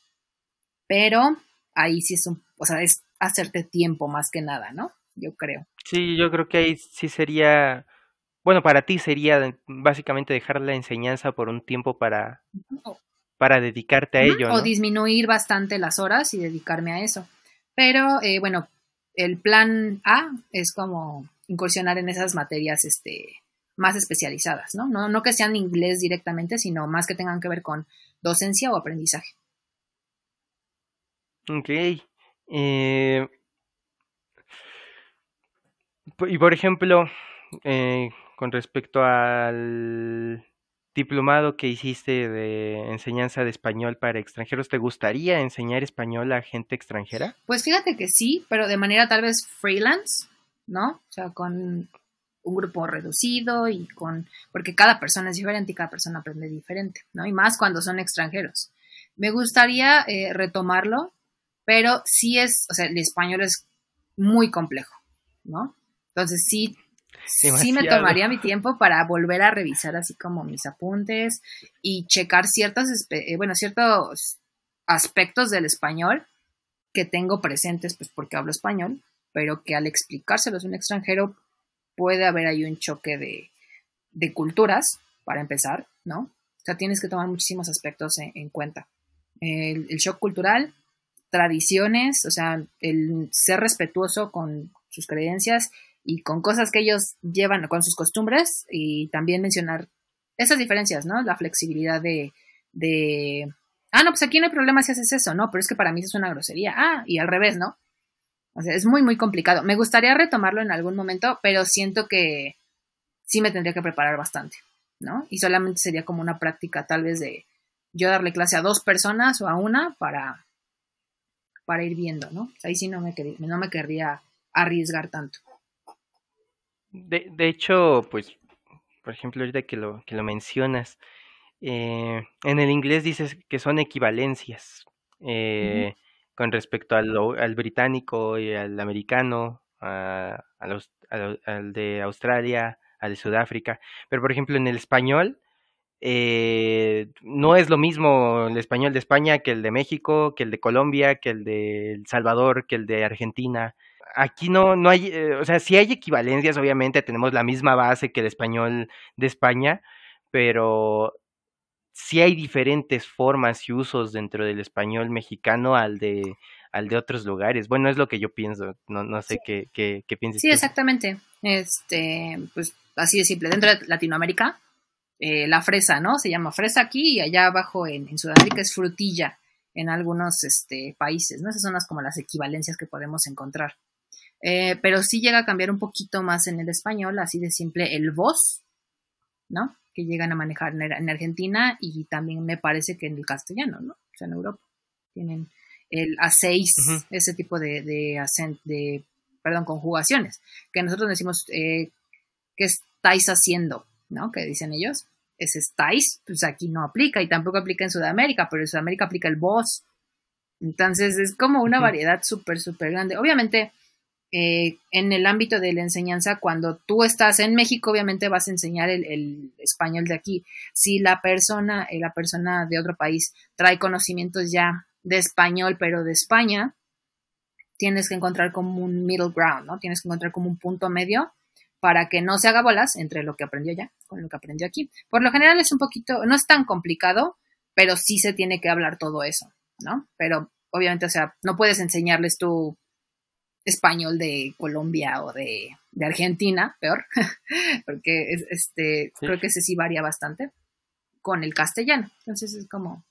pero ahí sí es un, o sea, es hacerte tiempo más que nada, ¿no? Yo creo. Sí, yo creo que ahí sí sería, bueno, para ti sería básicamente dejar la enseñanza por un tiempo para, para dedicarte a ello. O disminuir bastante las horas y dedicarme a eso. Pero eh, bueno, el plan A es como incursionar en esas materias este, más especializadas, ¿no? ¿no? No que sean inglés directamente, sino más que tengan que ver con docencia o aprendizaje. Ok. Eh, y por ejemplo, eh, con respecto al diplomado que hiciste de enseñanza de español para extranjeros, ¿te gustaría enseñar español a gente extranjera? Pues fíjate que sí, pero de manera tal vez freelance, ¿no? O sea, con un grupo reducido y con, porque cada persona es diferente y cada persona aprende diferente, ¿no? Y más cuando son extranjeros. Me gustaría eh, retomarlo, pero sí es, o sea, el español es muy complejo, ¿no? Entonces sí, sí me tomaría mi tiempo para volver a revisar así como mis apuntes y checar ciertos, eh, bueno, ciertos aspectos del español que tengo presentes, pues porque hablo español, pero que al explicárselos a un extranjero puede haber ahí un choque de, culturas, para empezar, ¿no? O sea, tienes que tomar muchísimos aspectos en, cuenta. El, el, shock cultural, tradiciones, o sea, el ser respetuoso con sus creencias y con cosas que ellos llevan, con sus costumbres, y también mencionar esas diferencias, ¿no? La flexibilidad de, de, ah, no, pues aquí no hay problema si haces eso, no, pero es que para mí eso es una grosería, ah, y al revés, ¿no? O sea, es muy, muy complicado. Me gustaría retomarlo en algún momento, pero siento que sí me tendría que preparar bastante, ¿no? Y solamente sería como una práctica tal vez de yo darle clase a dos personas o a una para, para ir viendo, ¿no? ahí sí no me, no me querría arriesgar tanto. De, de hecho, pues, por ejemplo, ahorita que lo, que lo mencionas, eh, en el inglés dices que son equivalencias. Eh, con respecto al, británico y al americano, a, al de Australia, al de Sudáfrica. Pero, por ejemplo, en el español, eh, no es lo mismo el español de España que el de México, que el de Colombia, que el de El Salvador, que el de Argentina. Aquí no, no hay, eh, o sea, sí hay equivalencias, obviamente tenemos la misma base que el español de España, pero sí hay diferentes formas y usos dentro del español mexicano al de al de otros lugares. Bueno, es lo que yo pienso, no, no sé qué, qué, qué piensas. Sí, exactamente. Este, pues así de simple. Dentro de Latinoamérica, eh, la fresa, ¿no? Se llama fresa aquí y allá abajo en, en, Sudamérica es frutilla en algunos este, países, ¿no? Esas son las, como las equivalencias que podemos encontrar. Eh, pero sí llega a cambiar un poquito más en el español, así de simple, el voz, ¿no? Que llegan a manejar en Argentina y también me parece que en el castellano, ¿no? O sea, en Europa tienen el A6, ese tipo de, de, de, perdón, conjugaciones, que nosotros decimos, eh, ¿qué estáis haciendo? ¿No? Que dicen ellos. Ese estáis, pues aquí no aplica y tampoco aplica en Sudamérica, pero en Sudamérica aplica el vos. Entonces es como una variedad súper, súper grande. Obviamente, eh, en el ámbito de la enseñanza, cuando tú estás en México, obviamente vas a enseñar el, español de aquí. Si la persona, eh, la persona de otro país trae conocimientos ya de español, pero de España, tienes que encontrar como un middle ground, ¿no? Tienes que encontrar como un punto medio para que no se haga bolas entre lo que aprendió ya con lo que aprendió aquí. Por lo general es un poquito, no es tan complicado, pero sí se tiene que hablar todo eso, ¿no? Pero obviamente, o sea, no puedes enseñarles tú español de Colombia o de, Argentina, peor, porque este, creo que ese sí varía bastante con el castellano. Entonces es como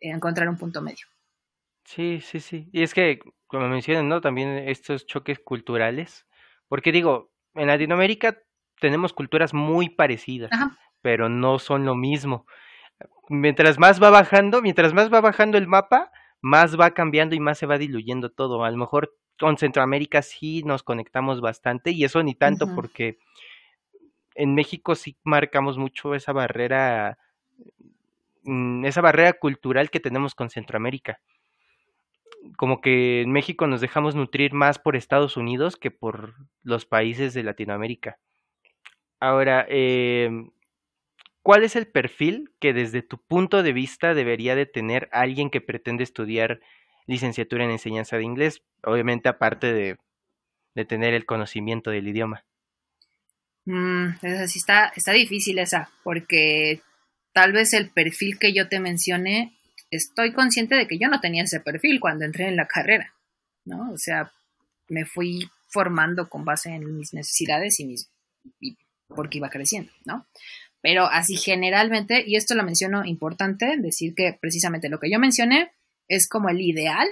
encontrar un punto medio. Sí, sí, sí. Y es que, como mencionan, ¿no? También estos choques culturales, porque digo, en Latinoamérica tenemos culturas muy parecidas, pero no son lo mismo. Mientras más va bajando, mientras más va bajando el mapa, más va cambiando y más se va diluyendo todo. A lo mejor con Centroamérica sí nos conectamos bastante y eso ni tanto porque en México sí marcamos mucho esa barrera, mm, esa barrera cultural que tenemos con Centroamérica. Como que en México nos dejamos nutrir más por Estados Unidos que por los países de Latinoamérica. Ahora, em, ¿cuál es el perfil que desde tu punto de vista debería de tener alguien que pretende estudiar licenciatura en enseñanza de inglés, obviamente aparte de, tener el conocimiento del idioma. Mm, sí está, está difícil esa, porque tal vez el perfil que yo te mencioné, estoy consciente de que yo no tenía ese perfil cuando entré en la carrera, ¿no? O sea, me fui formando con base en mis necesidades y mis y porque iba creciendo, ¿no? Pero así generalmente, y esto lo menciono importante, decir que precisamente lo que yo mencioné es como el ideal,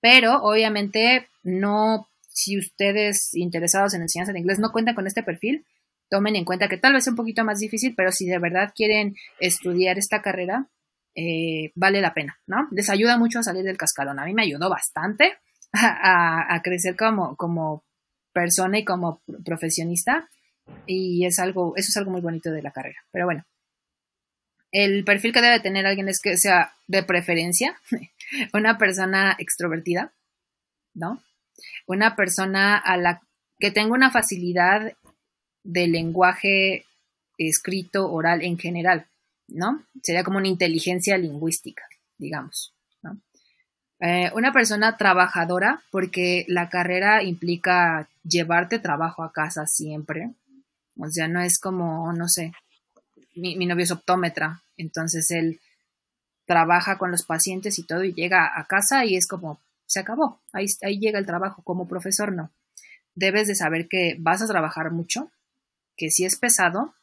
pero obviamente no, si ustedes interesados en enseñanza de inglés no cuentan con este perfil, tomen en cuenta que tal vez es un poquito más difícil, pero si de verdad quieren estudiar esta carrera, eh, vale la pena, ¿no? Les ayuda mucho a salir del cascarón. A mí me ayudó bastante a, crecer como, como persona y como profesionista y es algo, eso es algo muy bonito de la carrera. Pero bueno, el perfil que debe tener alguien es que sea de preferencia una persona extrovertida, ¿no? Una persona a la que tenga una facilidad de lenguaje escrito, oral en general, ¿no? Sería como una inteligencia lingüística, digamos, ¿no? Eh, una persona trabajadora, porque la carrera implica llevarte trabajo a casa siempre. O sea, no es como, no sé, mi, mi novio es optómetra, entonces él trabaja con los pacientes y todo y llega a casa y es como, se acabó, ahí, ahí llega el trabajo, como profesor no. Debes de saber que vas a trabajar mucho, que sí es pesado,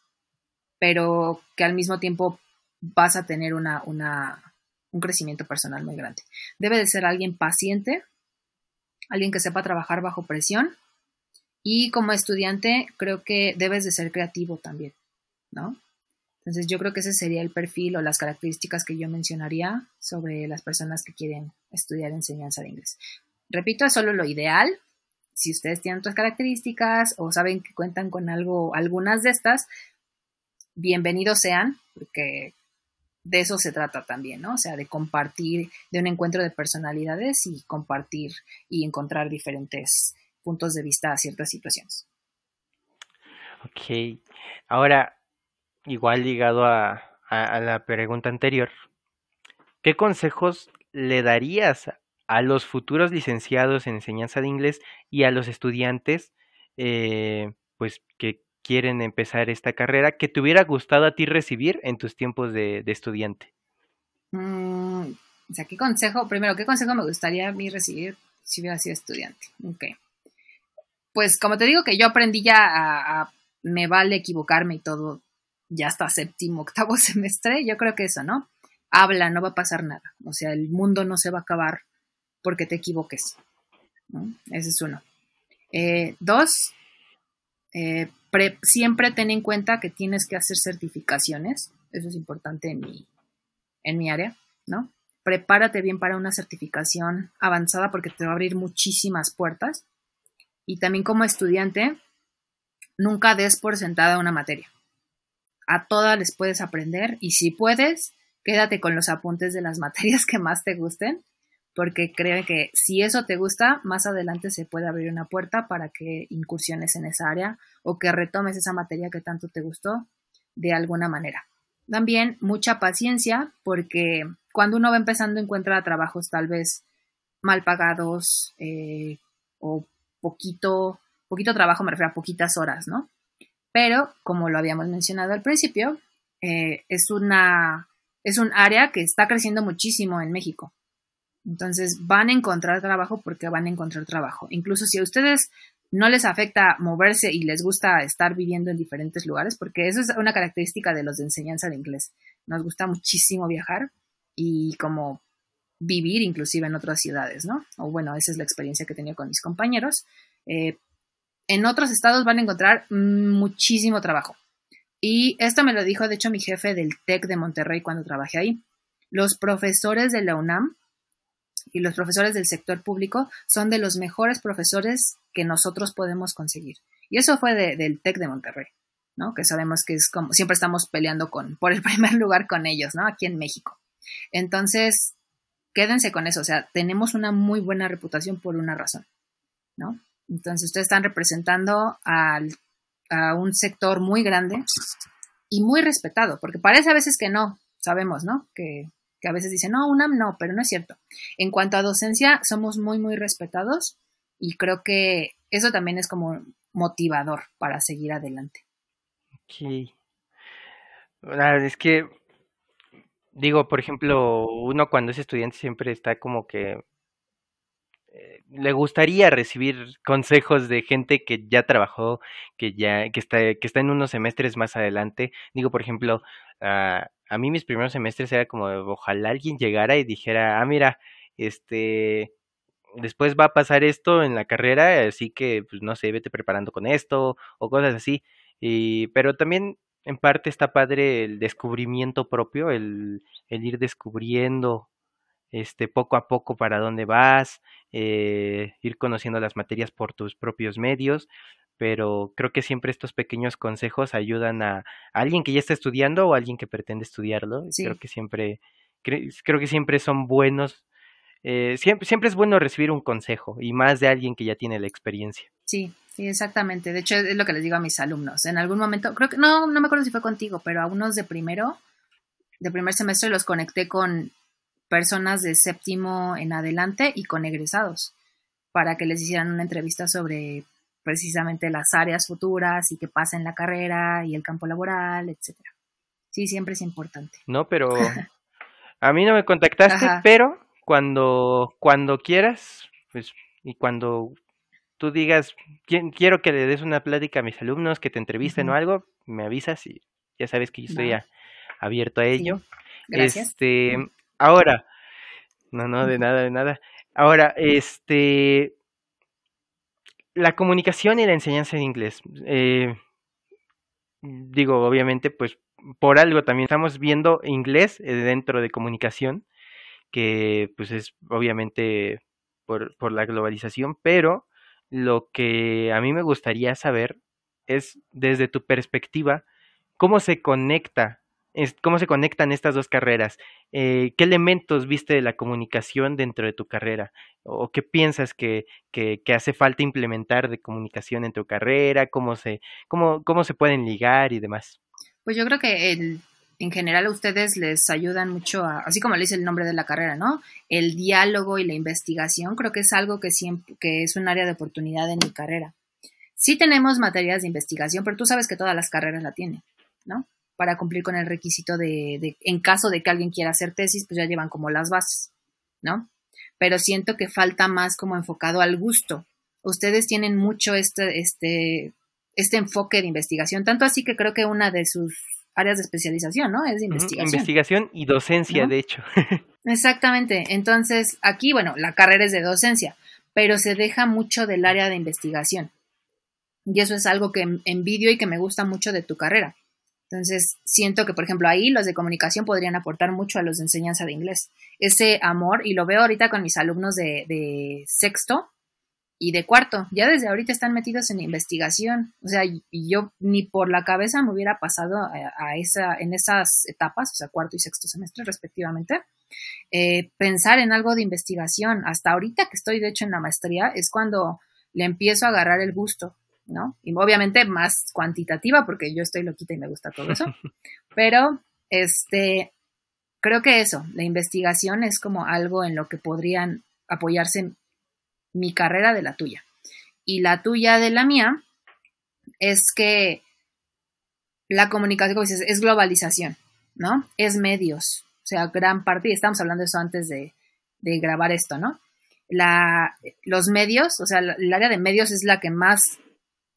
pero que al mismo tiempo vas a tener una, una, un crecimiento personal muy grande. Debe de ser alguien paciente, alguien que sepa trabajar bajo presión y como estudiante creo que debes de ser creativo también, ¿no? Entonces yo creo que ese sería el perfil o las características que yo mencionaría sobre las personas que quieren estudiar enseñanza de inglés. Repito, es solo lo ideal, si ustedes tienen otras características o saben que cuentan con algo, algunas de estas, bienvenidos sean, porque de eso se trata también, ¿no? O sea, de compartir, de un encuentro de personalidades y compartir y encontrar diferentes puntos de vista a ciertas situaciones. Ok, ahora, igual ligado a, a la pregunta anterior, ¿qué consejos le darías a los futuros licenciados en enseñanza de inglés y a los estudiantes eh, pues que quieren empezar esta carrera que te hubiera gustado a ti recibir en tus tiempos de, estudiante? Mm, o sea, ¿qué consejo? Primero, ¿qué consejo me gustaría a mí recibir si hubiera sido estudiante? Ok. Pues como te digo que yo aprendí ya a me vale equivocarme y todo ya hasta séptimo, octavo semestre, yo creo que eso, ¿no? Habla, no va a pasar nada. O sea, el mundo no se va a acabar porque te equivoques. Ese es uno. Eh, dos, eh, siempre ten en cuenta que tienes que hacer certificaciones. Eso es importante en mi, en mi área, ¿no? Prepárate bien para una certificación avanzada porque te va a abrir muchísimas puertas. Y también como estudiante, nunca des por sentada una materia. A todas les puedes aprender y si puedes, quédate con los apuntes de las materias que más te gusten porque creo que si eso te gusta, más adelante se puede abrir una puerta para que incursiones en esa área o que retomes esa materia que tanto te gustó de alguna manera. También mucha paciencia porque cuando uno va empezando encuentra trabajos tal vez mal pagados eh, o poquito, poquito trabajo, me refiero a poquitas horas, ¿no? Pero, como lo habíamos mencionado al principio, eh, es, una, es un área que está creciendo muchísimo en México. Entonces van a encontrar trabajo porque van a encontrar trabajo. Incluso si a ustedes no les afecta moverse y les gusta estar viviendo en diferentes lugares, porque eso es una característica de los de enseñanza de inglés. Nos gusta muchísimo viajar y como vivir inclusive en otras ciudades, ¿no? O bueno, esa es la experiencia que he tenido con mis compañeros. Eh, en otros estados van a encontrar muchísimo trabajo. Y esto me lo dijo, de hecho, mi jefe del TEC de Monterrey cuando trabajé ahí. Los profesores de la UNAM y los profesores del sector público son de los mejores profesores que nosotros podemos conseguir. Y eso fue del TEC de Monterrey, ¿no? Que sabemos que es como, siempre estamos peleando con, por el primer lugar con ellos, ¿no? Aquí en México. Entonces, quédense con eso, o sea, tenemos una muy buena reputación por una razón, ¿no? Entonces, ustedes están representando al, a un sector muy grande y muy respetado, porque parece a veces que no, sabemos, ¿no? Que que a veces dicen, no, UNAM no, pero no es cierto. En cuanto a docencia, somos muy, muy respetados y creo que eso también es como motivador para seguir adelante. Ok. Es que digo, por ejemplo, uno cuando es estudiante siempre está como que eh, le gustaría recibir consejos de gente que ya trabajó, que ya que está que está en unos semestres más adelante. Digo, por ejemplo, uh, a mí mis primeros semestres era como ojalá alguien llegara y dijera, "Ah, mira, este después va a pasar esto en la carrera, así que pues no sé, vete preparando con esto o cosas así." Y pero también en parte está padre el descubrimiento propio, el, el ir descubriendo este, poco a poco para dónde vas, eh, ir conociendo las materias por tus propios medios, pero creo que siempre estos pequeños consejos ayudan a, alguien que ya está estudiando o a alguien que pretende estudiarlo. Creo que siempre, creo que siempre son buenos. Eh, siempre, siempre es bueno recibir un consejo y más de alguien que ya tiene la experiencia. Sí, sí, exactamente. De hecho, es lo que les digo a mis alumnos. En algún momento, creo que, no, no me acuerdo si fue contigo, pero a unos de primero, de primer semestre los conecté con personas de séptimo en adelante y con egresados para que les hicieran una entrevista sobre precisamente las áreas futuras y qué pasa en la carrera y el campo laboral, etcétera. Sí, siempre es importante. No, pero a mí no me contactaste, pero cuando cuando quieras, pues y cuando tú digas, quiero que le des una plática a mis alumnos, que te entrevisten o algo, me avisas y ya sabes que yo estoy abierto a ello. Gracias. Este, ahora, no, no, de nada, de nada. Ahora, este, la comunicación y la enseñanza de inglés. Eh, digo, obviamente, pues por algo también estamos viendo inglés eh, dentro de comunicación, que pues es obviamente por, por la globalización, pero lo que a mí me gustaría saber es desde tu perspectiva, cómo se conecta, cómo se conectan estas dos carreras, eh, qué elementos viste de la comunicación dentro de tu carrera, o qué piensas que, que, hace falta implementar de comunicación en tu carrera, cómo se, cómo, cómo se pueden ligar y demás. Pues yo creo que el, en general a ustedes les ayudan mucho, a, así como le dice el nombre de la carrera, ¿no? El diálogo y la investigación creo que es algo que siempre, que es un área de oportunidad en mi carrera. Sí tenemos materias de investigación, pero tú sabes que todas las carreras la tienen, ¿no? Para cumplir con el requisito de, de en caso de que alguien quiera hacer tesis, pues ya llevan como las bases, ¿no? Pero siento que falta más como enfocado al gusto. Ustedes tienen mucho este, este, este enfoque de investigación, tanto así que creo que una de sus áreas de especialización, ¿no? Es de investigación. investigación y docencia, de hecho. Exactamente. Entonces, aquí, bueno, la carrera es de docencia, pero se deja mucho del área de investigación. Y eso es algo que envidio y que me gusta mucho de tu carrera. Entonces, siento que, por ejemplo, ahí los de comunicación podrían aportar mucho a los de enseñanza de inglés. Ese amor, y lo veo ahorita con mis alumnos de, de sexto, y de cuarto, ya desde ahorita están metidos en investigación, o sea, yo ni por la cabeza me hubiera pasado a, esa, en esas etapas, o sea, cuarto y sexto semestre respectivamente, eh, pensar en algo de investigación. Hasta ahorita que estoy, de hecho, en la maestría, es cuando le empiezo a agarrar el gusto, ¿no? Y obviamente más cuantitativa, porque yo estoy loquita y me gusta todo eso, pero, este, creo que eso, la investigación es como algo en lo que podrían apoyarse mi carrera de la tuya. Y la tuya de la mía es que la comunicación, como dices, es globalización, ¿no? Es medios. O sea, gran parte, y estamos hablando de eso antes de, grabar esto, ¿no? La, los medios, o sea, el área de medios es la que más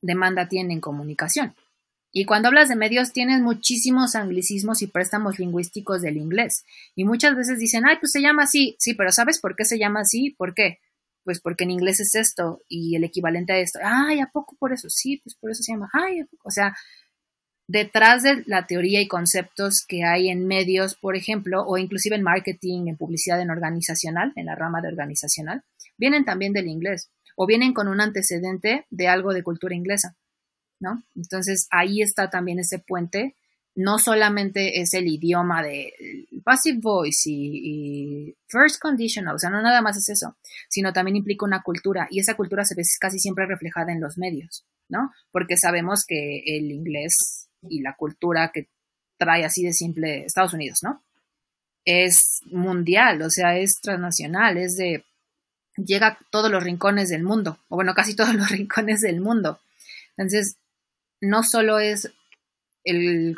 demanda tiene en comunicación. Y cuando hablas de medios tienes muchísimos anglicismos y préstamos lingüísticos del inglés. Y muchas veces dicen, ay, pues se llama así. Sí, pero ¿sabes por qué se llama así? ¿Por qué? pues porque en inglés es esto y el equivalente a esto, ay, ¿a poco por eso? Sí, pues por eso se llama, ay. O sea, detrás de la teoría y conceptos que hay en medios, por ejemplo, o inclusive en marketing, en publicidad en organizacional, en la rama de organizacional, vienen también del inglés o vienen con un antecedente de algo de cultura inglesa, ¿no? Entonces ahí está también ese puente no solamente es el idioma de passive voice y, first conditional, o sea, no nada más es eso, sino también implica una cultura y esa cultura se ve casi siempre reflejada en los medios, ¿no? Porque sabemos que el inglés y la cultura que trae así de simple Estados Unidos, ¿no? Es mundial, o sea, es transnacional, es de llega a todos los rincones del mundo, o bueno, casi todos los rincones del mundo. Entonces, no solo es el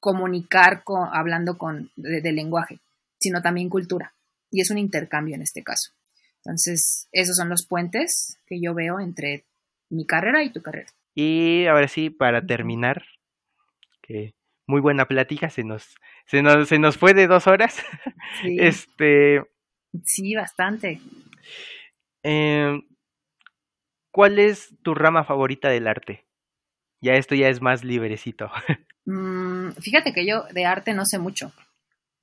comunicar con, hablando con, de, lenguaje, sino también cultura. Y es un intercambio en este caso. Entonces, esos son los puentes que yo veo entre mi carrera y tu carrera. Y ahora sí, para terminar, que muy buena plática, se nos, se nos, se nos fue de dos horas. Este. Sí, bastante. Em, ¿Cuál es tu rama favorita del arte? Ya esto ya es más librecito. Mm, fíjate que yo de arte no sé mucho,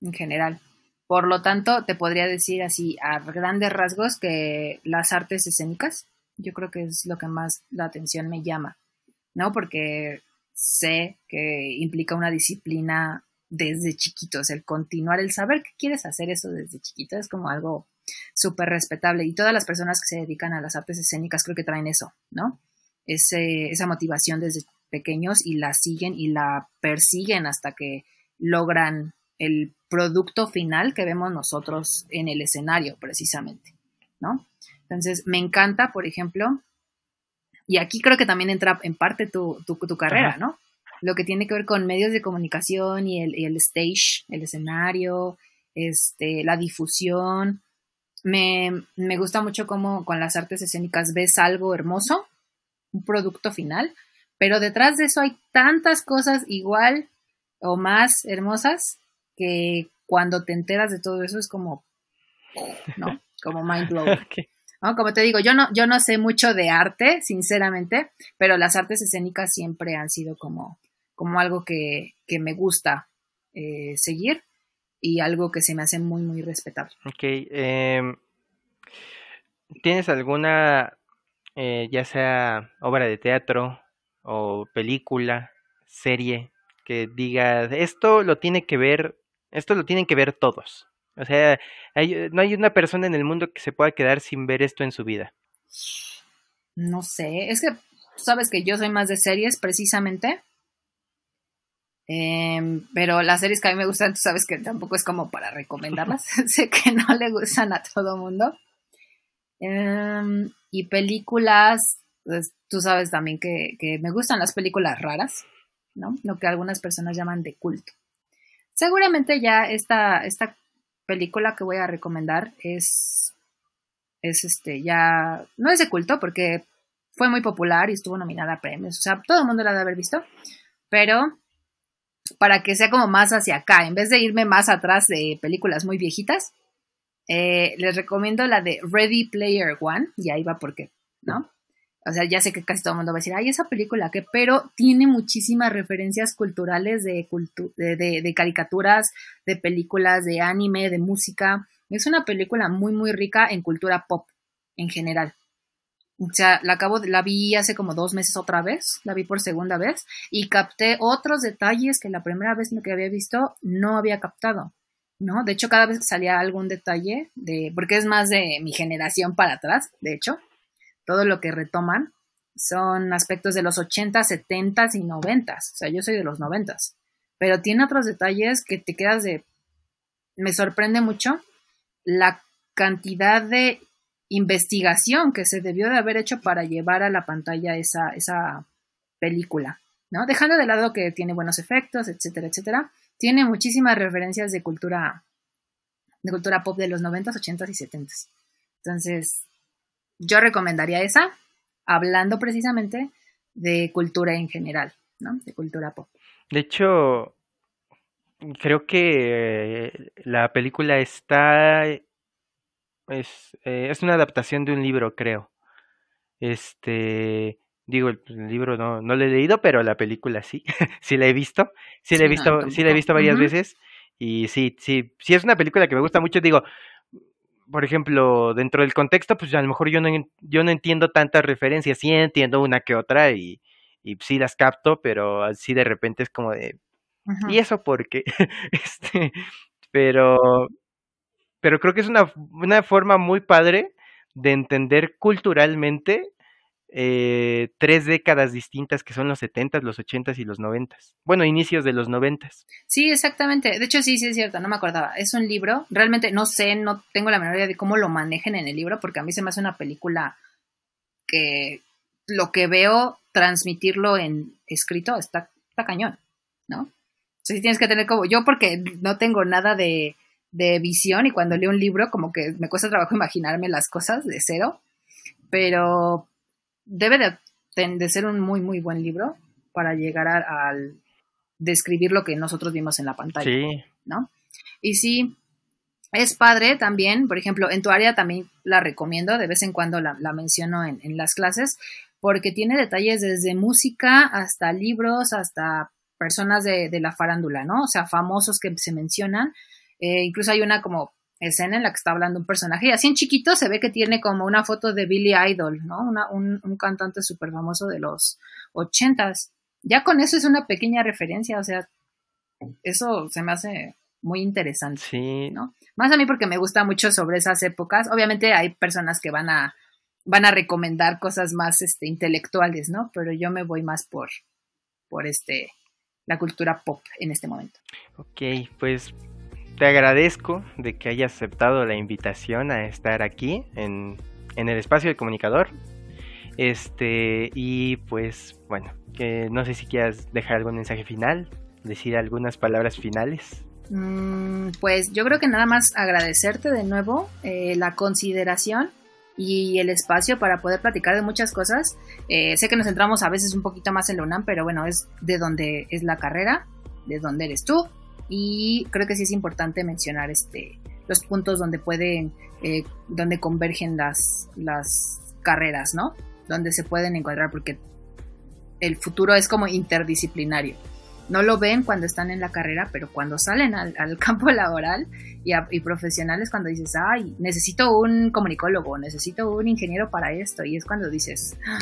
en general. Por lo tanto, te podría decir así a grandes rasgos que las artes escénicas, yo creo que es lo que más la atención me llama, ¿no? Porque sé que implica una disciplina desde chiquitos, el continuar, el saber que quieres hacer eso desde chiquito es como algo súper respetable y todas las personas que se dedican a las artes escénicas creo que traen eso, ¿no? Ese, esa motivación desde pequeños y la siguen y la persiguen hasta que logran el producto final que vemos nosotros en el escenario, precisamente, ¿no? Entonces, me encanta, por ejemplo, y aquí creo que también entra en parte tu, tu, carrera, ¿no? Lo que tiene que ver con medios de comunicación y el, y el stage, el escenario, este, la difusión, me, gusta mucho cómo con las artes escénicas ves algo hermoso, un producto final, pero detrás de eso hay tantas cosas igual o más hermosas que cuando te enteras de todo eso es como, ¿no? Como mind blowing. Como te digo, yo no, yo no sé mucho de arte, sinceramente, pero las artes escénicas siempre han sido como, como algo que, me gusta eh, seguir y algo que se me hace muy, muy respetable. Ok. Em, ¿Tienes alguna, eh, ya sea obra de teatro o película, serie, que diga, esto lo tiene que ver, esto lo tienen que ver todos? O sea, no hay una persona en el mundo que se pueda quedar sin ver esto en su vida. No sé, es que sabes que yo soy más de series precisamente. Em, pero las series que a mí me gustan, tú sabes que tampoco es como para recomendarlas. sé que no le gustan a todo mundo. Em, y películas, pues, tú sabes también que, me gustan las películas raras, ¿no? Lo que algunas personas llaman de culto. Seguramente ya esta, esta película que voy a recomendar es, es este, ya, no es de culto porque fue muy popular y estuvo nominada a premios, o sea, todo el mundo la debe haber visto, pero para que sea como más hacia acá, en vez de irme más atrás de películas muy viejitas, eh, les recomiendo la de Ready Player One, y ahí va porque, ¿no? O sea, ya sé que casi todo el mundo va a decir, ay, esa película que, pero tiene muchísimas referencias culturales de, de, de, caricaturas, de películas, de anime, de música. Es una película muy, muy rica en cultura pop en general. O sea, la acabo, la vi hace como dos meses otra vez, la vi por segunda vez y capté otros detalles que la primera vez que había visto no había captado. ¿no? De hecho, cada vez que salía algún detalle, de, porque es más de mi generación para atrás, de hecho, todo lo que retoman son aspectos de los 80, 70 y 90. O sea, yo soy de los 90. Pero tiene otros detalles que te quedas de... Me sorprende mucho la cantidad de investigación que se debió de haber hecho para llevar a la pantalla esa, esa película, ¿no? Dejando de lado que tiene buenos efectos, etcétera, etcétera tiene muchísimas referencias de cultura, de cultura pop de los 90s, 80s y 70s. Entonces, yo recomendaría esa, hablando precisamente de cultura en general, ¿no? De cultura pop. De hecho, creo que la película está es, eh, es una adaptación de un libro, creo. Este Digo, el, libro no, no lo he leído, pero la película sí, sí la he visto, sí la he visto, sí la he visto varias veces y sí, sí, sí es una película que me gusta mucho, digo, por ejemplo, dentro del contexto, pues a lo mejor yo no, yo no entiendo tantas referencias, sí entiendo una que otra y, y sí las capto, pero así de repente es como de, ¿y eso por qué? este, pero, pero creo que es una, una forma muy padre de entender culturalmente eh, tres décadas distintas que son los 70, los 80 y los 90. Bueno, inicios de los 90. Sí, exactamente. De hecho, sí, sí es cierto, no me acordaba. Es un libro, realmente no sé, no tengo la menor idea de cómo lo manejen en el libro, porque a mí se me hace una película que lo que veo transmitirlo en escrito está, cañón, ¿no? sea, sí tienes que tener como, yo porque no tengo nada de, de visión y cuando leo un libro como que me cuesta trabajo imaginarme las cosas de cero, pero debe de, de ser un muy, muy buen libro para llegar al describir lo que nosotros vimos en la pantalla. Sí. ¿No? Y sí, es padre también, por ejemplo, en tu área también la recomiendo, de vez en cuando la, menciono en, las clases, porque tiene detalles desde música hasta libros, hasta personas de, la farándula, ¿no? O sea, famosos que se mencionan. Eh, incluso hay una como escena en la que está hablando un personaje y así en chiquito se ve que tiene como una foto de Billy Idol, ¿no? un, un cantante súper famoso de los ochentas. Ya con eso es una pequeña referencia, o sea, eso se me hace muy interesante, sí. ¿no? Más a mí porque me gusta mucho sobre esas épocas. Obviamente hay personas que van a van a recomendar cosas más este intelectuales, ¿no? Pero yo me voy más por por este la cultura pop en este momento. Ok, pues te agradezco de que hayas aceptado la invitación a estar aquí en, en el espacio del comunicador. Este, y pues bueno, que no sé si quieras dejar algún mensaje final, decir algunas palabras finales. Mm, pues yo creo que nada más agradecerte de nuevo eh, la consideración y el espacio para poder platicar de muchas cosas. Eh, sé que nos centramos a veces un poquito más en la UNAM, pero bueno, es de donde es la carrera, de donde eres tú. Y creo que sí es importante mencionar este, los puntos donde pueden, eh, donde convergen las, las carreras, ¿no? Donde se pueden encuadrar, porque el futuro es como interdisciplinario no lo ven cuando están en la carrera, pero cuando salen al, campo laboral y, y, profesionales, cuando dices, ay, necesito un comunicólogo, necesito un ingeniero para esto, y es cuando dices, ah,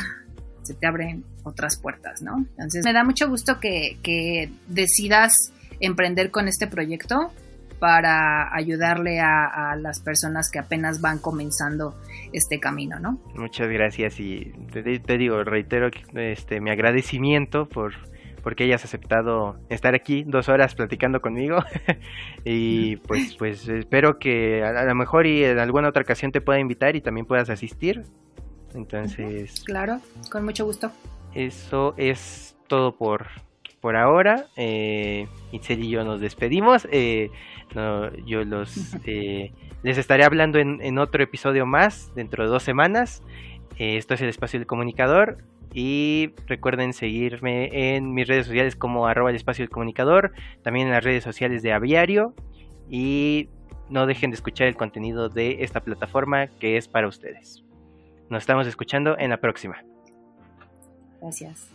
se te abren otras puertas, ¿no? Entonces, me da mucho gusto que, que decidas emprender con este proyecto para ayudarle a, las personas que apenas van comenzando este camino, ¿no? Muchas gracias y te, te digo, reitero este, mi agradecimiento por porque hayas aceptado estar aquí dos horas platicando conmigo. y pues, pues espero que a, lo mejor y en alguna otra ocasión te pueda invitar y también puedas asistir. Entonces. Claro, con mucho gusto. Eso es todo por, por ahora. Eh, Itzel y yo nos despedimos. Eh, yo los eh, les estaré hablando en, en, otro episodio más dentro de dos semanas. Eh, esto es el espacio del comunicador. Y recuerden seguirme en mis redes sociales como arroba el espacio del comunicador, también en las redes sociales de Aviario. Y no dejen de escuchar el contenido de esta plataforma que es para ustedes. Nos estamos escuchando en la próxima. Gracias.